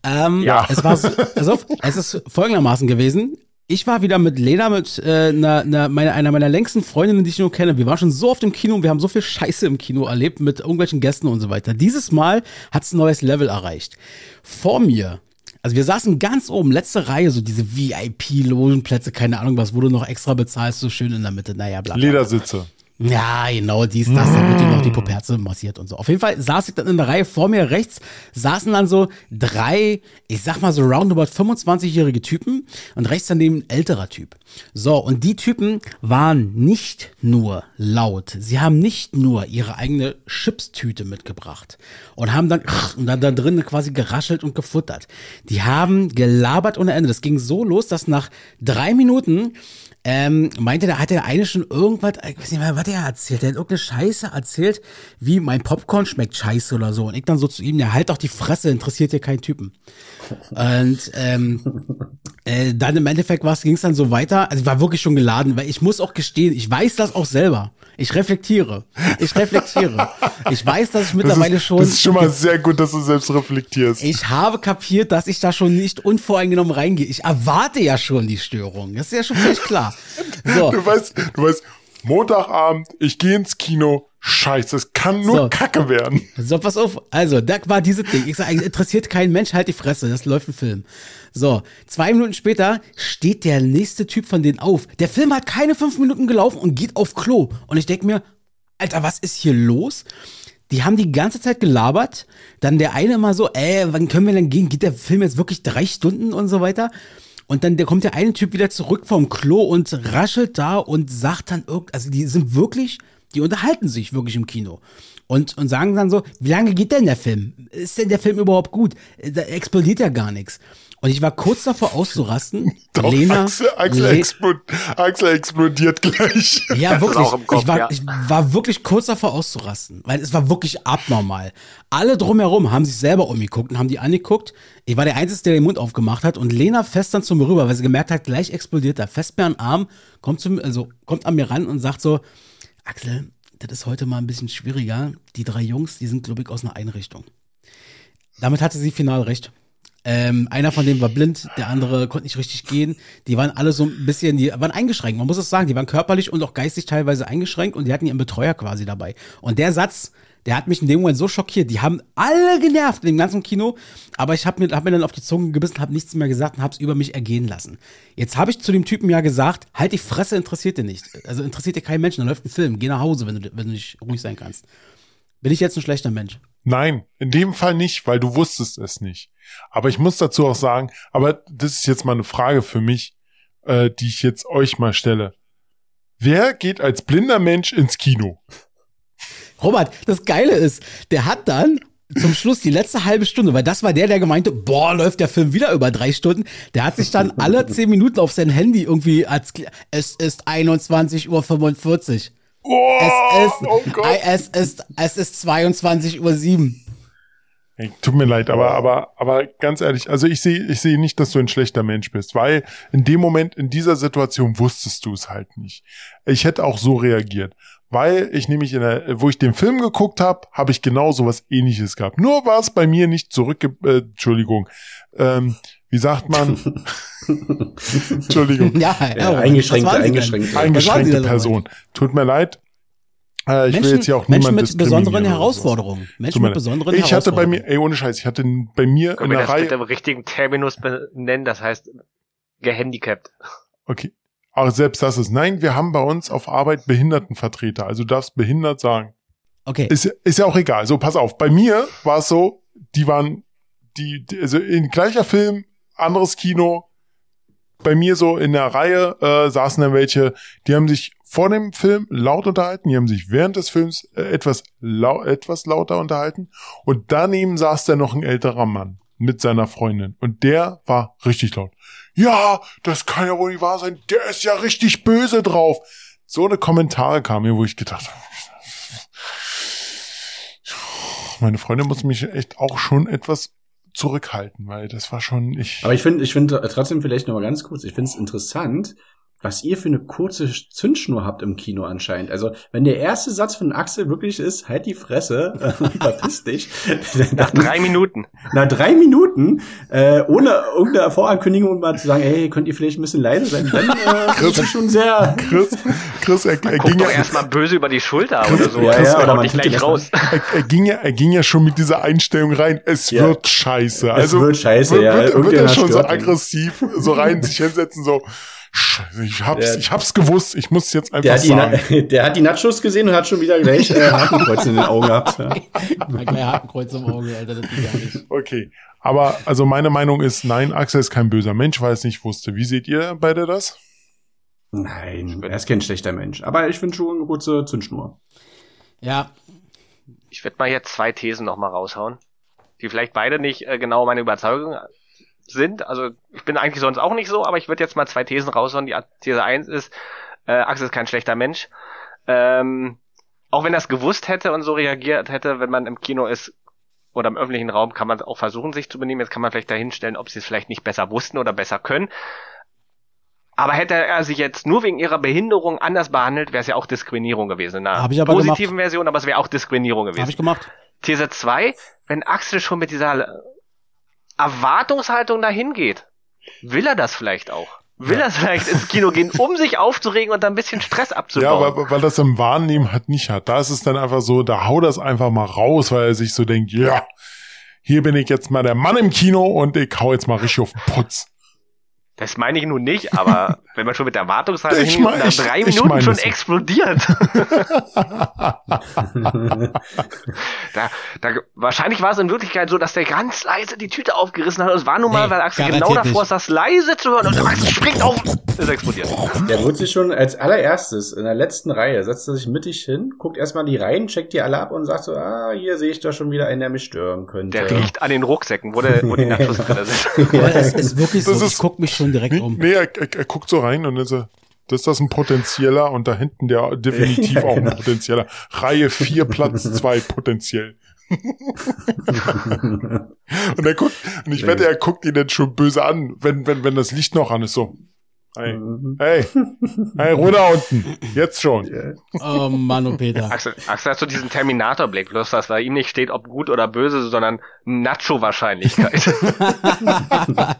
Ähm, Ja. Es war so, also, es ist folgendermaßen gewesen. Ich war wieder mit Lena, mit äh, einer, einer, meiner, einer meiner längsten Freundinnen, die ich nur kenne. Wir waren schon so oft im Kino und wir haben so viel Scheiße im Kino erlebt mit irgendwelchen Gästen und so weiter. Dieses Mal hat es ein neues Level erreicht. Vor mir, also wir saßen ganz oben, letzte Reihe, so diese VIP-Logenplätze, keine Ahnung was, wo du noch extra bezahlst, so schön in der Mitte. Naja, bla. bla. Ledersitze. Ja, genau, dies, das, da wird dir noch die Poperze massiert und so. Auf jeden Fall saß ich dann in der Reihe vor mir rechts, saßen dann so drei, ich sag mal so roundabout 25-jährige Typen und rechts daneben ein älterer Typ. So, und die Typen waren nicht nur laut, sie haben nicht nur ihre eigene Chipstüte mitgebracht und haben dann, und dann da drin quasi geraschelt und gefuttert. Die haben gelabert ohne Ende. Das ging so los, dass nach drei Minuten ähm, meinte, da hat der eine schon irgendwas, ich weiß nicht mehr, was er erzählt, der hat irgendeine Scheiße erzählt, wie mein Popcorn schmeckt scheiße oder so. Und ich dann so zu ihm, ja, halt doch die Fresse, interessiert dir keinen Typen. Und ähm, äh, dann im Endeffekt ging es dann so weiter. Also ich war wirklich schon geladen, weil ich muss auch gestehen, ich weiß das auch selber. Ich reflektiere. Ich reflektiere. ich weiß, dass ich mittlerweile das ist, schon. Das ist schon mal sehr gut, dass du selbst reflektierst. Ich habe kapiert, dass ich da schon nicht unvoreingenommen reingehe. Ich erwarte ja schon die Störung. Das ist ja schon völlig klar. So. Du weißt, du weißt, Montagabend, ich gehe ins Kino, scheiße, es kann nur So. Kacke werden. So, pass auf. Also, da war dieses Ding. Ich sage, interessiert kein Mensch, halt die Fresse, das läuft ein Film. So, zwei Minuten später steht der nächste Typ von denen auf. Der Film hat keine fünf Minuten gelaufen und geht auf Klo. Und ich denk mir, Alter, was ist hier los? Die haben die ganze Zeit gelabert. Dann der eine immer so, äh, wann können wir denn gehen? Geht der Film jetzt wirklich drei Stunden und so weiter? Und dann der kommt der eine Typ wieder zurück vom Klo und raschelt da und sagt dann irgend, also die sind wirklich, die unterhalten sich wirklich im Kino. Und, und sagen dann so, wie lange geht denn der Film? Ist denn der Film überhaupt gut? Da explodiert ja gar nichts. Und ich war kurz davor auszurasten. Doch, Lena, Axel, Axel, Le- explod Axel explodiert gleich. ja, wirklich. Kopf, ich, war, ja. ich war wirklich kurz davor auszurasten, weil es war wirklich abnormal. Alle drumherum haben sich selber umgeguckt und haben die angeguckt. Ich war der Einzige, der den Mund aufgemacht hat und Lena fest dann zu mir rüber, weil sie gemerkt hat, gleich explodiert er. Fest mir an den Arm, kommt, zu, mir- also, kommt an mir ran und sagt so, Axel, das ist heute mal ein bisschen schwieriger. Die drei Jungs, die sind, glaube ich, aus einer Einrichtung. Damit hatte sie final recht. Ähm, einer von denen war blind, der andere konnte nicht richtig gehen. Die waren alle so ein bisschen, die waren eingeschränkt. Man muss es sagen, die waren körperlich und auch geistig teilweise eingeschränkt und die hatten ihren Betreuer quasi dabei. Und der Satz, der hat mich in dem Moment so schockiert. Die haben alle genervt in dem ganzen Kino, aber ich habe mir, hab mir dann auf die Zunge gebissen, habe nichts mehr gesagt und habe es über mich ergehen lassen. Jetzt habe ich zu dem Typen ja gesagt, halt die Fresse, interessiert dir nicht. Also interessiert dir kein Mensch, dann läuft ein Film. Geh nach Hause, wenn du, wenn du nicht ruhig sein kannst. Bin ich jetzt ein schlechter Mensch? Nein, in dem Fall nicht, weil du wusstest es nicht. Aber ich muss dazu auch sagen, aber das ist jetzt mal eine Frage für mich, äh, die ich jetzt euch mal stelle. Wer geht als blinder Mensch ins Kino? Robert, das Geile ist, der hat dann zum Schluss die letzte halbe Stunde, weil das war der, der gemeinte, boah, läuft der Film wieder über drei Stunden. Der hat sich dann alle zehn Minuten auf sein Handy irgendwie als, es ist 21.45 Uhr. Oh, Es ist, oh es ist, es ist 22.07 Uhr. Ey, tut mir leid, aber, aber, aber ganz ehrlich, also ich sehe, ich sehe nicht, dass du ein schlechter Mensch bist, weil in dem Moment, in dieser Situation wusstest du es halt nicht. Ich hätte auch so reagiert, weil ich nämlich in der, wo ich den Film geguckt habe, habe ich genau sowas ähnliches gehabt. Nur war es bei mir nicht zurückge, äh, Entschuldigung, ähm, wie sagt man? Entschuldigung. Ja, Ja, eingeschränkte, was waren Sie denn? eingeschränkte. Eingeschränkte denn, Person. Tut mir leid. Äh, ich will Menschen, jetzt hier auch Menschen mit besonderen. Herausforderungen. Menschen mit besonderen Ich hatte bei mir, Herausforderungen. ey, ohne Scheiß, ich hatte bei mir Können in der das Reihe. mit dem richtigen Terminus benennen? Das heißt gehandicapt. Okay. Aber selbst das ist, nein, wir haben bei uns auf Arbeit Behindertenvertreter. Also du darfst behindert sagen. Okay. Ist, ist ja auch egal. So, pass auf. Bei mir war es so, die waren, die, die also in gleicher Film, anderes Kino. Bei mir so in der Reihe äh, saßen dann welche, die haben sich vor dem Film laut unterhalten, die haben sich während des Films äh, etwas, lau etwas lauter unterhalten und daneben saß dann noch ein älterer Mann mit seiner Freundin und der war richtig laut. Ja, das kann ja wohl nicht wahr sein, der ist ja richtig böse drauf. So eine Kommentare kam mir, wo ich gedacht habe, meine Freundin muss mich echt auch schon etwas zurückhalten, weil das war schon ich. Aber ich finde, ich finde trotzdem vielleicht noch mal ganz kurz, ich finde es interessant, was ihr für eine kurze Zündschnur habt im Kino anscheinend. Also, wenn der erste Satz von Axel wirklich ist, halt die Fresse, verpiss dich, Nach drei Minuten. nach drei Minuten, äh, ohne irgendeine Vorankündigung mal zu sagen, hey, könnt ihr vielleicht ein bisschen leise sein, dann äh, ist das schon sehr... Chris, Chris, er, er, ging doch ja, erstmal böse über die Schulter Chris- oder so. ja, Chris, ja, oder man gleich raus. er, er ging ja, er ging ja schon mit dieser Einstellung rein. Es Ja. wird scheiße. Also wird scheiße, wird, ja. Wird, wird er schon so aggressiv so rein sich hinsetzen so. Scheiße, ich hab's, Der- ich hab's gewusst. Ich muss jetzt Der einfach die, sagen. Na- der hat die Nachos gesehen und hat schon wieder gleich äh, Hakenkreuz in den Augen gehabt. Ja. Hakenkreuz im Auge, Alter, das geht gar nicht. Okay. Aber also meine Meinung ist, nein, Axel ist kein böser Mensch, weil er es nicht wusste. Wie seht ihr beide das? Nein, er ist kein schlechter Mensch. Aber ich finde schon eine kurze Zündschnur. Ja, Ich werde mal hier zwei Thesen noch mal raushauen, die vielleicht beide nicht äh, genau meine Überzeugung sind. Also ich bin eigentlich sonst auch nicht so, aber ich würde jetzt mal zwei Thesen raushauen. Die These eins ist, äh, Axel ist kein schlechter Mensch. Ähm, auch wenn er es gewusst hätte und so reagiert hätte, wenn man im Kino ist oder im öffentlichen Raum, kann man auch versuchen, sich zu benehmen. Jetzt kann man vielleicht dahinstellen, ob sie es vielleicht nicht besser wussten oder besser können. Aber hätte er sich jetzt nur wegen ihrer Behinderung anders behandelt, wäre es ja auch Diskriminierung gewesen. In einer positiven Version, aber es wäre auch Diskriminierung gewesen. Habe ich gemacht. These 2, wenn Axel schon mit dieser Erwartungshaltung dahin geht, will er das vielleicht auch. Will er vielleicht ins Kino gehen, um sich aufzuregen und da ein bisschen Stress Ja, abzubauen? weil, weil das im Wahrnehmen halt nicht hat. Da ist es dann einfach so, da hau das einfach mal raus, weil er sich so denkt, ja, hier bin ich jetzt mal der Mann im Kino und ich hau jetzt mal richtig auf den Putz. Das meine ich nun nicht, aber wenn man schon mit der Erwartungshaltung Ich mein- nach ich- drei ich Minuten meine schon es so. explodiert. da, da, wahrscheinlich war es in Wirklichkeit so, dass der ganz leise die Tüte aufgerissen hat und es war nun mal, Nee, weil Axel genau davor ist, das leise zu hören und Axel springt auf ist explodiert. Der wird sich schon als allererstes in der letzten Reihe, setzt er sich mittig hin, guckt erstmal die Reihen, checkt die alle ab und sagt so, ah, hier sehe ich doch schon wieder einen, der mich stören könnte. Der riecht an den Rucksäcken, wo, der, wo die Nachos drin sind. Aber es ist wirklich so, Das ich ist- guck mich schon direkt Nee, um. nee er, er, er guckt so rein und dann so, das ist das ein potenzieller und da hinten der definitiv Ja, auch ein genau. potenzieller. Reihe 4, Platz 2 potenziell. Und er guckt, und ich Nee. wette, er guckt ihn dann schon böse an, wenn, wenn, wenn das Licht noch an ist, so. Hey, Mhm. hey, hey, runter unten. Jetzt schon. Oh Mann, oh Peter. Axel, Axel hat so diesen Terminator-Blick, bloß dass bei ihm nicht steht, ob gut oder böse, sondern Nacho-Wahrscheinlichkeit.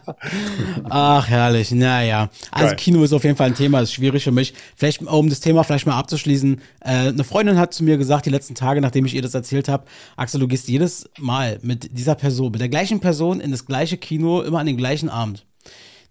Ach, herrlich. Naja. Also Geil. Kino ist auf jeden Fall ein Thema, ist schwierig für mich. Vielleicht, um das Thema vielleicht mal abzuschließen, äh, eine Freundin hat zu mir gesagt, die letzten Tage, nachdem ich ihr das erzählt habe, Axel, du gehst jedes Mal mit dieser Person, mit der gleichen Person in das gleiche Kino, immer an den gleichen Abend.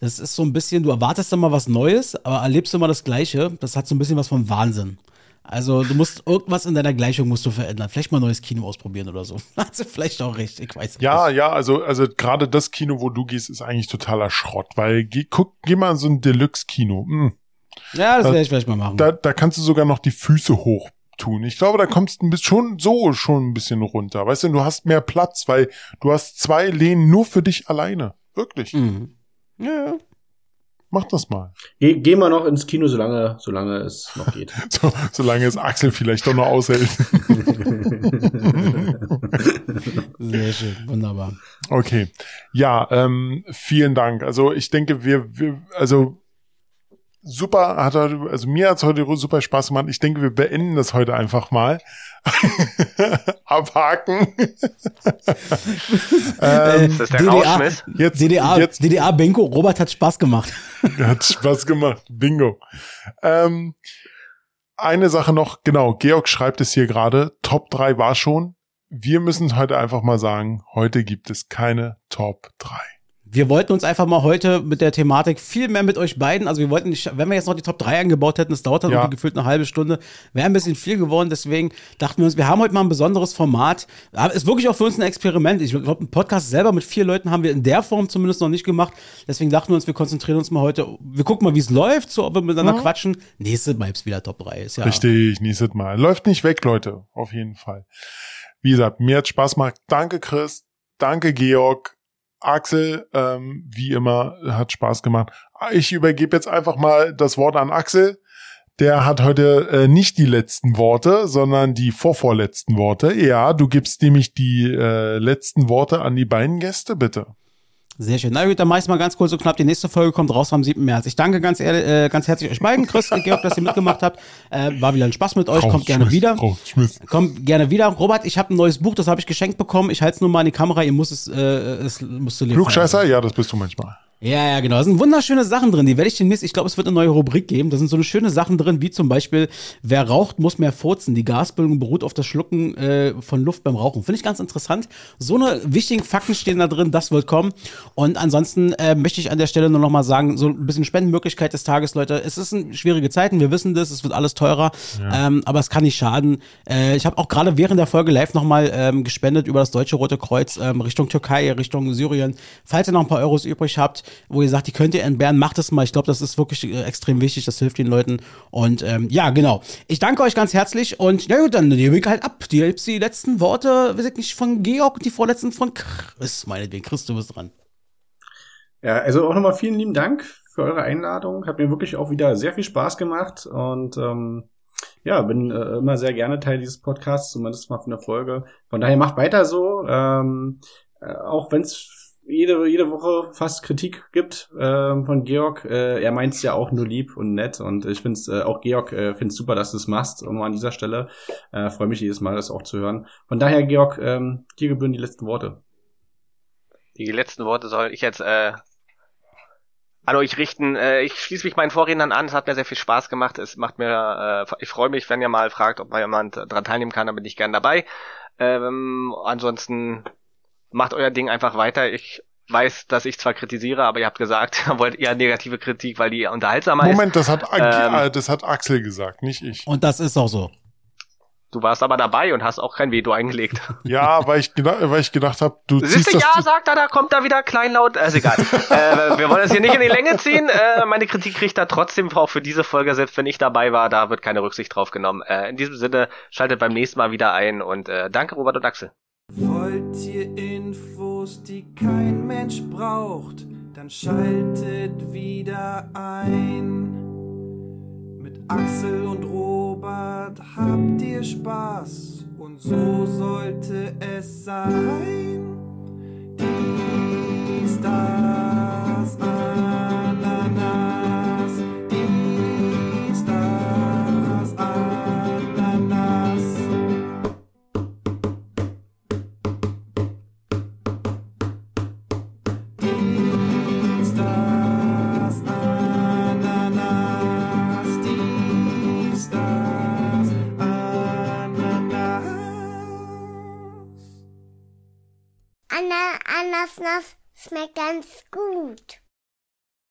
Das ist so ein bisschen, du erwartest immer was Neues, aber erlebst immer das Gleiche. Das hat so ein bisschen was von Wahnsinn. Also du musst irgendwas in deiner Gleichung musst du verändern. Vielleicht mal ein neues Kino ausprobieren oder so. Sie vielleicht auch recht, ich weiß Ja, nicht. ja, also, also gerade das Kino, wo du gehst, ist eigentlich totaler Schrott, weil geh, guck, geh mal in so ein Deluxe-Kino. Hm. Ja, das werde ich vielleicht mal machen. Da, da kannst du sogar noch die Füße hoch tun. Ich glaube, da kommst du schon so schon ein bisschen runter. Weißt du, du hast mehr Platz, weil du hast zwei Lehnen nur für dich alleine. Wirklich. Mhm. Ja, ja. Mach das mal. Geh, geh mal noch ins Kino, solange, solange es noch geht. So, solange es Axel vielleicht doch noch aushält. Sehr schön, wunderbar. Okay. Ja, ähm, vielen Dank. Also ich denke, wir, wir also super, hat heute, also mir hat's heute super Spaß gemacht. Ich denke, wir beenden das heute einfach mal. Abhaken. ähm, Das ist der jetzt, DDA, jetzt DDA Benko, Robert hat Spaß gemacht. hat Spaß gemacht. Bingo. Ähm, eine Sache noch, genau, Georg schreibt es hier gerade, Top 3 war schon. Wir müssen heute einfach mal sagen, heute gibt es keine Top 3. Wir wollten uns einfach mal heute mit der Thematik viel mehr mit euch beiden, also wir wollten nicht, wenn wir jetzt noch die Top 3 angebaut hätten, es dauert dann Ja. irgendwie gefühlt eine halbe Stunde, wäre ein bisschen viel geworden, deswegen dachten wir uns, wir haben heute mal ein besonderes Format. Aber Ist wirklich auch für uns ein Experiment. Ich glaube, einen Podcast selber mit vier Leuten haben wir in der Form zumindest noch nicht gemacht. Deswegen dachten wir uns, wir konzentrieren uns mal heute, wir gucken mal, wie es läuft, so ob wir miteinander quatschen. Nächste Mal ist wieder Top 3. Ist ja Richtig, nächstes Mal. Läuft nicht weg, Leute. Auf jeden Fall. Wie gesagt, mir hat Spaß gemacht. Danke, Chris. Danke, Georg. Axel, ähm, wie immer, hat Spaß gemacht. Ich übergebe jetzt einfach mal das Wort an Axel. Der hat heute äh, nicht die letzten Worte, sondern die vorvorletzten Worte. Ja, du gibst nämlich die äh, letzten Worte an die beiden Gäste, bitte. Sehr schön. Na gut, dann mach ich's mal ganz kurz und knapp. Die nächste Folge kommt raus am 7. März. Ich danke ganz, ehrlich, äh, ganz herzlich euch beiden, Chris und Georg, dass ihr mitgemacht habt. Äh, war wieder ein Spaß mit euch. Kommt gerne Rausschmiss, wieder. Kommt gerne wieder. Robert, ich habe ein neues Buch, das habe ich geschenkt bekommen. Ich halte es nur mal in die Kamera. Ihr müsst es, äh, es musst du lesen. Klugscheißer? Ja, das bist du manchmal. Ja, ja, genau. Da sind wunderschöne Sachen drin. Die werde ich demnächst, ich glaube, es wird eine neue Rubrik geben. Da sind so eine schöne Sachen drin, wie zum Beispiel, wer raucht, muss mehr furzen. Die Gasbildung beruht auf das Schlucken äh, von Luft beim Rauchen. Finde ich ganz interessant. So eine wichtigen Fakten stehen da drin, das wird kommen. Und ansonsten äh, möchte ich an der Stelle nur noch mal sagen, so ein bisschen Spendenmöglichkeit des Tages, Leute. Es ist ein, schwierige Zeiten, wir wissen das, es wird alles teurer, ähm, aber es kann nicht schaden. Äh, ich habe auch gerade während der Folge live noch mal ähm, gespendet über das Deutsche Rote Kreuz ähm, Richtung Türkei, Richtung Syrien. Falls ihr noch ein paar Euros übrig habt, wo ihr sagt, die könnt ihr entbehren, macht es mal. Ich glaube, das ist wirklich äh, extrem wichtig, das hilft den Leuten. Und ähm, ja, genau. Ich danke euch ganz herzlich und ja gut, dann nehme ich halt ab. Die, die letzten Worte, weiß ich nicht, von Georg und die vorletzten von Chris, meinetwegen. Chris, du bist dran. Ja, also auch nochmal vielen lieben Dank für eure Einladung. Hat mir wirklich auch wieder sehr viel Spaß gemacht und ähm, ja, bin äh, immer sehr gerne Teil dieses Podcasts, zumindest mal für eine Folge. Von daher macht weiter so, ähm, äh, auch wenn es jede, jede Woche fast Kritik gibt äh, von Georg. Äh, er meint es ja auch nur lieb und nett und ich finde es äh, auch Georg äh, finde super, dass du es machst. Und an dieser Stelle äh, freue mich jedes Mal, das auch zu hören. Von daher, Georg, ähm, dir gebühren die letzten Worte. Die letzten Worte soll ich jetzt äh, an euch richten. Äh, ich schließe mich meinen Vorrednern an. Es hat mir sehr viel Spaß gemacht. Es macht mir, äh, ich freue mich, wenn ihr mal fragt, ob mal jemand daran teilnehmen kann, dann bin ich gern dabei. Ähm, ansonsten macht euer Ding einfach weiter. Ich weiß, dass ich zwar kritisiere, aber ihr habt gesagt, ihr wollt eher negative Kritik, weil die unterhaltsamer Moment, ist. das hat, Ähm, äh, das hat Axel gesagt, nicht ich. Und das ist auch so. Du warst aber dabei und hast auch kein Veto eingelegt. Ja, weil ich, weil ich gedacht habe, du ziehst Siehste, das. ja, sagt er, da kommt er wieder kleinlaut. Ist egal. äh, wir wollen das hier nicht in die Länge ziehen. Äh, meine Kritik kriegt er trotzdem auch für diese Folge, selbst wenn ich dabei war, da wird keine Rücksicht drauf genommen. Äh, in diesem Sinne, schaltet beim nächsten Mal wieder ein und äh, danke Robert und Axel. Wollt ihr Infos, die kein Mensch braucht, dann schaltet wieder ein. Mit Axel und Robert habt ihr Spaß und so sollte es sein. Dies, das, Ananas. Anna, Anasnas schmeckt ganz gut.